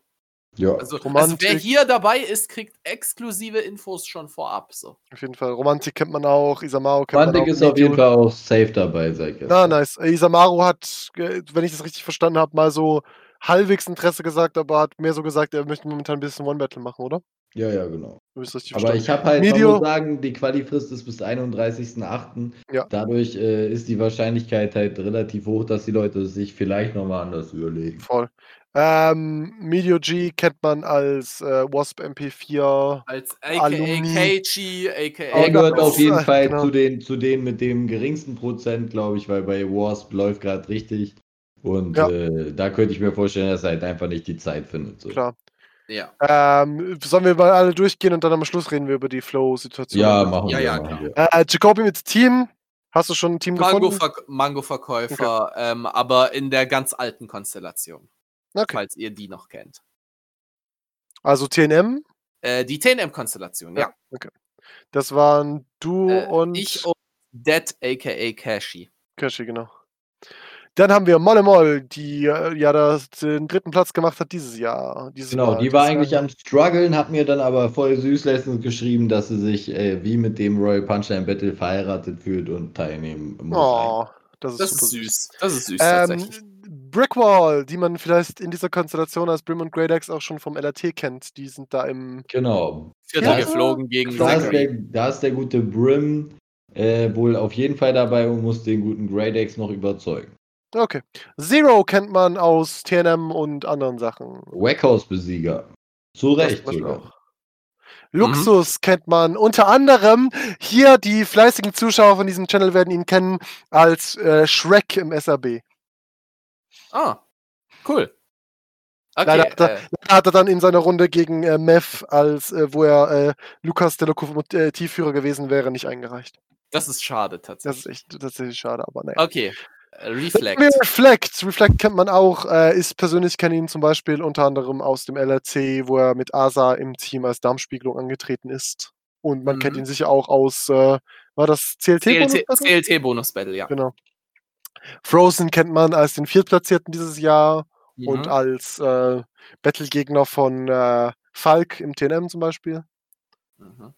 Ja. Also, also Romantik. wer hier dabei ist, kriegt exklusive Infos schon vorab. So. Auf jeden Fall. Romantik kennt man auch, Isamaru kennt Quantic man auch. ist auf jeden Fall auch safe dabei, sag ich jetzt. Na, nice. Isamaru hat, wenn ich das richtig verstanden habe, mal so halbwegs Interesse gesagt, aber hat mehr so gesagt, er möchte momentan ein bisschen One-Battle machen, oder? Ja, ja, genau. Aber verstanden? ich habe halt, Medio- man muss sagen, die Qualifrist ist bis 31.08. Ja. Dadurch äh, ist die Wahrscheinlichkeit halt relativ hoch, dass die Leute sich vielleicht nochmal anders überlegen. Voll. Ähm, Medio G kennt man als äh, Wasp MP4. Als aka. Keiichi, aka. Er gehört auf jeden äh, Fall genau. zu, den, zu denen mit dem geringsten Prozent, glaube ich, weil bei Wasp läuft gerade richtig. Und Ja. äh, da könnte ich mir vorstellen, dass er halt einfach nicht die Zeit findet. So. Klar. Ja. Ähm, sollen wir mal alle durchgehen und dann am Schluss reden wir über die Flow-Situation? Ja, machen Ja, wir. ja, machen klar. Äh, Jacobi mit Team. Hast du schon ein Team gefunden? Mango-Verk- Mango-Verkäufer, ähm, aber in der ganz alten Konstellation, Okay. falls ihr die noch kennt. Also TNM. Äh, die TNM-Konstellation, ja. Okay. Das waren du Äh, und ich und Dead, aka Kashi. Kashi, genau. Dann haben wir Molle Moll, die äh, ja das, den dritten Platz gemacht hat dieses Jahr. Dieses Genau, Mal, die war eigentlich Jahr. am struggeln, hat mir dann aber voll süß letztens geschrieben, dass sie sich äh, wie mit dem Royal Punchline Battle verheiratet fühlt und teilnehmen muss. Oh, das ist Das super ist süß. Das ist süß, Ähm, tatsächlich. Brickwall, die man vielleicht in dieser Konstellation als Brim und Great Axe auch schon vom LRT kennt, die sind da im. Genau. Vierter geflogen gegen Da ist, der, da ist der gute Brim äh, wohl auf jeden Fall dabei und muss den guten Great noch überzeugen. Okay. Zero kennt man aus TNM und anderen Sachen. Wackhouse-Besieger. Zu Recht sogar. auch. Luxus kennt man unter anderem hier die fleißigen Zuschauer von diesem Channel werden ihn kennen als äh, Shrek im SAB. Ah, cool. Leider Okay, hat er- äh, Leider hat er dann in seiner Runde gegen äh, Mev, als äh, wo er äh, Lukas der Lokomotivführer gewesen wäre, nicht eingereicht. das ist schade Das ist tatsächlich. echt tatsächlich schade, aber naja. Okay, äh, Reflect. Reflect. Reflect kennt man auch. Äh, ist persönlich kenne ihn zum Beispiel unter anderem aus dem LRC, wo er mit Asa im Team als Darmspiegelung angetreten ist. Und man kennt Mhm. ihn sicher auch aus, äh, war das CLT? CLT, Bonus-Battle? CLT-Bonus Battle, ja. Genau. Frozen kennt man als den Viertplatzierten dieses Jahr und Mhm. als äh, Battlegegner von äh, Falk im TNM zum Beispiel. Mhm.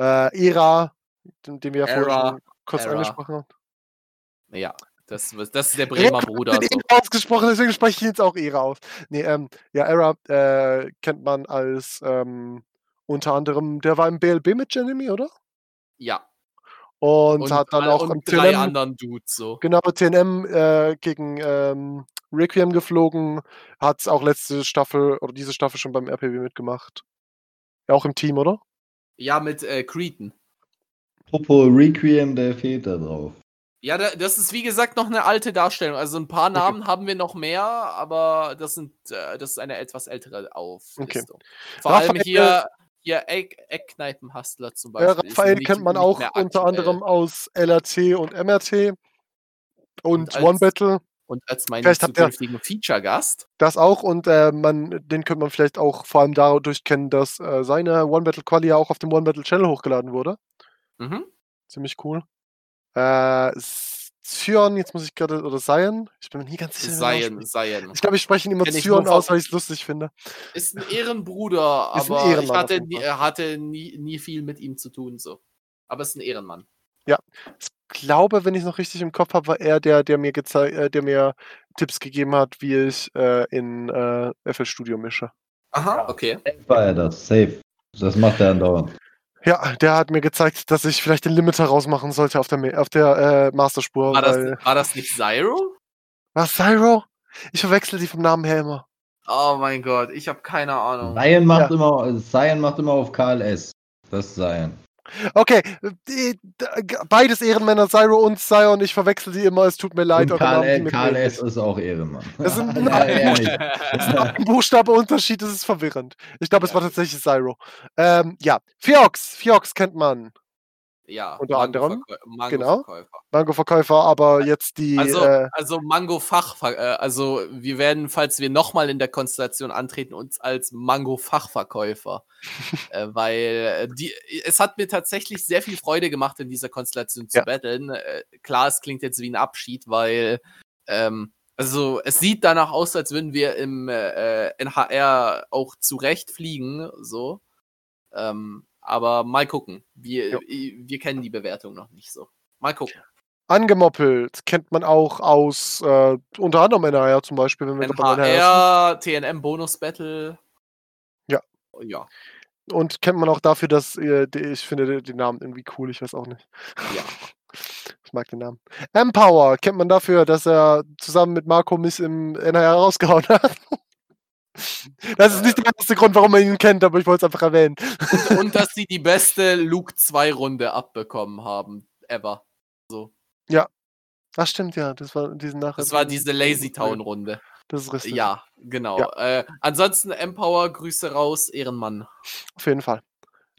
Äh, Era, den, den wir ja vorhin kurz Era. angesprochen haben. Ja, das, das ist der Bremer Era Bruder. So. Era ausgesprochen, deswegen spreche ich jetzt auch Era aus. Nee, ähm, ja, Era äh, kennt man als ähm, unter anderem, der war im BLB mit Jeremy, oder? Ja. Und, hat dann auch und am drei TNM, anderen Dudes so. genau, TNM äh, gegen ähm, Requiem geflogen, hat auch letzte Staffel oder diese Staffel schon beim RPW mitgemacht. Ja, auch im Team, oder? Ja, mit äh, Cretan. Apropos Requiem, der fehlt da drauf. Ja, da, das ist wie gesagt noch eine alte Darstellung. Also ein paar Namen haben wir noch mehr, aber das sind äh, das ist eine etwas ältere Auflistung. Vor allem Raphael- hier, hier Eck, Eckkneipenhustler zum Beispiel. ist Raphael kennt man auch unter anderem aus LRT und MRT und, Und als One Battle. Und als meinen Vielleicht zukünftigen Feature-Gast. Das auch und äh, man, den könnte man vielleicht auch vor allem dadurch kennen, dass äh, seine One Battle Quali ja auch auf dem One Battle Channel hochgeladen wurde. Mhm. Ziemlich cool. Äh, Sion, jetzt muss ich gerade, oder Sion, ich bin mir nie ganz sicher. ausspricht. seien. Ich glaube, ich spreche ihn immer Kenn ich nur aus, weil ich es lustig finde. Ist ein Ehrenbruder, [LAUGHS] Ist ein aber ich Ehrenmann auf hatte, nie, hatte nie, nie viel mit ihm zu tun. so. Aber ist ein Ehrenmann. Ich glaube, wenn ich es noch richtig im Kopf habe, war er der, der mir gezeigt, äh, der mir Tipps gegeben hat, wie ich äh, in äh, FL Studio mische. Aha, okay. Safe war er das, safe. Das macht er andauernd. Ja, der hat mir gezeigt, dass ich vielleicht den Limiter rausmachen sollte auf der, auf der äh, Masterspur. War das, war das nicht Zyro? was, Cyro? Ich verwechsel die vom Namen her immer. Oh mein Gott, ich habe keine Ahnung. Zion macht, Ja. immer, Zion macht immer auf KLS. Das ist Zion. Okay, beides Ehrenmänner, Cyro und Zion. Ich verwechsel die immer, es tut mir leid. Und mir KLS peinlich. ist auch Ehrenmann. Das ja, [LAUGHS] ein. Ein Buchstabeunterschied, das ist verwirrend. Ich glaube, es war tatsächlich Cyro. Ähm, ja, Fiox. Fiox kennt man. Ja, Unter anderem, Mango genau. Verkäufer. Mango-Verkäufer, aber jetzt die. Also, äh, also Mango Fach, äh, also wir werden, falls wir nochmal in der Konstellation antreten, uns als Mango Fachverkäufer, äh, weil äh, die, es hat mir tatsächlich sehr viel Freude gemacht, in dieser Konstellation zu Ja. battlen. Äh, klar, es klingt jetzt wie ein Abschied, weil ähm, Also es sieht danach aus, als würden wir im äh, NHR auch zurecht fliegen, so. Ähm, aber mal gucken. Wir, Jo. wir kennen die Bewertung noch nicht so. Mal gucken. Angemoppelt kennt man auch aus äh, unter anderem NHR zum Beispiel, wenn wir NHR TNM Bonus Battle. Ja. Ja. Und kennt man auch dafür, dass äh, ich finde den- Namen irgendwie cool, ich weiß auch nicht. Ja. [LAUGHS] Ich mag den Namen. Empower kennt man dafür, dass er zusammen mit Marco mich im NHR rausgehauen hat. Das ist nicht der erste Grund, warum man ihn kennt, aber ich wollte es einfach erwähnen. Und dass [LAUGHS] sie die beste Luke 2 Runde abbekommen haben, ever. So. Ach stimmt, ja, das war diesen nachher. Das war diese Lazy Town Runde. Das ist richtig. Ja, genau. Ja. Äh, ansonsten Empower, Grüße raus, Ehrenmann. Auf jeden Fall.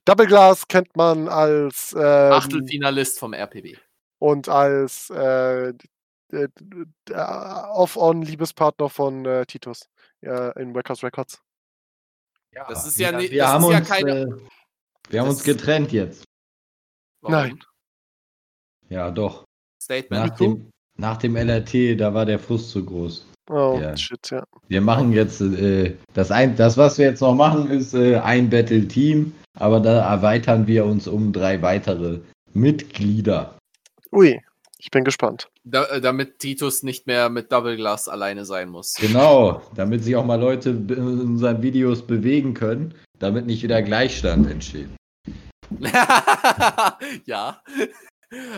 Double Glass kennt man als ähm, Achtelfinalist vom RPB. und als äh, äh, Off-On-Liebespartner von äh, Titus äh, in Wackhouse Records. Ja, Das ist ja wir, ni- wir das haben ist ja uns, keine- äh, wir haben Das- uns getrennt jetzt. Warum? Nein. Ja, doch. Statement. Nach dem, nach dem LRT, da war der Frust zu groß. Oh, Ja. shit, ja. Wir machen jetzt äh, das ein, das was wir jetzt noch machen, ist äh, ein Battle Team, aber da erweitern wir uns um drei weitere Mitglieder. Ui, ich bin gespannt. Da, äh, damit Titus nicht mehr mit Double Glass alleine sein muss. Genau, damit sich auch mal Leute in unseren Videos bewegen können, damit nicht wieder Gleichstand entsteht. [LAUGHS] ja.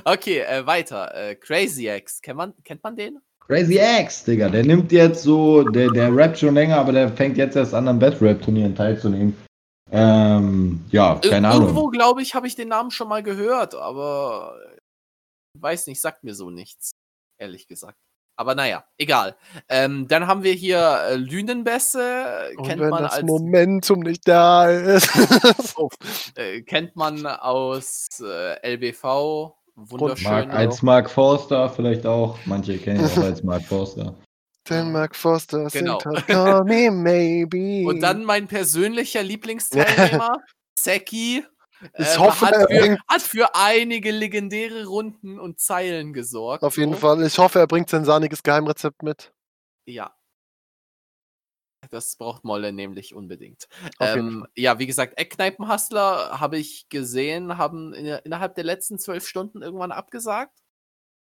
Okay, äh, weiter. Äh, Crazy X, kennt man, kennt man den? Crazy X, Digga, der nimmt jetzt so, der, der rappt schon länger, aber der fängt jetzt erst an, an Battle-Rap-Turnieren teilzunehmen. Ähm, ja, keine Ir- Ahnung. Irgendwo, glaube ich, habe ich den Namen schon mal gehört, aber weiß nicht, sagt mir so nichts, ehrlich gesagt. Aber naja, egal. Ähm, dann haben wir hier äh, Lünenbässe, Und kennt wenn man das als Momentum nicht da ist. [LAUGHS] äh, kennt man aus äh, LBV, wunderschön. Mark, als Mark Forster vielleicht auch. Manche kennen ihn auch als Mark Forster. Den Mark Foster Genau. sind halt Call me [LAUGHS] maybe. Und dann mein persönlicher Lieblingsteilnehmer, [LAUGHS] Seki. Ich ähm, hoffe, hat, er für, bringt- hat für einige legendäre Runden und Zeilen gesorgt. Auf jeden so. Fall. Ich hoffe, er bringt sein sahniges Geheimrezept mit. Ja. Das braucht Molle nämlich unbedingt. Ähm, ja, wie gesagt, Eckkneipenhustler habe ich gesehen, haben in, innerhalb der letzten zwölf Stunden irgendwann abgesagt.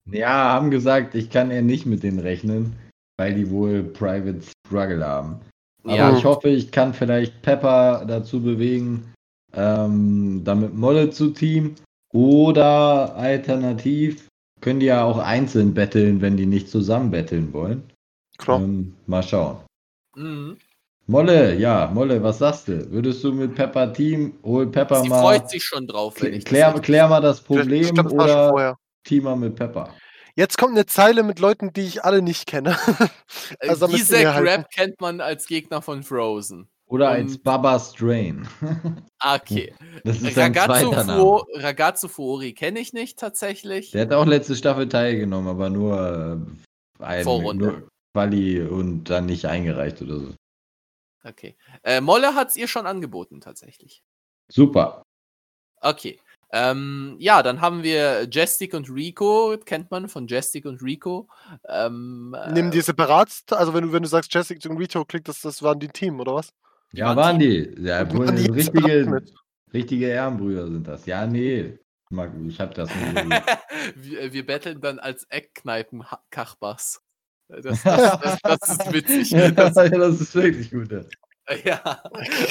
Ja, haben gesagt, ich kann eher nicht mit denen rechnen, weil die wohl Private Struggle haben. Aber Ja. ich hoffe, ich kann vielleicht Pepper dazu bewegen, ähm, damit Molle zu Team. Oder alternativ können die ja auch einzeln betteln, wenn die nicht zusammen betteln wollen. Klar. Ähm, mal schauen. Mhm. Molle, ja, Molle, was sagst du? Würdest du mit Pepper Team, hol Pepper Sie mal. freut sich schon drauf, wenn klär, ich klär, jetzt- klär mal das Ich Problem glaub, das oder. Teamer mit Pepper. Jetzt kommt eine Zeile mit Leuten, die ich alle nicht kenne. [LAUGHS] Äh, Also, Gizek helfen. Rap kennt man als Gegner von Frozen. Oder Und- als Baba Strain. Ah, Okay. [LAUGHS] Das ist Ragazzo. Fuo, Ragazzo Fuori kenne ich nicht tatsächlich. Der hat auch letzte Staffel teilgenommen, aber nur äh, ein, Vorrunde. nur Quali und dann nicht eingereicht oder so. Okay. Äh, Molle hat es ihr schon angeboten, tatsächlich. Super. Okay. Ähm, ja, dann haben wir Jestik und Rico, kennt man von Jestik und Rico. Ähm, Nimm äh, die separat, also wenn du, wenn du sagst Jessica und Rito, klingt das, das waren die Team, oder was? Ja, waren waren die. Ja, waren die separat richtige, richtige Ehrenbrüder sind das. Ja, nee. Ich hab das nicht so gut. [LAUGHS] wir, wir betteln dann als Eckkneipen-Kachbas. Das, [LAUGHS] das, das, das ist witzig. ja, Das, das ist wirklich gut. [LAUGHS] ja.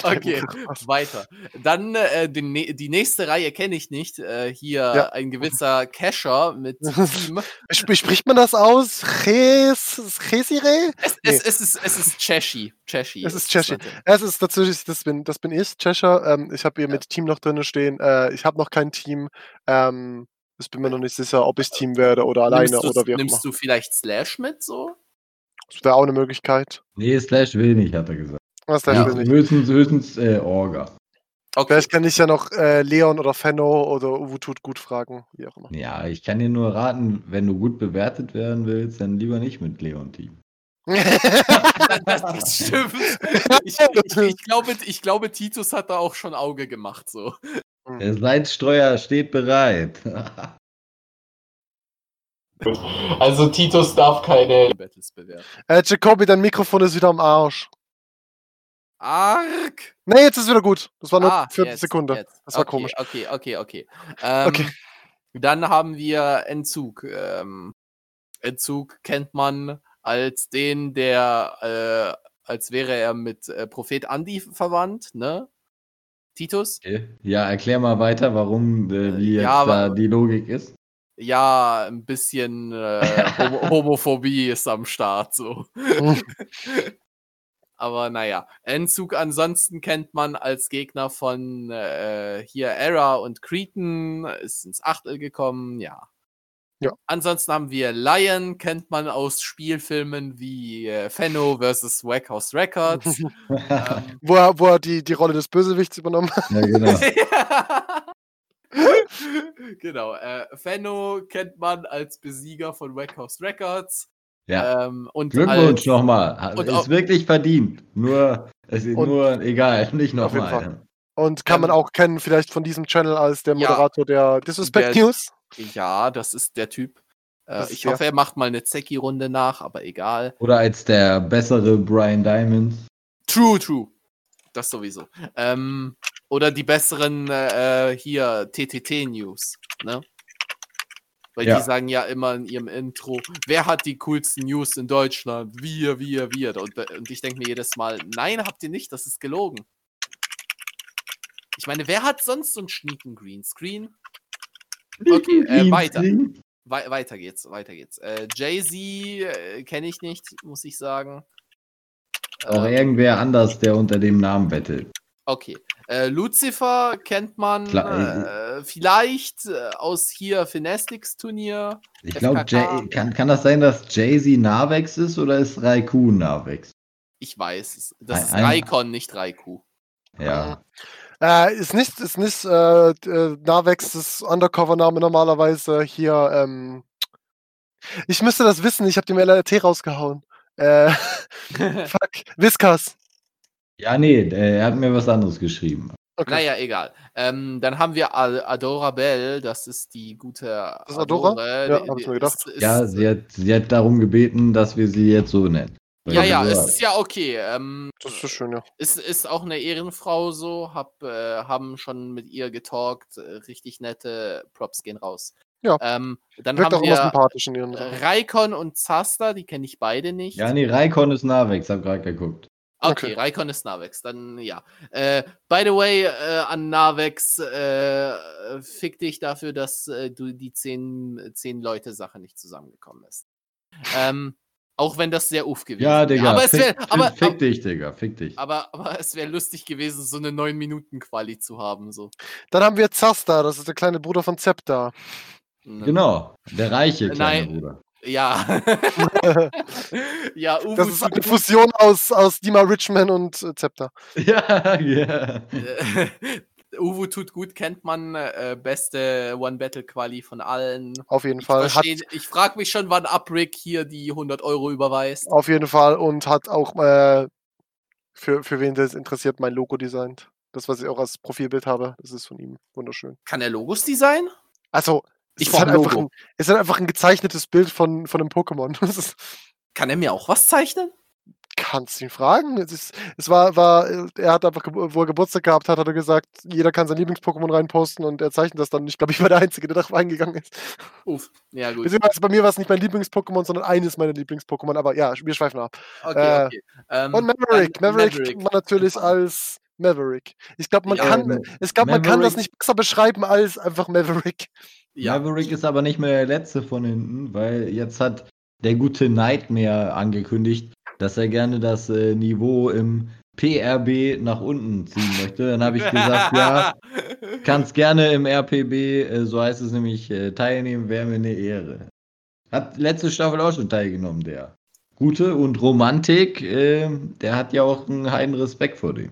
okay, weiter. Dann äh, den, die nächste Reihe kenne ich nicht. Äh, hier Ja. ein gewisser Casher mit [LAUGHS] spricht man das aus? Ches, Chesire? Es, Nee. es, es ist, es ist Cheshi. Cheshi. Es ist das Cheshi. Ganze. Es ist tatsächlich, das bin, das bin ich, Cheshire. Ähm, ich habe hier Ja. mit Team noch drin stehen. Äh, ich habe noch kein Team. Ähm, ich bin mir noch nicht sicher, ob ich Team werde oder alleine nimmst oder wie auch immer. nimmst du vielleicht Slash mit so? Das wäre auch eine Möglichkeit. Nee, Slash will nicht, hat er gesagt. Was da Ja, höchstens höchstens äh, Orga. Okay. Vielleicht kann ich ja noch äh, Leon oder Fenno oder Uwu tut gut fragen, wie auch immer. Ja, ich kann dir nur raten, wenn du gut bewertet werden willst, dann lieber nicht mit Leon Team. das, das stimmt. Ich, ich, ich, glaube, ich glaube, Titus hat da auch schon Auge gemacht. So. Der Seitstreuer steht bereit. Also Titus darf keine Battles bewerten. Äh, Jacobi, dein Mikrofon ist wieder am Arsch. Arg! Nee, jetzt ist wieder gut. Das war nur Ah, für jetzt, Sekunde. jetzt. Das war okay, komisch. Okay, okay, okay. Ähm, Okay. Dann haben wir Entzug. Ähm, Entzug kennt man als den, der, äh, als wäre er mit äh, Prophet Andi verwandt, ne? Titus? Okay. Ja, erklär mal weiter, warum, äh, wie Äh, jetzt ja, da die Logik ist. Ja, ein bisschen äh, [LAUGHS] Homo Homophobie ist am Start, so. [LAUGHS] Aber naja, Endzug ansonsten kennt man als Gegner von äh, hier Era und Cretan, ist ins Achtel gekommen, ja. Ja. Ansonsten haben wir Lion, kennt man aus Spielfilmen wie äh, Fenno vs. Wackhouse Records. [LAUGHS] ähm, Wo er, wo er die, die Rolle des Bösewichts übernommen hat. Ja, genau. [LAUGHS] [LAUGHS] genau, äh, Fenno kennt man als Besieger von Wackhouse Records. Ja. Ähm, und Glückwunsch als, nochmal. Ist auch- wirklich verdient. Nur, es ist nur egal, [LAUGHS] nicht nochmal. Und kann man Ähm, auch kennen, vielleicht von diesem Channel als der Ja. Moderator der Disrespect Der- News. Ja, das ist der Typ. Äh, ich hoffe, er macht mal eine Zecki-Runde nach, aber egal. Oder als der bessere Brian Diamond. True, true. Das sowieso. Ähm, oder die besseren äh, hier TTT-News, ne? Weil Ja. die sagen ja immer in ihrem Intro, wer hat die coolsten News in Deutschland? Wir, wir, wir. Und, äh, und ich denke mir jedes Mal, nein, habt ihr nicht, das ist gelogen. Ich meine, wer hat sonst so einen schnieken Greenscreen? Okay, äh, weiter. Wei weiter geht's, weiter geht's. Äh, Jay-Z äh, kenne ich nicht, muss ich sagen. Auch Ähm, irgendwer anders, der unter dem Namen bettelt. okay. Äh, Lucifer kennt man Klar, äh, vielleicht äh, aus hier Finestics-Turnier. Ich glaube, kann, kann das sein, dass Jay-Z Navex ist oder ist Raikou Navex? Ich weiß es. Das Ein- ist Raikon, nicht Raikou. Ja. Äh, ist nicht, ist nicht äh, äh, Navex das Undercover-Name normalerweise hier. Ähm, ich müsste das wissen, ich habe dem LRT rausgehauen. Äh, [LAUGHS] [LAUGHS] fuck, Viscas. Ja, nee, äh, er hat mir was anderes geschrieben. Okay. Naja, egal. Ähm, dann haben wir Ad- Adora Bell, das ist die gute Das Adora? Adore, Ja, hab ich mir gedacht. ist- ist- Ja, sie hat, sie hat darum gebeten, dass wir sie jetzt so nennen. ja, ja, es ist ja okay. Ähm, Das ist schön, ja. Ist, ist auch eine Ehrenfrau so, hab, äh, haben schon mit ihr getalkt, äh, richtig nette Props gehen raus. Ja. Ähm, dann Wirkt auch haben wir sympathisch in ihren. Raikon und Zasta, die kenne ich beide nicht. Ja, nee, Raikon ist Navex, hab grad geguckt. Okay, okay. Raikon ist Navex, dann ja. Äh, by the way, äh, an Navex, äh, fick dich dafür, dass äh, du die 10, 10 Leute Sache nicht zusammengekommen ist. Ähm, auch wenn das sehr uff gewesen Ja, wäre. Digga. Aber es fick, wäre, fick, aber, fick dich, Digga, fick dich. aber, aber es wäre lustig gewesen, so eine 9-Minuten-Quali zu haben. So. Dann haben wir Zasta, das ist der kleine Bruder von Zepta. Ne? Genau, der reiche kleine Nein. Bruder. Ja. [LAUGHS] ja, Uwe Das ist eine Fusion aus, aus Dima Richman und äh, Zepta. [LAUGHS] Ja, ja. äh, [LAUGHS] Uwe tut gut, kennt man. Äh, beste One-Battle-Quali von allen. Auf jeden Ich, Fall. Hat, versteh- ich frage mich schon, wann Uprick hier die 100 Euro überweist. auf jeden Fall und hat auch äh, für, für wen das interessiert mein Logo designt. Das, was ich auch als Profilbild habe, das ist von ihm. Wunderschön. Kann er Logos designen? Also, es Ich ist, brauch halt ein einfach Logo. ein, es ist halt einfach ein gezeichnetes Bild von, von einem Pokémon. [LAUGHS] Ist, Kann er mir auch was zeichnen? kannst du ihn fragen? Es, ist, es war, war, er hat einfach, wo er Geburtstag gehabt hat, hat er gesagt, jeder kann sein Lieblings-Pokémon reinposten und er zeichnet das dann. Ich glaube, ich war der Einzige, der darauf eingegangen ist. Uff, ja gut. Beziehungsweise bei mir war es nicht mein Lieblings-Pokémon, sondern eines meiner Lieblings-Pokémon. Aber ja, wir schweifen ab. Okay, äh, okay. Ähm, Und Maverick. Maverick, Maverick. natürlich als Maverick. Ich glaube, man Ja, kann, ähm, ich glaube, man kann das nicht besser beschreiben als einfach Maverick. Ja. Maverick ist aber nicht mehr der letzte von hinten, weil jetzt hat der gute Nightmare angekündigt, dass er gerne das äh, Niveau im PRB nach unten ziehen möchte. Dann habe ich gesagt, ja, [LAUGHS] kannst gerne im RPB, äh, so heißt es nämlich, äh, teilnehmen, wäre mir eine Ehre. Hat letzte Staffel auch schon teilgenommen, der. Gute und Romantik, äh, der hat ja auch einen heiden Respekt vor dem.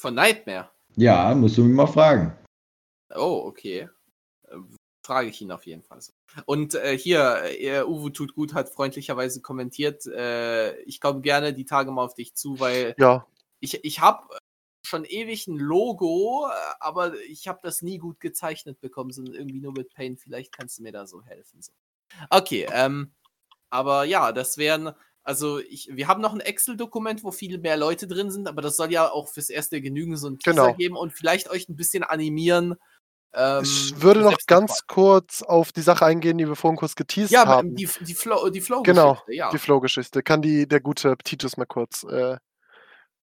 Von Nightmare. Ja, musst du mich mal fragen. Oh, okay. Frage ich ihn auf jeden Fall. Und äh, hier, äh, Uwe tut gut, hat freundlicherweise kommentiert, äh, ich komme gerne die Tage mal auf dich zu, weil Ja, ich, ich habe schon ewig ein Logo, äh, aber ich habe das nie gut gezeichnet bekommen, sondern irgendwie nur mit Paint. Vielleicht kannst du mir da so helfen. So. Okay, ähm, aber ja, das wären, also ich, wir haben noch ein Excel-Dokument, wo viele mehr Leute drin sind, aber das soll ja auch fürs erste genügen so ein Teaser Genau. geben und vielleicht euch ein bisschen animieren. Ähm, Ich würde noch ganz kurz auf die Sache eingehen, die wir vorhin kurz geteased Ja, haben. die, die Flow, die Flow Genau, ja. Die Flow-Geschichte. Kann die, der gute Titus mal kurz. Äh,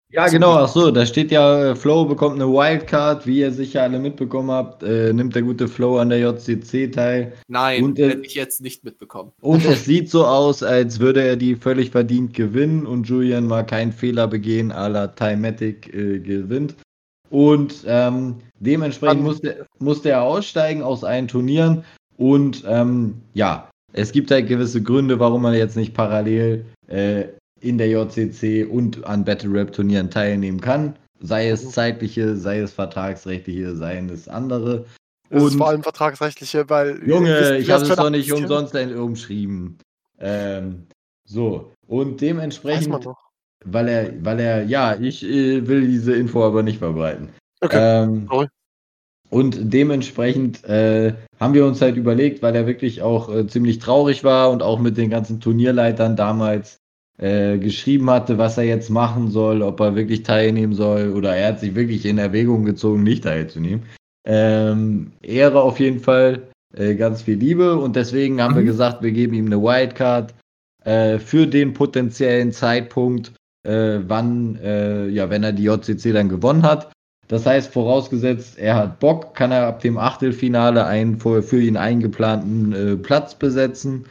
Ja, genau, ach so, da steht ja, äh, Flow bekommt eine Wildcard, wie ihr sicher alle mitbekommen habt, äh, nimmt der gute Flow an der JCC teil. Nein, Und, hätte ich jetzt nicht mitbekommen. Und es [LAUGHS] sieht so aus, als würde er die völlig verdient gewinnen und Julian mal keinen Fehler begehen, à la Timatic äh, gewinnt. Und ähm, dementsprechend musste, musste er aussteigen aus allen Turnieren. Und ähm, ja, es gibt halt gewisse Gründe, warum man jetzt nicht parallel äh, in der JCC und an Battle Rap Turnieren teilnehmen kann. Sei es Mhm. zeitliche, sei es vertragsrechtliche, sei es andere. das ist Und- vor allem vertragsrechtliche, weil. Junge, wisst, ich habe es doch nicht umsonst umschrieben. Ähm, so, und dementsprechend, weil er, weil er, ja, ich äh, will diese Info aber nicht verbreiten. Okay. Ähm, Sorry. und dementsprechend äh, haben wir uns halt überlegt, weil er wirklich auch äh, ziemlich traurig war und auch mit den ganzen Turnierleitern damals äh, geschrieben hatte, was er jetzt machen soll, ob er wirklich teilnehmen soll oder er hat sich wirklich in Erwägung gezogen, nicht teilzunehmen. Ähm, Ehre auf jeden Fall, äh, ganz viel Liebe und deswegen haben wir Mhm. gesagt, wir geben ihm eine Wildcard äh, für den potenziellen Zeitpunkt, äh, wann, äh, ja, wenn er die JCC dann gewonnen hat. Das heißt, vorausgesetzt, er hat Bock, kann er ab dem Achtelfinale einen für, für ihn eingeplanten äh, Platz besetzen.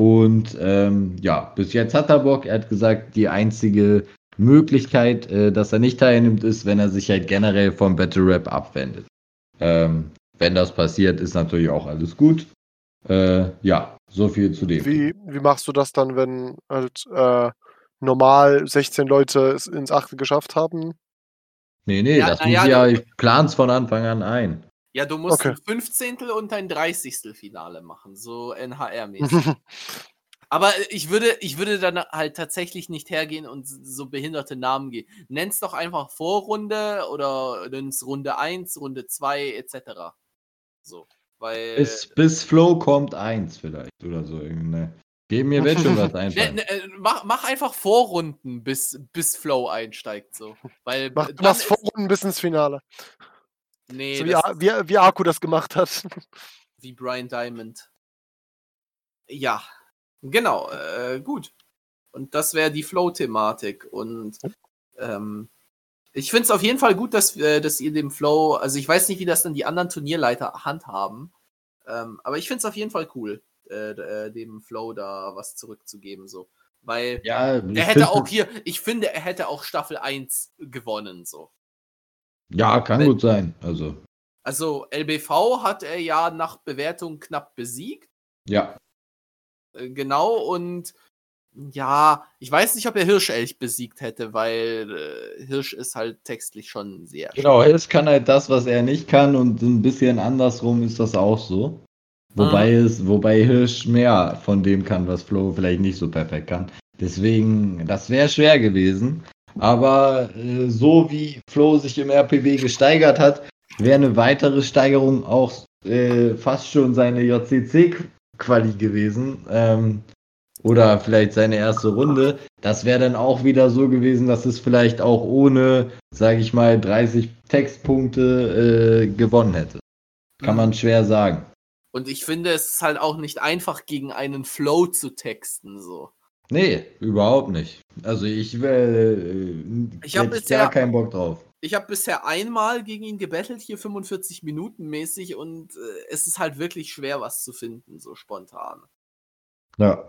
Und ähm, ja, bis jetzt hat er Bock. Er hat gesagt, die einzige Möglichkeit, äh, dass er nicht teilnimmt, ist, wenn er sich halt generell vom Battle Rap abwendet. Ähm, wenn das passiert, ist natürlich auch alles gut. Äh, ja, so viel zu dem. Wie, wie machst du das dann, wenn halt äh, normal 16 Leute es ins Achte geschafft haben? Nee, nee, Ja, das muss ja, ja, ich plan's von Anfang an ein. Ja, du musst Okay. ein 15. und ein 30. Finale machen, so NHR-mäßig. [LAUGHS] Aber ich würde, ich würde dann halt tatsächlich nicht hergehen und so behinderte Namen gehen. Nenn's doch einfach Vorrunde oder nenn's Runde 1, Runde 2 etc. So, weil Bis, bis Flow kommt eins vielleicht oder so. Ne. Geben mir wird schon was ne, einfallen. ne, äh, mach, mach einfach Vorrunden, bis, bis Flow einsteigt so, weil Mach, dann du machst ist- Vorrunden bis ins Finale. Nee, so wie, wie, wie Aku das gemacht hat. [LAUGHS] wie Brian Diamond. Ja, genau, äh, gut. Und das wäre die Flow-Thematik. Und ähm, ich finde es auf jeden Fall gut, dass, äh, dass ihr dem Flow, also ich weiß nicht, wie das dann die anderen Turnierleiter handhaben, ähm, aber ich finde es auf jeden Fall cool, äh, äh, dem Flow da was zurückzugeben, so. Weil Ja, er hätte auch hier, ich finde, er hätte auch Staffel 1 gewonnen, so. Ja, kann Wenn- gut sein. Also, Also LBV hat er ja nach Bewertung knapp besiegt. ja. Äh, Genau, und ja, ich weiß nicht, ob er Hirschelch besiegt hätte, weil äh, Hirsch ist halt textlich schon sehr. Genau, Hills kann halt das, was er nicht kann und ein bisschen andersrum ist das auch so. Wobei es, wobei Hirsch mehr von dem kann, was Flo vielleicht nicht so perfekt kann. Deswegen, das wäre schwer gewesen. Aber äh, so wie Flo sich im RPB gesteigert hat, wäre eine weitere Steigerung auch äh, fast schon seine JCC-Quali gewesen. Ähm, oder vielleicht seine erste Runde. Das wäre dann auch wieder so gewesen, dass es vielleicht auch ohne, sage ich mal, 30 Textpunkte äh, gewonnen hätte. Kann man schwer sagen. Und ich finde, es ist halt auch nicht einfach, gegen einen Flow zu texten, so. Nee, überhaupt nicht. Also ich äh, Ich hab bisher- gar keinen Bock drauf. Ich habe bisher einmal gegen ihn gebettelt, hier 45 Minuten mäßig, und äh, es ist halt wirklich schwer, was zu finden, so spontan. Ja.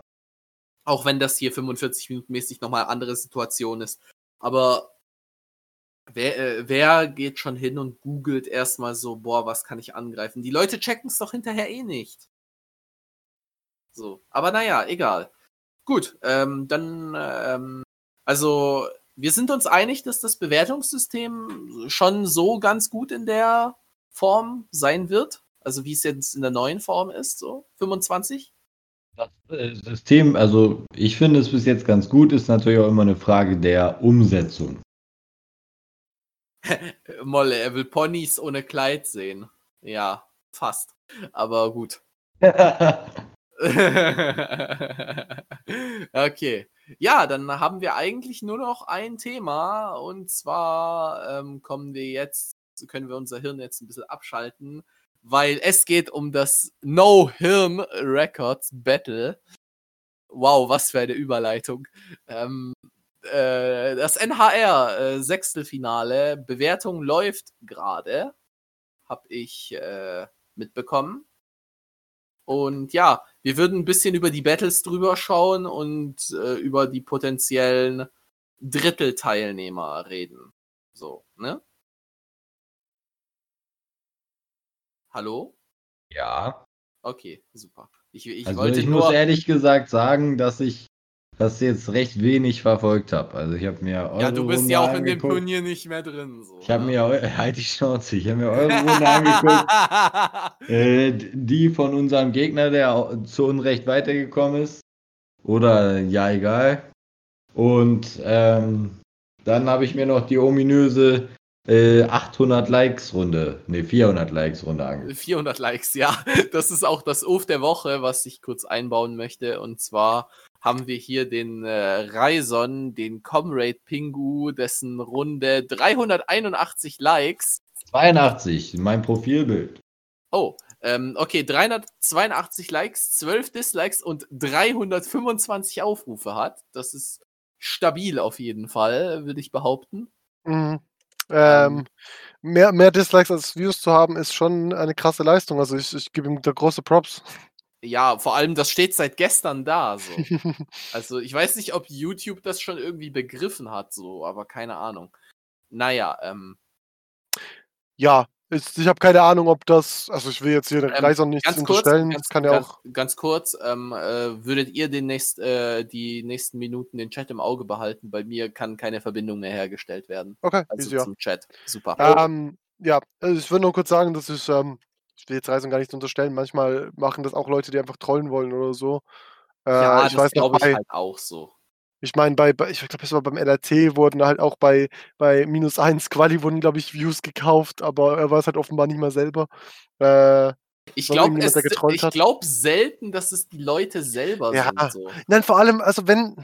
Auch wenn das hier 45 Minuten mäßig nochmal andere Situation ist. Aber wer, äh, wer geht schon hin und googelt erstmal so, boah, was kann ich angreifen? Die Leute checken es doch hinterher eh nicht. So, aber naja, egal. Gut, ähm, dann, ähm, also, wir sind uns einig, dass das Bewertungssystem schon so ganz gut in der Form sein wird. Also, wie es jetzt in der neuen Form ist, so 25. Das äh, System, also ich finde es bis jetzt ganz gut, ist natürlich auch immer eine Frage der Umsetzung. [LAUGHS] Molle, er will Ponys ohne Kleid sehen. Ja, fast. Aber gut. [LAUGHS] [LAUGHS] okay. Ja, dann haben wir eigentlich nur noch ein Thema und zwar ähm, kommen wir jetzt, können wir unser Hirn jetzt ein bisschen abschalten, weil es geht um das No Hirn Records Battle. Wow, was für eine Überleitung. Ähm, äh, das NHR äh, Sechstelfinale, Bewertung läuft gerade, habe ich äh, mitbekommen. Und ja, wir würden ein bisschen über die Battles drüber schauen und äh, über die potenziellen Drittelteilnehmer reden. So, ne? Hallo? Ja. Okay, super. Ich, ich Also wollte ich nur. muss ehrlich gesagt sagen, dass ich das jetzt recht wenig verfolgt habe. Also ich habe mir eure ja, du bist Runde ja auch in dem angeguckt. Turnier nicht mehr drin. So, Ich habe ne? mir [LAUGHS] halt die Schnauze, ich habe mir eure Runde angeguckt. [LAUGHS] Äh, die von unserem Gegner, der zu Unrecht weitergekommen ist. Oder ja, egal. Und ähm, dann habe ich mir noch die ominöse äh, 800 Likes Runde, ne 400 Likes Runde angeguckt. 400 Likes, ja. Das ist auch das Uf der Woche, was ich kurz einbauen möchte. Und zwar haben wir hier den äh, Raison, den Comrade Pingu, dessen Runde 381 Likes. 82, mein Profilbild. Oh, ähm, okay, 382 Likes, 12 Dislikes und 325 Aufrufe hat. Das ist stabil auf jeden Fall, würde ich behaupten. Mhm. Ähm. Ähm, mehr, mehr Dislikes als Views zu haben, ist schon eine krasse Leistung. Also ich, ich gebe ihm da große Props. Ja, vor allem, das steht seit gestern da. So. [LAUGHS] Also ich weiß nicht, ob YouTube das schon irgendwie begriffen hat, so, aber keine Ahnung. Naja, ähm, ja, ich, ich habe keine Ahnung, ob das, also ich will jetzt hier den Ähm, Reisern nichts ganz kurz, unterstellen, ganz, das kann ja ganz, auch. ganz kurz, ähm, äh, würdet ihr demnächst äh, die nächsten Minuten den Chat im Auge behalten? Bei mir kann keine Verbindung mehr hergestellt werden. Okay, Also easy, ja. zum Chat. Super. Ähm, ja, also ich würde nur kurz sagen, dass ich, ähm, ich will jetzt Reisern gar nichts unterstellen, manchmal machen das auch Leute, die einfach trollen wollen oder so. Äh, ja, ich das glaube ich bei, halt auch so. ich meine, bei, bei, ich glaube, es war beim LRT, wurden halt auch bei, bei minus 1 Quali wurden, glaube ich, Views gekauft, aber er war es halt offenbar nicht mal selber. Äh, Ich glaube glaub selten, dass es die Leute selber Ja. sind. So. nein, vor allem, also wenn,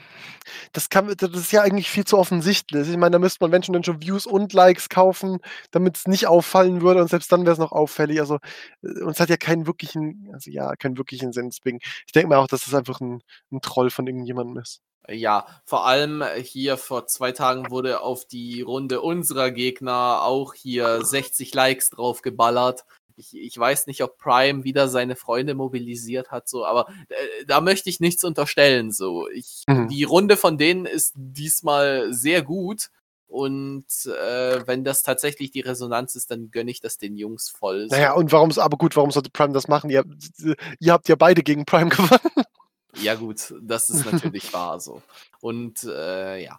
das kann, das ist ja eigentlich viel zu offensichtlich. Ich meine, da müsste man, wenn schon, dann schon Views und Likes kaufen, damit es nicht auffallen würde und selbst dann wäre es noch auffällig. Also, äh, und es hat ja keinen wirklichen, also ja, keinen wirklichen Sinn. Deswegen, ich denke mal auch, dass das einfach ein, ein Troll von irgendjemandem ist. Ja, vor allem hier vor zwei Tagen wurde auf die Runde unserer Gegner auch hier 60 Likes drauf geballert. Ich, ich weiß nicht, ob Prime wieder seine Freunde mobilisiert hat, so, aber äh, da möchte ich nichts unterstellen. So, ich, Mhm. die Runde von denen ist diesmal sehr gut. Und äh, wenn das tatsächlich die Resonanz ist, dann gönne ich das den Jungs voll. So. Naja, und warum, aber gut, warum sollte Prime das machen? Ihr, ihr habt ja beide gegen Prime [LAUGHS] gewonnen. Ja, gut, das ist natürlich wahr so. Und äh, ja.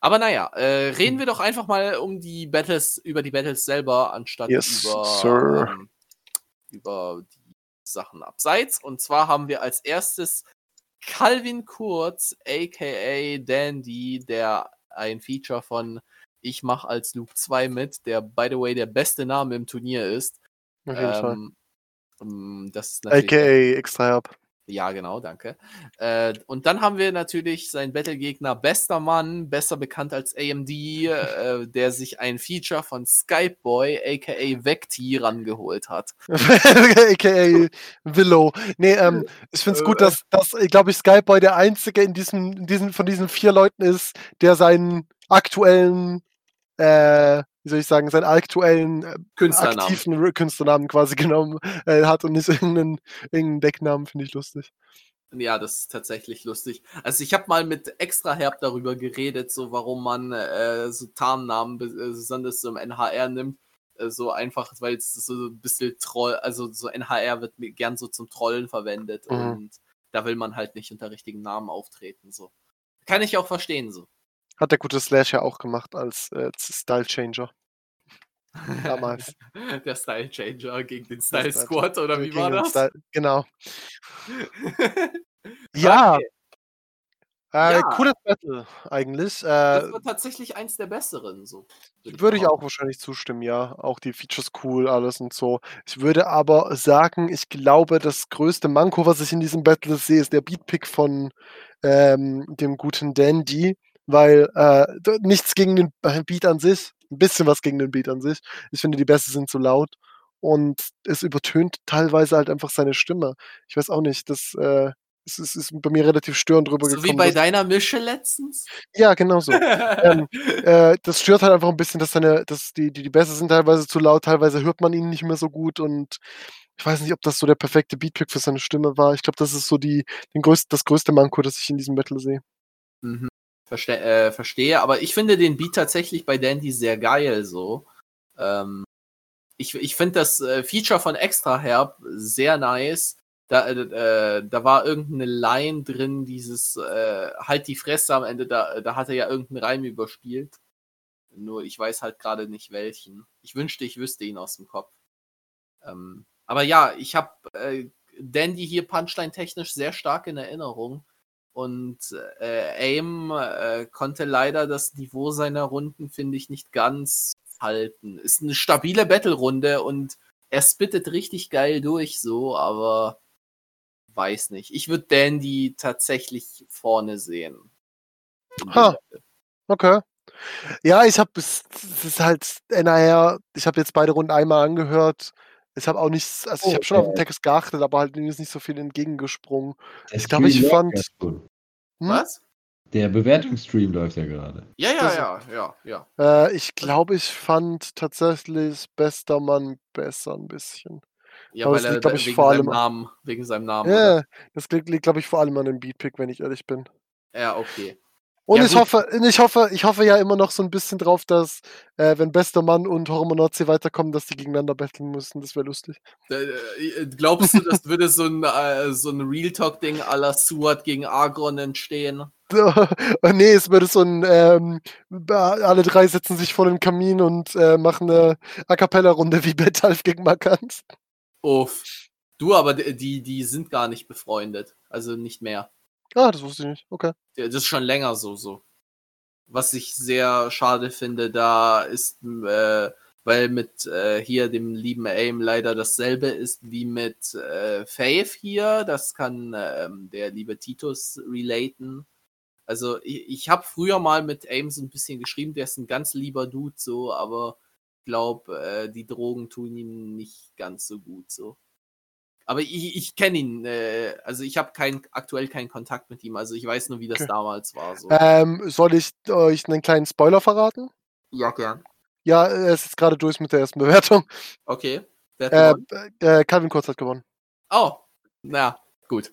Aber naja, äh, reden wir doch einfach mal um die Battles, über die Battles selber, anstatt Yes, über, ähm, über die Sachen abseits. Und zwar haben wir als erstes Calvin Kurz, aka Dandy, der ein Feature von Ich mach als Luke 2 mit, der by the way der beste Name im Turnier ist. Auf jeden Fall. Ähm, ähm, das ist natürlich AKA Extra Help. Ja, genau, danke. Äh, und dann haben wir natürlich seinen Battlegegner Bester Mann, besser bekannt als AMD, äh, der sich ein Feature von Skypeboy, aka Vecti, rangeholt hat. [LAUGHS] AKA Willow. Nee, ähm, ich finde es gut, Äh. dass, dass glaube ich, Skyboy der einzige in diesem, in diesem, von diesen vier Leuten ist, der seinen aktuellen, äh, wie soll ich sagen, seinen aktuellen äh, Künstlernamen. aktiven Künstlernamen quasi [LAUGHS] genommen äh, hat und nicht [LAUGHS] irgendeinen, irgendeinen Decknamen, finde ich lustig. Ja, das ist tatsächlich lustig. Also ich habe mal mit extra herb darüber geredet, so warum man äh, so Tarnnamen be- äh, besonders so im NHR nimmt. Äh, so einfach, weil es so ein bisschen Troll, also so NHR wird gern so zum Trollen verwendet Mhm. und da will man halt nicht unter richtigen Namen auftreten. So. Kann ich auch verstehen, so. Hat der gute Slash ja auch gemacht als äh, Style Changer. Damals. [LAUGHS] Der Style Changer gegen den Style Squad, oder Äh, wie war das? Style, genau. [LAUGHS] Ja, Okay. Äh, Ja. Cooles Battle eigentlich. Das Äh, war tatsächlich eins der besseren. So, würd würde ich auch wahrscheinlich zustimmen, ja. Auch die Features cool, alles und so. Ich würde aber sagen, ich glaube, das größte Manko, was ich in diesem Battle sehe, ist der Beatpick von ähm, dem guten Dandy, weil äh, nichts gegen den Beat an sich, ein bisschen was gegen den Beat an sich. Ich finde, die Bässe sind zu laut und es übertönt teilweise halt einfach seine Stimme. Ich weiß auch nicht, das äh, es ist, ist bei mir relativ störend So rübergekommen. wie bei dass- deiner Mische letztens. ja, genau so. Ähm, [LAUGHS] äh, das stört halt einfach ein bisschen, dass seine, dass die, die, die Bässe sind teilweise zu laut, teilweise hört man ihn nicht mehr so gut und ich weiß nicht, ob das so der perfekte Beatpick für seine Stimme war. Ich glaube, das ist so die, den größten, das größte Manko, das ich in diesem Battle sehe. Mhm. Verste äh, verstehe, aber ich finde den Beat tatsächlich bei Dandy sehr geil so. Ähm, ich ich finde das äh, Feature von Extra Herb sehr nice. Da, äh, äh, da war irgendeine Line drin, dieses äh, halt die Fresse am Ende, da, da hat er ja irgendeinen Reim überspielt. Nur ich weiß halt gerade nicht welchen. Ich wünschte, ich wüsste ihn aus dem Kopf. Ähm, aber ja, ich habe Dandy hier Punchline-technisch sehr stark in Erinnerung. Und äh, Aim äh, konnte leider das Niveau seiner Runden, finde ich, nicht ganz halten. Ist eine stabile Battle-Runde und er spittet richtig geil durch, so, aber weiß nicht. Ich würde Dandy tatsächlich vorne sehen. Ha. Okay. Ja, ich habe es ist halt NAR, ich habe jetzt beide Runden einmal angehört. Ich habe auch nichts, also ich Oh, habe schon auf den. Text geachtet, aber halt mir ist nicht so viel entgegengesprungen. Ich glaube, ich fand-. Hm? Was? Der Bewertungsstream läuft ja gerade. Ja, ja, Das- ja, ja, ja. Äh, ich glaube, ich fand tatsächlich Bester Mann besser ein bisschen. Ja, Aber weil das er liegt, glaub da- ich, wegen vor seinem allem- Namen, wegen seinem Namen. Ja, das liegt, liegt glaube ich, vor allem an dem Beatpick, wenn ich ehrlich bin. Ja, okay. Und Ja, ich gut. hoffe, ich hoffe, ich hoffe ja immer noch so ein bisschen drauf, dass, äh, wenn Bester Mann und Hormonozzi weiterkommen, dass die gegeneinander battlen müssen. Das wäre lustig. Äh, äh, Glaubst du, das würde so ein, äh, so ein Real Talk-Ding à la Suat gegen Agron entstehen? [LAUGHS] nee, es würde so ein, ähm, alle drei setzen sich vor den Kamin und äh, machen eine A Cappella-Runde wie Betalf gegen Markant. Uff. Du, aber die, die sind gar nicht befreundet. Also nicht mehr. Ah, das wusste ich nicht. Okay. Das ist schon länger so, so. Was ich sehr schade finde, da ist, äh, weil mit äh, hier dem lieben Aim leider dasselbe ist wie mit äh, Faith hier. Das kann ähm, der liebe Titus relaten. Also ich, ich habe früher mal mit Aim so ein bisschen geschrieben, der ist ein ganz lieber Dude so, aber ich glaube, äh, die Drogen tun ihm nicht ganz so gut so. Aber ich, ich kenne ihn, äh, also ich habe kein, aktuell keinen Kontakt mit ihm, also ich weiß nur, wie das Okay. damals war. So. Ähm, soll ich euch einen kleinen Spoiler verraten? ja, gern. Ja, er ist jetzt gerade durch mit der ersten Bewertung. Okay. Äh, äh, Calvin Kurz hat gewonnen. Oh, na, gut.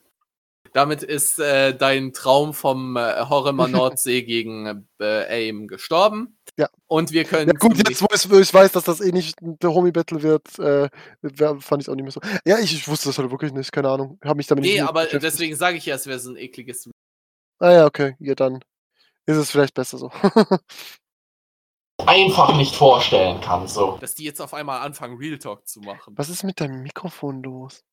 Damit ist äh, dein Traum vom äh, Horror Nordsee [LAUGHS] gegen äh, Aim gestorben. Ja. Und wir können. Ja, gut, jetzt wo ich, wo ich weiß, dass das eh nicht der Homie-Battle wird, äh, fand ich auch nicht mehr so. Ja, ich, ich wusste das halt wirklich nicht, keine Ahnung. Hab mich damit Nee, nicht aber beschäftigt. deswegen sage ich ja, es wäre so ein ekliges. Ah ja, okay. Ja, dann ist es vielleicht besser so. [LAUGHS] Einfach nicht vorstellen kann, so. Dass die jetzt auf einmal anfangen, Real Talk zu machen. Was ist mit deinem Mikrofon los?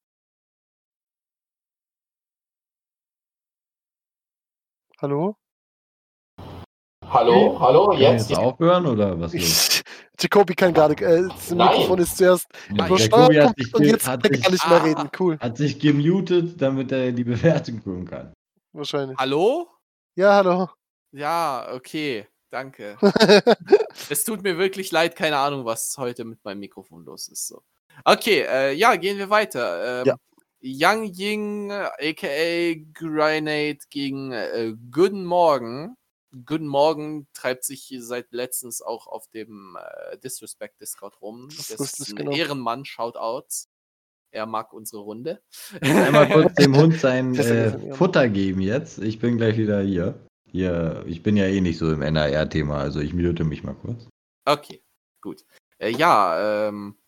Hallo? Hallo, hallo, Können wir jetzt aufhören oder was [LAUGHS] los? Ich, Jacobi kann gerade. Äh, das Nein. Mikrofon ist zuerst übersteuert Jacobi hat sich, und jetzt hat, kann sich, gar nicht mehr Ah. reden. Cool, hat sich gemutet, damit er die Bewertung gucken kann. wahrscheinlich. Hallo? Ja, hallo. Ja, okay. Danke. [LAUGHS] Es tut mir wirklich leid, keine Ahnung, was heute mit meinem Mikrofon los ist. So. Okay, äh, ja, gehen wir weiter. Ähm, Ja. Yang Ying, äh, aka Grenade gegen äh, Guten Morgen. Guten Morgen treibt sich seit letztens auch auf dem äh, Disrespect Discord rum. Das Das, ist ein genau. Ehrenmann, Shoutouts. Er mag unsere Runde. Einmal kurz dem [LAUGHS] Hund sein äh. Futter geben jetzt. Ich bin gleich wieder hier. hier. Ich bin ja eh nicht so im NAR-Thema, also ich mute mich mal kurz. Okay, gut. Äh, ja, ähm,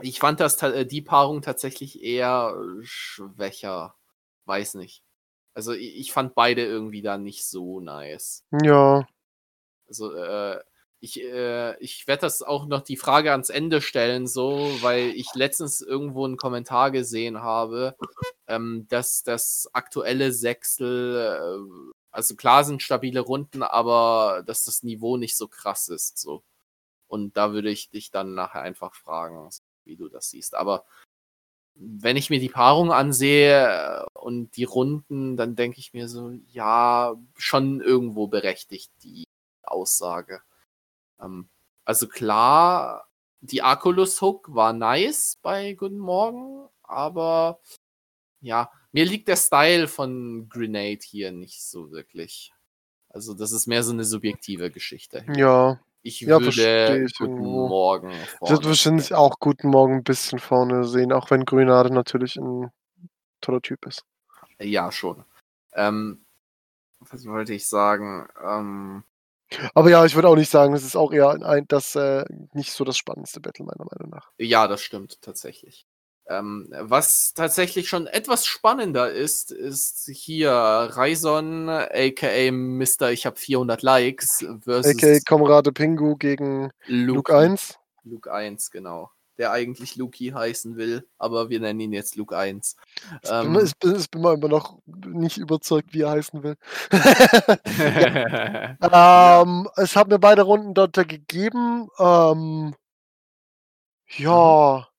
ich fand das äh, die Paarung tatsächlich eher schwächer. Weiß nicht. Also ich, ich fand beide irgendwie da nicht so nice. Ja. Also äh, ich, äh, ich werde das auch noch die Frage ans Ende stellen, so, weil ich letztens irgendwo einen Kommentar gesehen habe, ähm, dass das aktuelle Sechsel äh, Also klar sind stabile Runden, aber dass das Niveau nicht so krass ist. So. Und da würde ich dich dann nachher einfach fragen, wie du das siehst. Aber wenn ich mir die Paarung ansehe und die Runden, dann denke ich mir so, ja, schon irgendwo berechtigt die Aussage. Ähm, also klar, die Akulus Hook war nice bei Guten Morgen, aber ja, mir liegt der Style von Grenade hier nicht so wirklich. Also das ist mehr so eine subjektive Geschichte. Ja. Ich Ja, würde ich Guten irgendwo. Morgen. Vorne würde wahrscheinlich auch Guten Morgen ein bisschen vorne sehen, auch wenn Grünade natürlich ein toller Typ ist. Ja, schon. Ähm, was wollte ich sagen? Ähm, Aber ja, ich würde auch nicht sagen, es ist auch eher ein, das äh, nicht so das spannendste Battle, meiner Meinung nach. ja, das stimmt tatsächlich. Ähm, was tatsächlich schon etwas spannender ist, ist hier Raison, aka Mr. Ich habe 400 Likes versus A.k.a. Kamerade Pingu gegen Luke 1. Luke 1, genau. Der eigentlich Luki heißen will, aber wir nennen ihn jetzt Luke 1. Ich bin, Ähm, ich, bin, ich bin mal immer noch nicht überzeugt, wie er heißen will. [LAUGHS] [LAUGHS] ähm, Es hat mir beide Runden dort gegeben. Ähm, ja.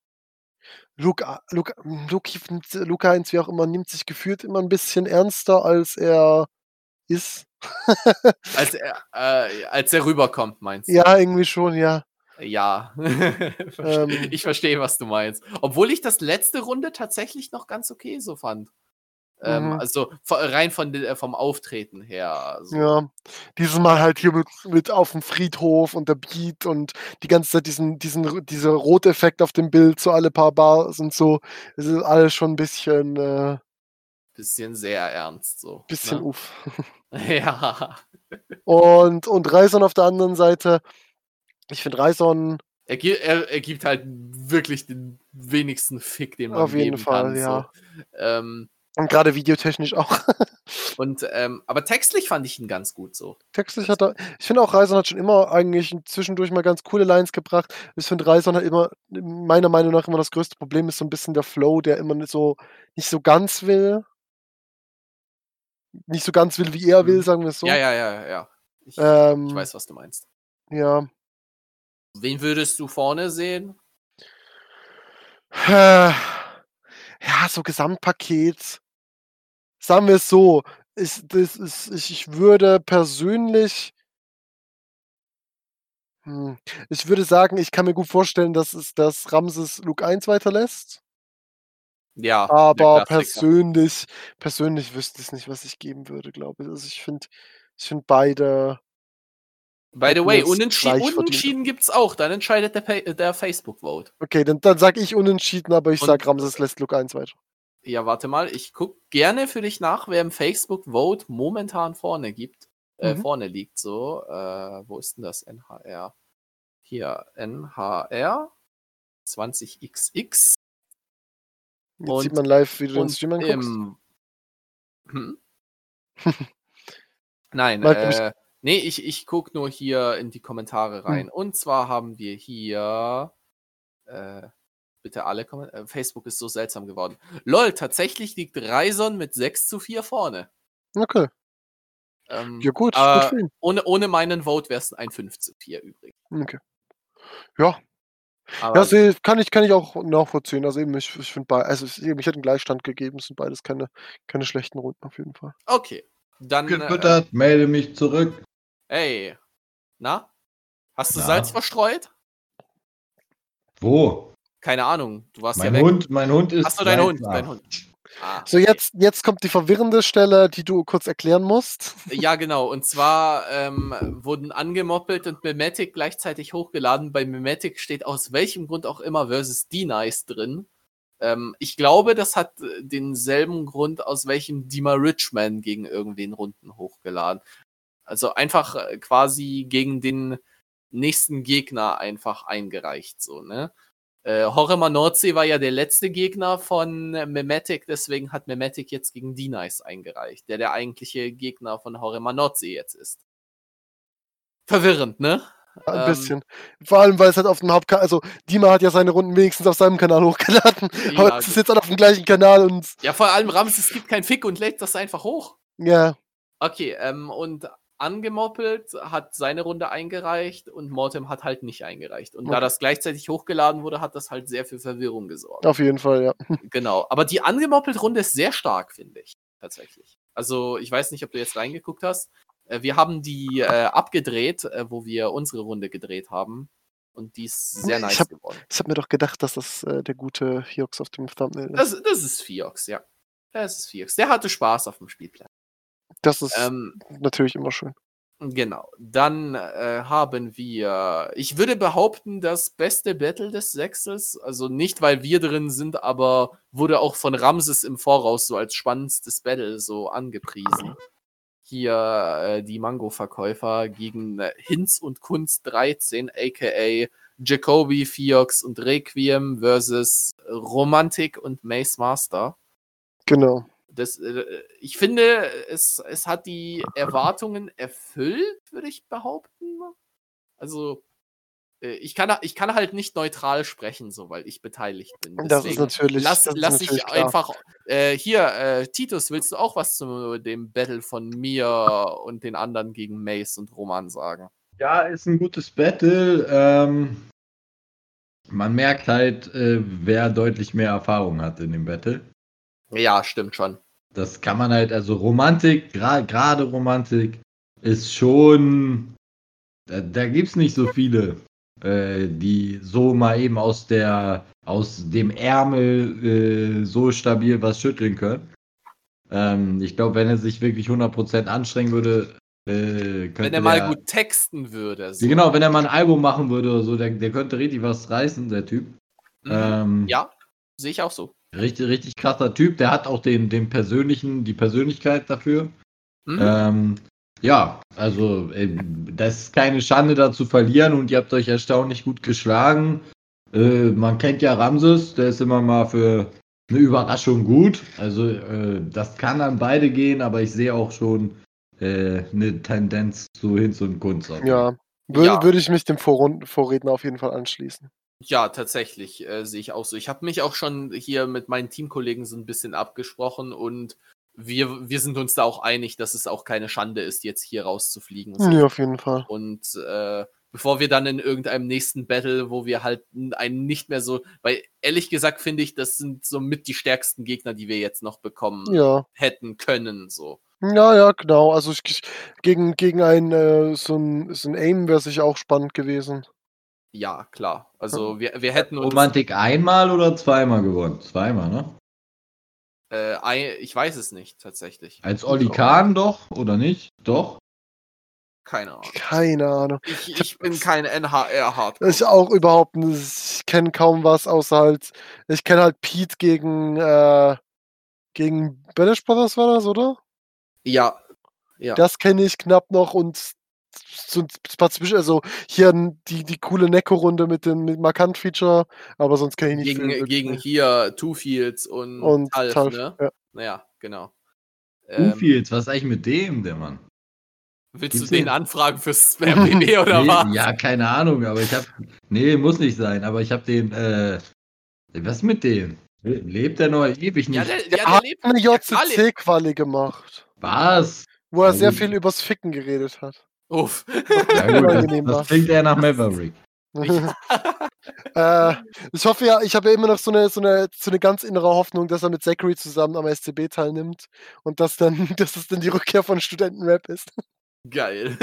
Luke, A- Luke, Luke, nimmt- Luke 1, wie auch immer, nimmt sich gefühlt immer ein bisschen ernster, als er ist. [LAUGHS] als, er, äh, als er rüberkommt, meinst du? Ja, irgendwie schon, ja. Ja. [LAUGHS] Ähm. ich verstehe, was du meinst. Obwohl ich das letzte Runde tatsächlich noch ganz okay so fand. Ähm, Mhm. also rein von, de- vom Auftreten her. So. Ja, dieses Mal halt hier mit, mit auf dem Friedhof und der Beat und die ganze Zeit diesen, diesen, dieser Roteffekt auf dem Bild, so alle paar Bars und so. Es ist alles schon ein bisschen, äh, Bisschen sehr ernst so. bisschen ne? uff. [LAUGHS] [LAUGHS] Ja. Und, und Reison auf der anderen Seite, ich finde Reison Er, er, er gibt halt wirklich den wenigsten Fick, den man auf jeden Fall, kann. ja. So. Ähm, Und gerade videotechnisch auch. [LAUGHS] und, ähm, aber textlich fand ich ihn ganz gut so. Textlich hat er, ich finde auch Reison hat schon immer eigentlich zwischendurch mal ganz coole Lines gebracht. Ich finde Reison hat immer, meiner Meinung nach immer das größte Problem ist so ein bisschen der Flow, der immer nicht so, nicht so ganz will. Nicht so ganz will, wie er will, Mhm. sagen wir es so. Ja, ja, ja, ja. Ich, Ähm, ich weiß, was du meinst. Ja. Wen würdest du vorne sehen? Ja, so Gesamtpaket. Sagen wir es so, ich, das ist, ich, ich würde persönlich. Hm, ich würde sagen, ich kann mir gut vorstellen, dass es das Ramses Luke 1 weiterlässt. Ja, Aber persönlich, persönlich wüsste ich nicht, was ich geben würde, glaube ich. Also ich finde, ich finde beide. By the way, unentschieden, unentschieden gibt es auch. Dann entscheidet der, Pa- der Facebook-Vote. Okay, dann, dann sage ich unentschieden, aber ich sage Ramses lässt Luke 1 weiter. Ja, warte mal. Ich gucke gerne für dich nach, wer im Facebook-Vote momentan vorne gibt. Äh, Mhm. vorne liegt so. Äh, wo ist denn das? NHR. Hier, NHR 20XX. Jetzt Und- sieht man live, wie du den Stream anguckst. im. [LAUGHS] Hm? [LAUGHS] Nein, Mal äh, nee, ich, ich gucke nur hier in die Kommentare rein. Hm. Und zwar haben wir hier. Äh, bitte alle Kommentare. Äh, Facebook ist so seltsam geworden. Lol, tatsächlich liegt Reison mit 6 zu 4 vorne. Okay, Ähm, ja gut, ihn. ohne, ohne meinen Vote wäre es ein 5 zu 4 übrigens. Okay. Ja, Aber ja seh, kann, ich, kann ich auch nachvollziehen. Also eben, ich, ich finde beide, also eben, ich hätte einen Gleichstand gegeben, es sind beides keine, keine schlechten Runden auf jeden Fall. okay. Dann. Äh, melde mich zurück. Ey. Na? Hast du Na? Salz verstreut? Wo? Keine Ahnung. Du warst Mein ja weg. Hund, mein Hund ist. Achso, dein Hund, dein Hund. Ah, So, jetzt, jetzt kommt die verwirrende Stelle, die du kurz erklären musst. Ja, genau. Und zwar ähm, wurden angemoppelt und Memetic gleichzeitig hochgeladen. Bei Memetic steht aus welchem Grund auch immer versus D-Nice drin. Ähm, ich glaube, das hat äh, denselben Grund, aus welchem Dima Richman gegen irgendwen Runden hochgeladen. Also einfach äh, quasi gegen den nächsten Gegner einfach eingereicht, so, ne? Äh, Horema Nordsee war ja der letzte Gegner von Memetic, deswegen hat Memetic jetzt gegen D-Nice eingereicht, der der eigentliche Gegner von Horema Nordsee jetzt ist. Verwirrend, ne? Ein Ähm, bisschen. Vor allem, weil es halt auf dem Hauptkanal, also Dima hat ja seine Runden wenigstens auf seinem Kanal hochgeladen. Ja, aber es ist jetzt halt auf dem gleichen Kanal und Ja, vor allem Ramses gibt kein Fick und lädt das einfach hoch. ja, Okay, ähm, und angemoppelt hat seine Runde eingereicht und Mortem hat halt nicht eingereicht. Und da Okay. das gleichzeitig hochgeladen wurde, hat das halt sehr für Verwirrung gesorgt. Auf jeden Fall, ja. [LAUGHS] Genau. Aber die angemoppelt Runde ist sehr stark, finde ich. Tatsächlich. Also, ich weiß nicht, ob du jetzt reingeguckt hast. Äh, Wir haben die äh, abgedreht, äh, wo wir unsere Runde gedreht haben. Und die ist sehr Ich nice hab- geworden. Ich habe mir doch gedacht, dass das äh, der gute Hiox auf dem Thumbnail ist. Das, das ist Fiox, ja. Das ist Fiox. Der hatte Spaß auf dem Spielplan. Das ist Ähm, natürlich immer schön. Genau. Dann äh, haben wir, ich würde behaupten, das beste Battle des Sechsels. Also nicht, weil wir drin sind, aber wurde auch von Ramses im Voraus so als spannendstes Battle so angepriesen. Hier äh, die Mango-Verkäufer gegen äh, Hinz und Kunst 13, aka Jacoby, Fiox und Requiem versus Romantik und Mace Master. Genau. Das, äh, ich finde, es, es hat die Erwartungen erfüllt, würde ich behaupten. Also, äh, ich kann, ich kann halt nicht neutral sprechen, so, weil ich beteiligt bin. Das ist Deswegen natürlich. Lass, das ist lass natürlich ich klar. einfach. Äh, hier, äh, Titus, willst du auch was zu dem Battle von mir und den anderen gegen Mace und Roman sagen? Ja, ist ein gutes Battle. Ähm, man merkt halt, äh, wer deutlich mehr Erfahrung hat in dem Battle. Ja, stimmt schon. Das kann man halt, also Romantik, gra- gerade Romantik, ist schon. Da, da gibt es nicht so viele, äh, die so mal eben aus der aus dem Ärmel äh, so stabil was schütteln können. Ähm, ich glaube, wenn er sich wirklich 100% anstrengen würde, äh, könnte Wenn er mal der- gut texten würde. So. Genau, wenn er mal ein Album machen würde oder so, der, der könnte richtig was reißen, der Typ. Mhm. Ähm, Ja, sehe ich auch so. Richtig, richtig krasser Typ. Der hat auch den, den persönlichen, die Persönlichkeit dafür. Mhm. Ähm, ja, also äh, das ist keine Schande da zu verlieren und ihr habt euch erstaunlich gut geschlagen. Äh, man kennt ja Ramses, der ist immer mal für eine Überraschung gut. Also äh, das kann an beide gehen, aber ich sehe auch schon äh, eine Tendenz zu Hinz und Kunst. auf Ja. Würde, Ja. würde ich mich dem Vorredner auf jeden Fall anschließen. Ja, tatsächlich äh, sehe ich auch so. Ich habe mich auch schon hier mit meinen Teamkollegen so ein bisschen abgesprochen und wir, wir sind uns da auch einig, dass es auch keine Schande ist, jetzt hier rauszufliegen. So. Ja, auf jeden Fall. Und äh, bevor wir dann in irgendeinem nächsten Battle, wo wir halt einen nicht mehr so, weil ehrlich gesagt finde ich, das sind so mit die stärksten Gegner, die wir jetzt noch bekommen Ja. hätten können. So. Ja, ja, genau. Also ich, gegen, gegen ein, äh, so ein, so ein Aim wäre sicher auch spannend gewesen. Ja, klar. Also wir, wir hätten uns. Romantik einmal oder zweimal gewonnen? Zweimal, ne? Äh, ein, ich weiß es nicht, tatsächlich. Als Olli Kahn doch, oder nicht? Doch. Keine Ahnung. Keine Ahnung. Ich, ich bin kein NHR-Hard. Ich auch überhaupt nicht. Ich kenne kaum was, außer halt. Ich kenne halt Pete gegen, äh, gegen Banish Brothers war das, oder? Ja. Ja. Das kenne ich knapp noch und so ein paar zwischen, also hier die, die coole Neko-Runde mit dem mit Markant-Feature, aber sonst kenne ich nicht gegen, viel gegen hier Two Fields und, und Talf, Talf, ne? ja. Naja, genau. Ähm, Ufiels, was ist eigentlich mit dem, der Mann? willst gibt's du den den? anfragen fürs [LAUGHS] RBB oder nee, was? Ja, keine Ahnung, aber ich hab. Nee, muss nicht sein, aber ich hab den, äh. Was ist mit dem? Lebt der noch ewig nicht? Ja, der, Der der hat lebt. eine JCC-Quali gemacht, was? wo er sehr gut. viel übers Ficken geredet hat. Uff. Ja, gut, das, das klingt eher nach Maverick. [LAUGHS] [LAUGHS] äh, ich hoffe ja, ich habe ja immer noch so eine, so, eine, so eine ganz innere Hoffnung, dass er mit Zachary zusammen am SCB teilnimmt und dass dann, [LAUGHS] dass es dann die Rückkehr von Studentenrap ist. Geil.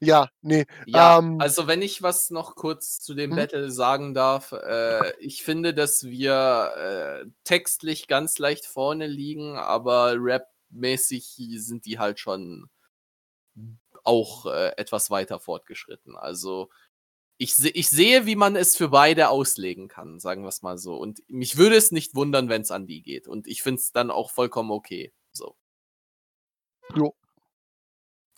ja, nee. ja, Ähm, also wenn ich was noch kurz zu dem Mhm. Battle sagen darf, äh, ich finde, dass wir äh, textlich ganz leicht vorne liegen, aber rapmäßig sind die halt schon auch äh, etwas weiter fortgeschritten. Also ich, se ich sehe, wie man es für beide auslegen kann, sagen wir es mal so. Und mich würde es nicht wundern, wenn es an die geht. Und ich finde es dann auch vollkommen okay. So. Jo.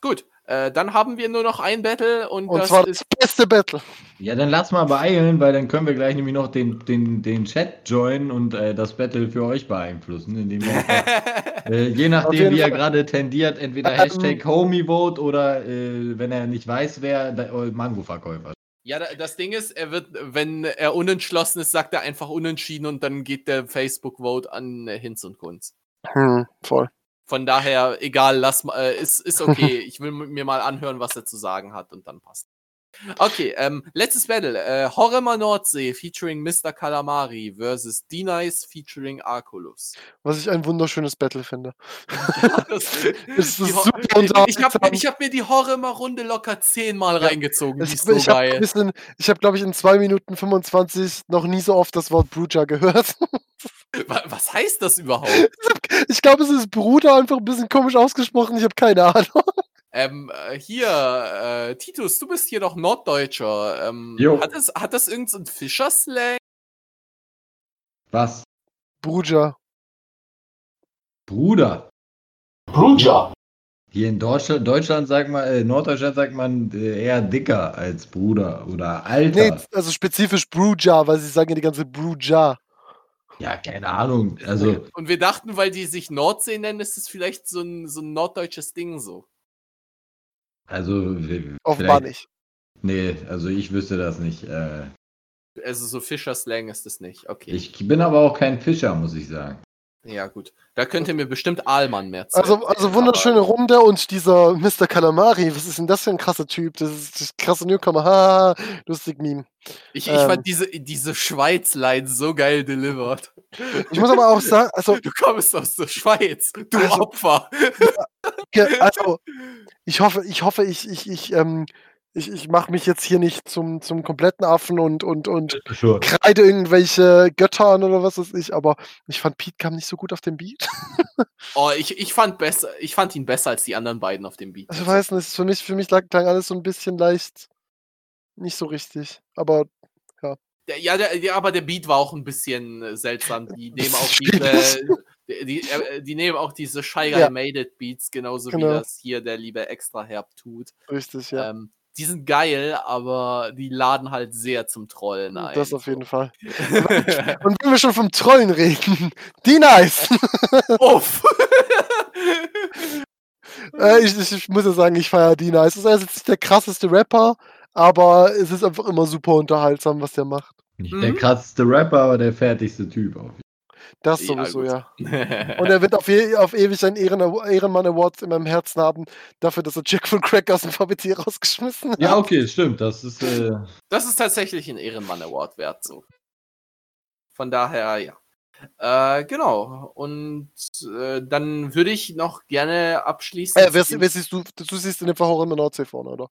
Gut, äh, dann haben wir nur noch ein Battle und, und das zwar ist das beste Battle. Ja, dann lass mal beeilen, weil dann können wir gleich nämlich noch den, den, den Chat joinen und äh, das Battle für euch beeinflussen, indem wir [LAUGHS] äh, je nachdem, wie er gerade tendiert, entweder Ähm. Hashtag HomieVote oder äh, wenn er nicht weiß, wer äh, Mango-Verkäufer. Ja, da- das Ding ist, er wird, wenn er unentschlossen ist, sagt er einfach unentschieden und dann geht der Facebook-Vote an Hinz und Kunz. Hm, voll. Von daher, egal, lass mal, äh, ist, ist okay. ich will mir mal anhören, was er zu sagen hat und dann passt. Okay, ähm, letztes Battle. Äh, Horror Nordsee featuring Mr. Calamari versus D-Nice featuring Arculus. Was ich ein wunderschönes Battle finde. [LAUGHS] das, [LAUGHS] Es ist super ich habe hab mir die Horror-Runde locker zehnmal Ja, reingezogen. Ich, ist so ich habe habe glaube ich in 2 Minuten 25 noch nie so oft das Wort Bruja gehört. [LAUGHS] Wa- Was heißt das überhaupt? Ich glaube, es ist Bruder einfach ein bisschen komisch ausgesprochen. Ich habe keine Ahnung. Ähm, äh, hier, äh, Titus, du bist hier doch Norddeutscher. Ähm, Jo. hat, das, hat das irgendein so Fischer-Slang? Was? Bruja. Bruder. Bruja. Hier in Deutschland, Deutschland sagt man, äh, Norddeutschland sagt man äh, eher dicker als Bruder oder Alter. Nee, also spezifisch Bruja, weil sie sagen ja die ganze Bruja. Ja, keine Ahnung. Also, Und wir dachten, weil die sich Nordsee nennen, ist es vielleicht so ein, so ein norddeutsches Ding so. Also Offenbar nicht. Nee, also ich wüsste das nicht. Äh, Also so Fischer-Slang ist es nicht. Okay. ich bin aber auch kein Fischer, muss ich sagen. ja, gut. Da könnt ihr mir bestimmt Ahlmann mehr Also, erzählen, also aber- wunderschöne Runde und dieser Mr. Calamari, was ist denn das für ein krasser Typ? Das ist das krasse Newcomer. Ha, lustig Meme. Ich, ich ähm, fand diese, diese Schweiz-Line so geil delivered. Ich muss aber auch sagen, also, Du kommst aus der Schweiz, du Also- Opfer. Ge- also ich hoffe, ich hoffe, ich, ich, ich, ähm, ich, ich mache mich jetzt hier nicht zum, zum kompletten Affen und, und, und Schon. kreide irgendwelche Götter an oder was weiß ich, aber ich fand Pete kam nicht so gut auf den Beat. [LAUGHS] Oh, ich, ich, fand besser, ich fand ihn besser als die anderen beiden auf dem Beat. Also, ich weiß nicht, für mich, für mich lag, klang alles so ein bisschen leicht nicht so richtig. Aber Der, ja, der, ja, aber der Beat war auch ein bisschen äh, seltsam. Die nehmen auch diese, die, die, äh, [LAUGHS] die nehmen auch diese Shy Guy Ja. Made It Beats, genauso Genau. wie das hier der liebe Extra Herb tut. richtig, ja. Ähm, die sind geil, aber die laden halt sehr zum Trollen ein. das auf jeden Fall. [LAUGHS] Und wenn wir schon vom Trollen reden, [LAUGHS] die nice. Uff. äh, ich, ich, ich muss ja sagen, ich feiere die nice. Er ist jetzt nicht der krasseste Rapper, aber es ist einfach immer super unterhaltsam, was der macht. Nicht Mhm. der krasseste Rapper, aber der fertigste Typ auf jeden Das Ja, sowieso, gut. ja. [LAUGHS] Und er wird auf, je, auf ewig einen Ehren Ehrenmann Award in meinem Herzen haben, dafür, dass er Jack von Crack aus dem VBT rausgeschmissen hat. Ja, okay, stimmt. Das ist. Äh, Das ist tatsächlich ein Ehrenmann Award wert, so. Von daher, ja. Äh, genau. Und äh, dann würde ich noch gerne abschließen. Äh, wer, wer siehst du, du siehst in dem Fall auch immer Nordsee vorne, oder?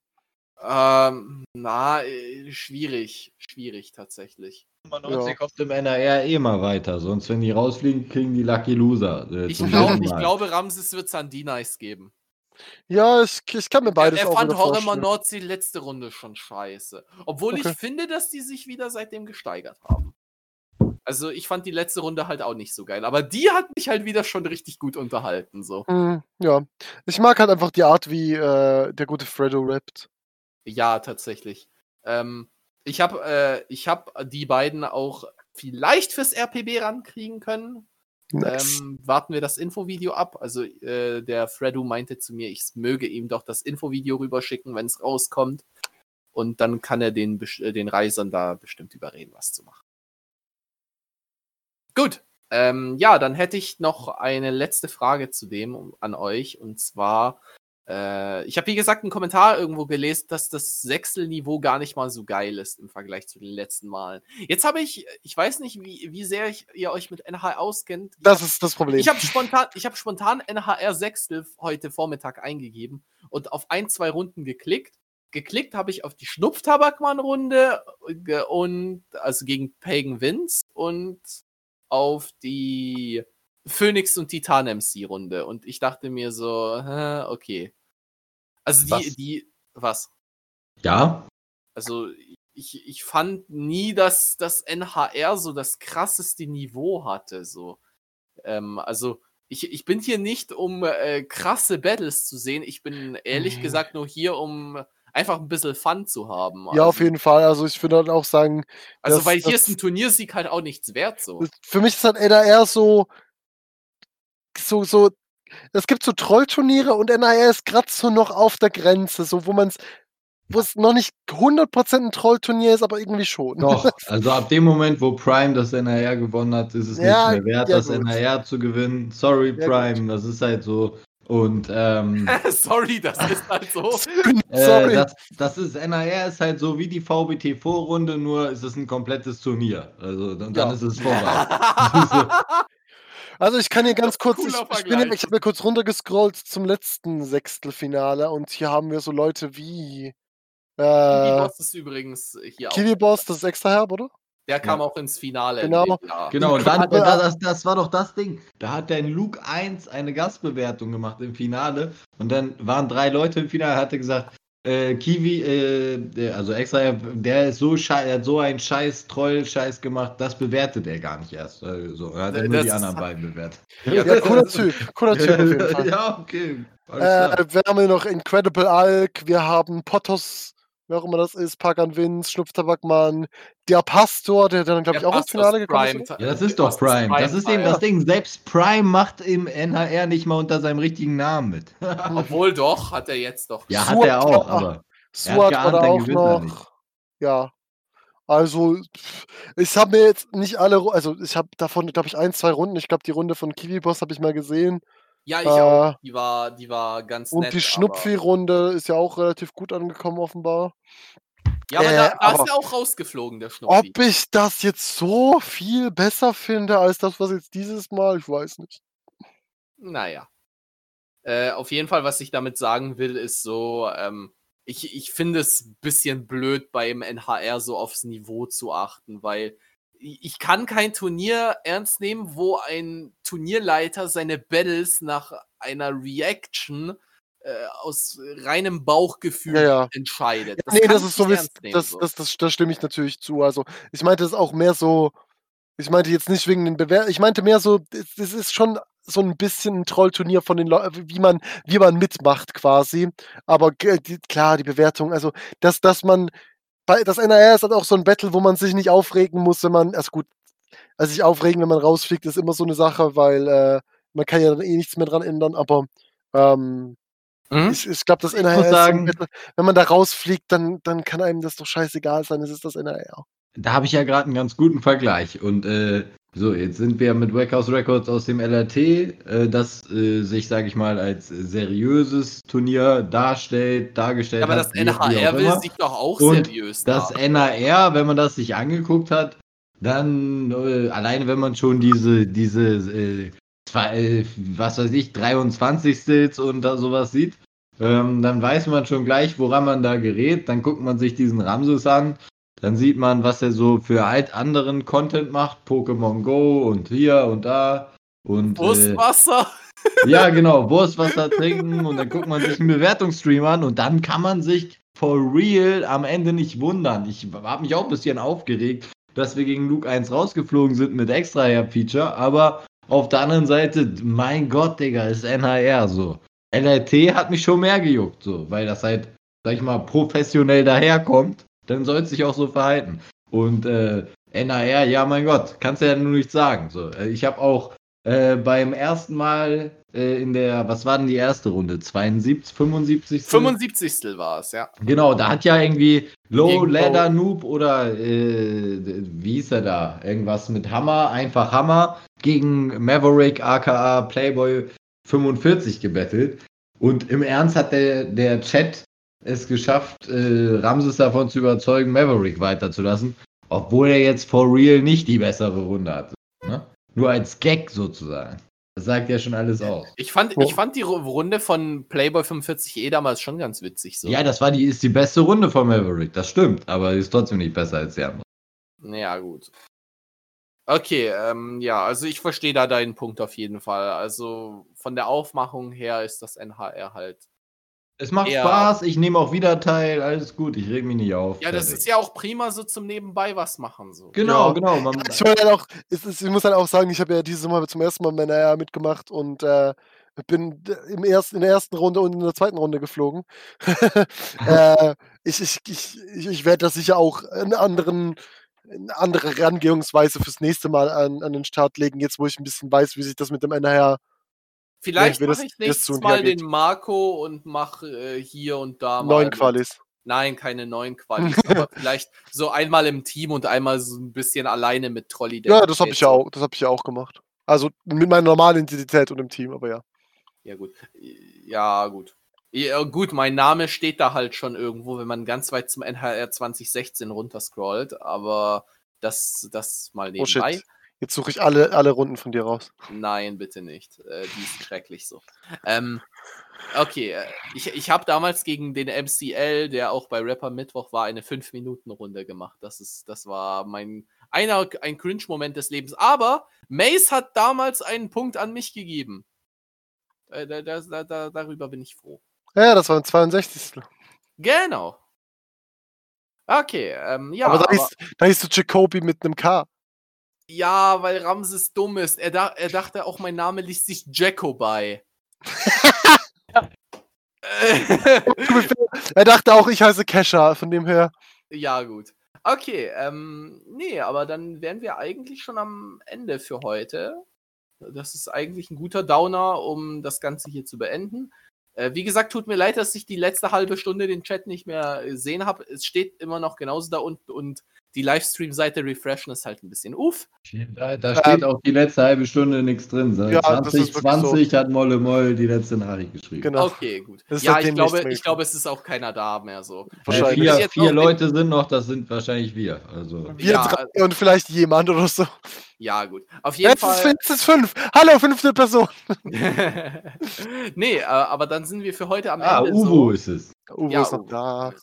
ähm, na, äh, schwierig. Schwierig tatsächlich. Nordsee kommt im NRR eh mal weiter. Sonst, wenn die rausfliegen, kriegen die Lucky Loser. Äh, Ich, glaub, ich glaube, Ramses wird es an D-Nice geben. Ja, ich, ich kann mir beides er er auch fand Horror. Nordsee letzte Runde schon scheiße. Obwohl Okay. ich finde, dass die sich wieder seitdem gesteigert haben. Also ich fand die letzte Runde halt auch nicht so geil. Aber die hat mich halt wieder schon richtig gut unterhalten. So. Hm, ja. Ich mag halt einfach die Art, wie äh, der gute Freddo rappt. Ja, tatsächlich. Ähm, ich habe äh, ich hab die beiden auch vielleicht fürs RPB rankriegen können. Nice. Ähm, warten wir das Infovideo ab. Also äh, der Fredu meinte zu mir, ich möge ihm doch das Infovideo rüberschicken, wenn es rauskommt. Und dann kann er den, äh, den Reisern da bestimmt überreden, was zu machen. Gut. Ähm, ja, dann hätte ich noch eine letzte Frage zu dem um, an euch. Und zwar, äh, ich habe wie gesagt einen Kommentar irgendwo gelesen, dass das Sechselniveau gar nicht mal so geil ist im Vergleich zu den letzten Malen. Jetzt habe ich, ich weiß nicht, wie, wie sehr ich, ihr euch mit NH auskennt. Das hab- ist das Problem. ich habe spontan, ich habe spontan NHR Sechstel heute Vormittag eingegeben und auf ein, zwei Runden geklickt. Geklickt habe ich auf die Schnupftabakmann-Runde und also gegen Pagan Vince und auf die Phoenix und Titan MC-Runde. Und ich dachte mir so, okay. Also die, Was? die, was? Ja, Also ich, ich fand nie, dass das NHR so das krasseste Niveau hatte. So. Ähm, also ich, ich bin hier nicht, um äh, krasse Battles zu sehen. Ich bin ehrlich Mhm. gesagt nur hier, um einfach ein bisschen Fun zu haben. ja, auf also, jeden Fall. Also ich würde dann auch sagen, Also das- weil hier ist ein Turniersieg halt auch nichts wert. So. für mich ist halt NAR so, so, so, es gibt so Trollturniere und NAR ist gerade so noch auf der Grenze, so wo man es wo es noch nicht 100% ein Trollturnier ist, aber irgendwie schon. Doch, [LAUGHS] also ab dem Moment, wo Prime das NRR gewonnen hat, ist es Ja, nicht mehr wert, ja, das gut. NRR zu gewinnen. Sorry, Ja, Prime, das ist halt so. Und ähm, [LAUGHS] Sorry, das ist halt so. [LAUGHS] äh, Sorry. das, das ist NRR ist halt so wie die VBT-Vorrunde, nur ist es ein komplettes Turnier. Also dann, dann Ja. ist es vorbei. Also ich kann hier ganz kurz, ich, ich, bin, ich habe ja kurz runtergescrollt zum letzten Sechstelfinale und hier haben wir so Leute wie äh, Boss ist übrigens hier Kiwi auch. Boss, das ist extra herb, oder? Der kam Ja. auch ins Finale. in Genau. Genau, und dann, das, das, war doch das Ding. Da hat der Luke 1 eine Gastbewertung gemacht im Finale und dann waren drei Leute im Finale, hatte gesagt, äh, Kiwi, äh, also extra, der ist so schei er hat so einen scheiß Troll-Scheiß gemacht, das bewertet er gar nicht erst. Also, er hat er nur die anderen beiden bewertet. [LAUGHS] Ja, Ja, cooler [LAUGHS] Typ, cooler Typ auf jeden Fall. [LAUGHS] ja, okay. Äh, wir haben hier noch Incredible Alk, wir haben Potos, wer auch immer das ist, Pagan Vince, Schnupftabakmann, der Pastor, der dann, glaube ich, auch ins Finale gekommen ist. Ja, das ist doch Prime. Das ist eben das Ding. Selbst Prime macht im NHR nicht mal unter seinem richtigen Namen mit. [LAUGHS] Obwohl doch, hat er jetzt doch. ja, hat er auch, aber. War da er auch noch. Ja. Also, ich habe mir jetzt nicht alle, also ich habe davon, glaube ich, ein, zwei Runden. Ich glaube, die Runde von Kiwi Boss habe ich mal gesehen. Ja, ich Äh, auch. Die war, die war ganz Und nett. die aber- Schnupfi-Runde ist ja auch relativ gut angekommen, offenbar. Ja, aber Äh, da, da ist er auch rausgeflogen, der Schnupfi. Ob ich das jetzt so viel besser finde als das, was jetzt dieses Mal, ich weiß nicht. Naja. Äh, auf jeden Fall, was ich damit sagen will, ist so, ähm, ich, ich finde es ein bisschen blöd, beim NHR so aufs Niveau zu achten, weil ich kann kein Turnier ernst nehmen, wo ein Turnierleiter seine Battles nach einer Reaction äh, aus reinem Bauchgefühl Ja, ja. entscheidet. nee, kann das ist so, nehmen, das, so. das, das, das stimme ich natürlich zu. Also, ich meinte es auch mehr so, ich meinte jetzt nicht wegen den Bewer ich meinte mehr so, es, ist schon so ein bisschen ein Trollturnier von den Leuten, wie man, wie man mitmacht quasi. Aber die, klar, die Bewertung, also, dass, dass man, das NRR ist halt auch so ein Battle, wo man sich nicht aufregen muss, wenn man, also gut, also sich aufregen, wenn man rausfliegt, ist immer so eine Sache, weil äh, man kann ja dann eh nichts mehr dran ändern, aber ähm, Mhm. ich, ich glaube, das muss ist so ein sagen- Battle, wenn man da rausfliegt, dann, dann kann einem das doch scheißegal sein, es ist das NRR. Da habe ich ja gerade einen ganz guten Vergleich. Und äh, so, jetzt sind wir mit Warehouse Records aus dem LRT, äh, das äh, sich, sage ich mal, als seriöses Turnier darstellt, dargestellt Ja, aber hat. das wie auch NHR will sich doch auch Und seriös Das. NAR, wenn man das sich angeguckt hat, dann äh, alleine wenn man schon diese, diese äh, zwei, äh, was weiß ich, 23. und da sowas sieht, ähm, dann weiß man schon gleich, woran man da gerät. Dann guckt man sich diesen Ramses an. Dann sieht man, was er so für alt anderen Content macht. Pokémon Go und hier und da. Und, äh, Brustwasser. ja, genau, Wurstwasser trinken und dann guckt man sich einen Bewertungsstream an und dann kann man sich for real am Ende nicht wundern. Ich habe mich auch ein bisschen aufgeregt, dass wir gegen Luke 1 rausgeflogen sind mit extra Feature, aber auf der anderen Seite, mein Gott, Digga, ist NHR so. LRT hat mich schon mehr gejuckt, so, weil das halt, sag ich mal, professionell daherkommt, dann soll es sich auch so verhalten. Und äh, NHR, ja, mein Gott, kannst du ja nur nichts sagen. So, Äh, ich habe auch äh, beim ersten Mal äh, in der, was war denn die erste Runde? 72, 75? 75. war es, ja. Genau, da hat ja irgendwie Low Gegen Ladder Noob oder äh, wie hieß er da? Irgendwas mit Hammer, einfach Hammer gegen Maverick aka Playboy 45 gebettelt. Und im Ernst hat der, der Chat es geschafft, äh, Ramses davon zu überzeugen, Maverick weiterzulassen, obwohl er jetzt for real nicht die bessere Runde hatte. Ne? Nur als Gag sozusagen. Das sagt ja schon alles aus. Ich fand, ich fand die Ru- Runde von Playboy 45e damals schon ganz witzig. So. Ja, das war die, ist die beste Runde von Maverick, das stimmt, aber die ist trotzdem nicht besser als die andere. Ja, gut. Okay, ähm, ja, also ich verstehe da deinen Punkt auf jeden Fall. Also von der Aufmachung her ist das NHR halt. Es macht Ja. Spaß, ich nehme auch wieder teil, alles gut, ich reg mich nicht auf. Ja, das fertig. ist ja auch prima so zum Nebenbei was machen. So. Genau, Ja. genau. Man, [LAUGHS] Ich, halt auch, ist, ich muss halt auch sagen, ich habe ja dieses Mal zum ersten Mal bei NRR mitgemacht und äh, bin im ersten, in der ersten Runde und in der zweiten Runde geflogen. [LAUGHS] [LAUGHS] äh, ich ich, ich, ich, ich werde das sicher auch einen anderen, eine andere Herangehungsweise fürs nächste Mal an, an den Start legen, jetzt wo ich ein bisschen weiß, wie sich das mit dem NRR. Vielleicht das- mache ich nächstes Mal den Marco und mache äh, hier und da mal neuen mit Qualis. Nein, keine neuen Qualis, [LAUGHS] aber vielleicht so einmal im Team und einmal so ein bisschen alleine mit Trolley. Ja, das habe ich ja auch, das habe ich ja auch gemacht. Also mit meiner normalen Identität und im Team, aber ja. Ja, gut. Ja, gut. Ja, gut, mein Name steht da halt schon irgendwo, wenn man ganz weit zum NHR 2016 runterscrollt, aber das, das mal Oh nebenbei. shit. Jetzt suche ich alle, alle Runden von dir raus. Nein, bitte nicht. Äh, die ist schrecklich so. Ähm, okay, äh, ich, ich habe damals gegen den MCL, der auch bei Rapper Mittwoch war, eine 5-Minuten-Runde gemacht. Das, ist, das war mein einer, ein Cringe-Moment des Lebens. Aber Mace hat damals einen Punkt an mich gegeben. Äh, da, da, da, da, darüber bin ich froh. Ja, das war ein 62. Genau. Okay, ähm, ja. aber da aber- hieß, da hieß du Jacoby mit einem K. Ja, weil Ramses dumm ist. Er, da, er dachte auch, mein Name liest sich Jacobi. Äh, [LAUGHS] Er dachte auch, ich heiße Kesha, von dem her. ja, gut. Okay, ähm, nee, aber dann wären wir eigentlich schon am Ende für heute. Das ist eigentlich ein guter Downer, um das Ganze hier zu beenden. Äh, wie gesagt, tut mir leid, dass ich die letzte halbe Stunde den Chat nicht mehr gesehen habe. Es steht immer noch genauso da unten und die Livestream-Seite refreshen ist halt ein bisschen uff. Da, da steht auch die letzte halbe Stunde nichts drin. Seit Ja, das ist wirklich 2020 hat Molle Moll die letzte Nachricht geschrieben. Genau. Okay, gut. Das ist Ja, ich glaube, ich glaube, es ist auch keiner da mehr so. Äh, Wahrscheinlich. vier Jetzt vier den- Leute sind noch, das sind wahrscheinlich wir. Also. Wir Ja, drei und vielleicht jemand oder so. Ja, gut. Auf jeden Jetzt ist, Fall. fün- es ist fünf. Hallo, fünfte Person. [LAUGHS] nee, äh, aber dann sind wir für heute am Ah, Ende. Uwe so. ist es. Uwe Ja, ist noch Uwe. da.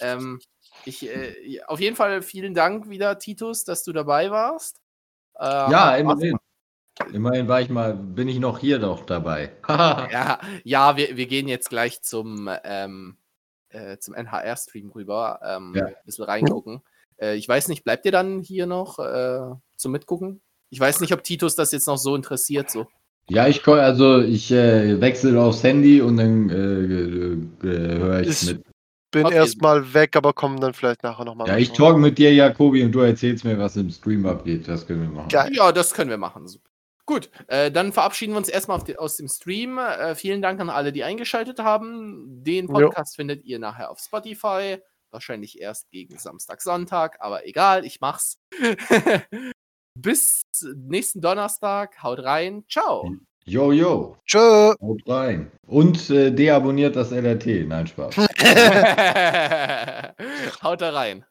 Ähm, ich, äh, auf jeden Fall vielen Dank wieder, Titus, dass du dabei warst. Äh, Ja, immerhin. Immerhin war ich mal, bin ich noch hier doch dabei. [LAUGHS] Ja, ja wir, wir gehen jetzt gleich zum, ähm, äh, zum NHR-Stream rüber. Ähm, Ja. Ein bisschen reingucken. Äh, ich weiß nicht, bleibt ihr dann hier noch äh, zum Mitgucken? Ich weiß nicht, ob Titus das jetzt noch so interessiert. So. ja, ich also ich äh, wechsle aufs Handy und dann äh, äh, höre ich mit. Bin Okay. erstmal weg, aber kommen dann vielleicht nachher nochmal. Ja, ich talk mit dir, Jakobi, und du erzählst mir, was im Stream abgeht. Das können wir machen. Ja, das können wir machen. Super. Gut, äh, dann verabschieden wir uns erstmal auf die, aus dem Stream. Äh, vielen Dank an alle, die eingeschaltet haben. Den Jo. Podcast findet ihr nachher auf Spotify. Wahrscheinlich erst gegen Samstag, Sonntag, aber egal, ich mach's. [LAUGHS] Bis nächsten Donnerstag. Haut rein. Ciao. Yo, yo, Tschö. haut rein. Und äh, deabonniert das LRT. Nein, Spaß. [LAUGHS] [LAUGHS] Haut da rein.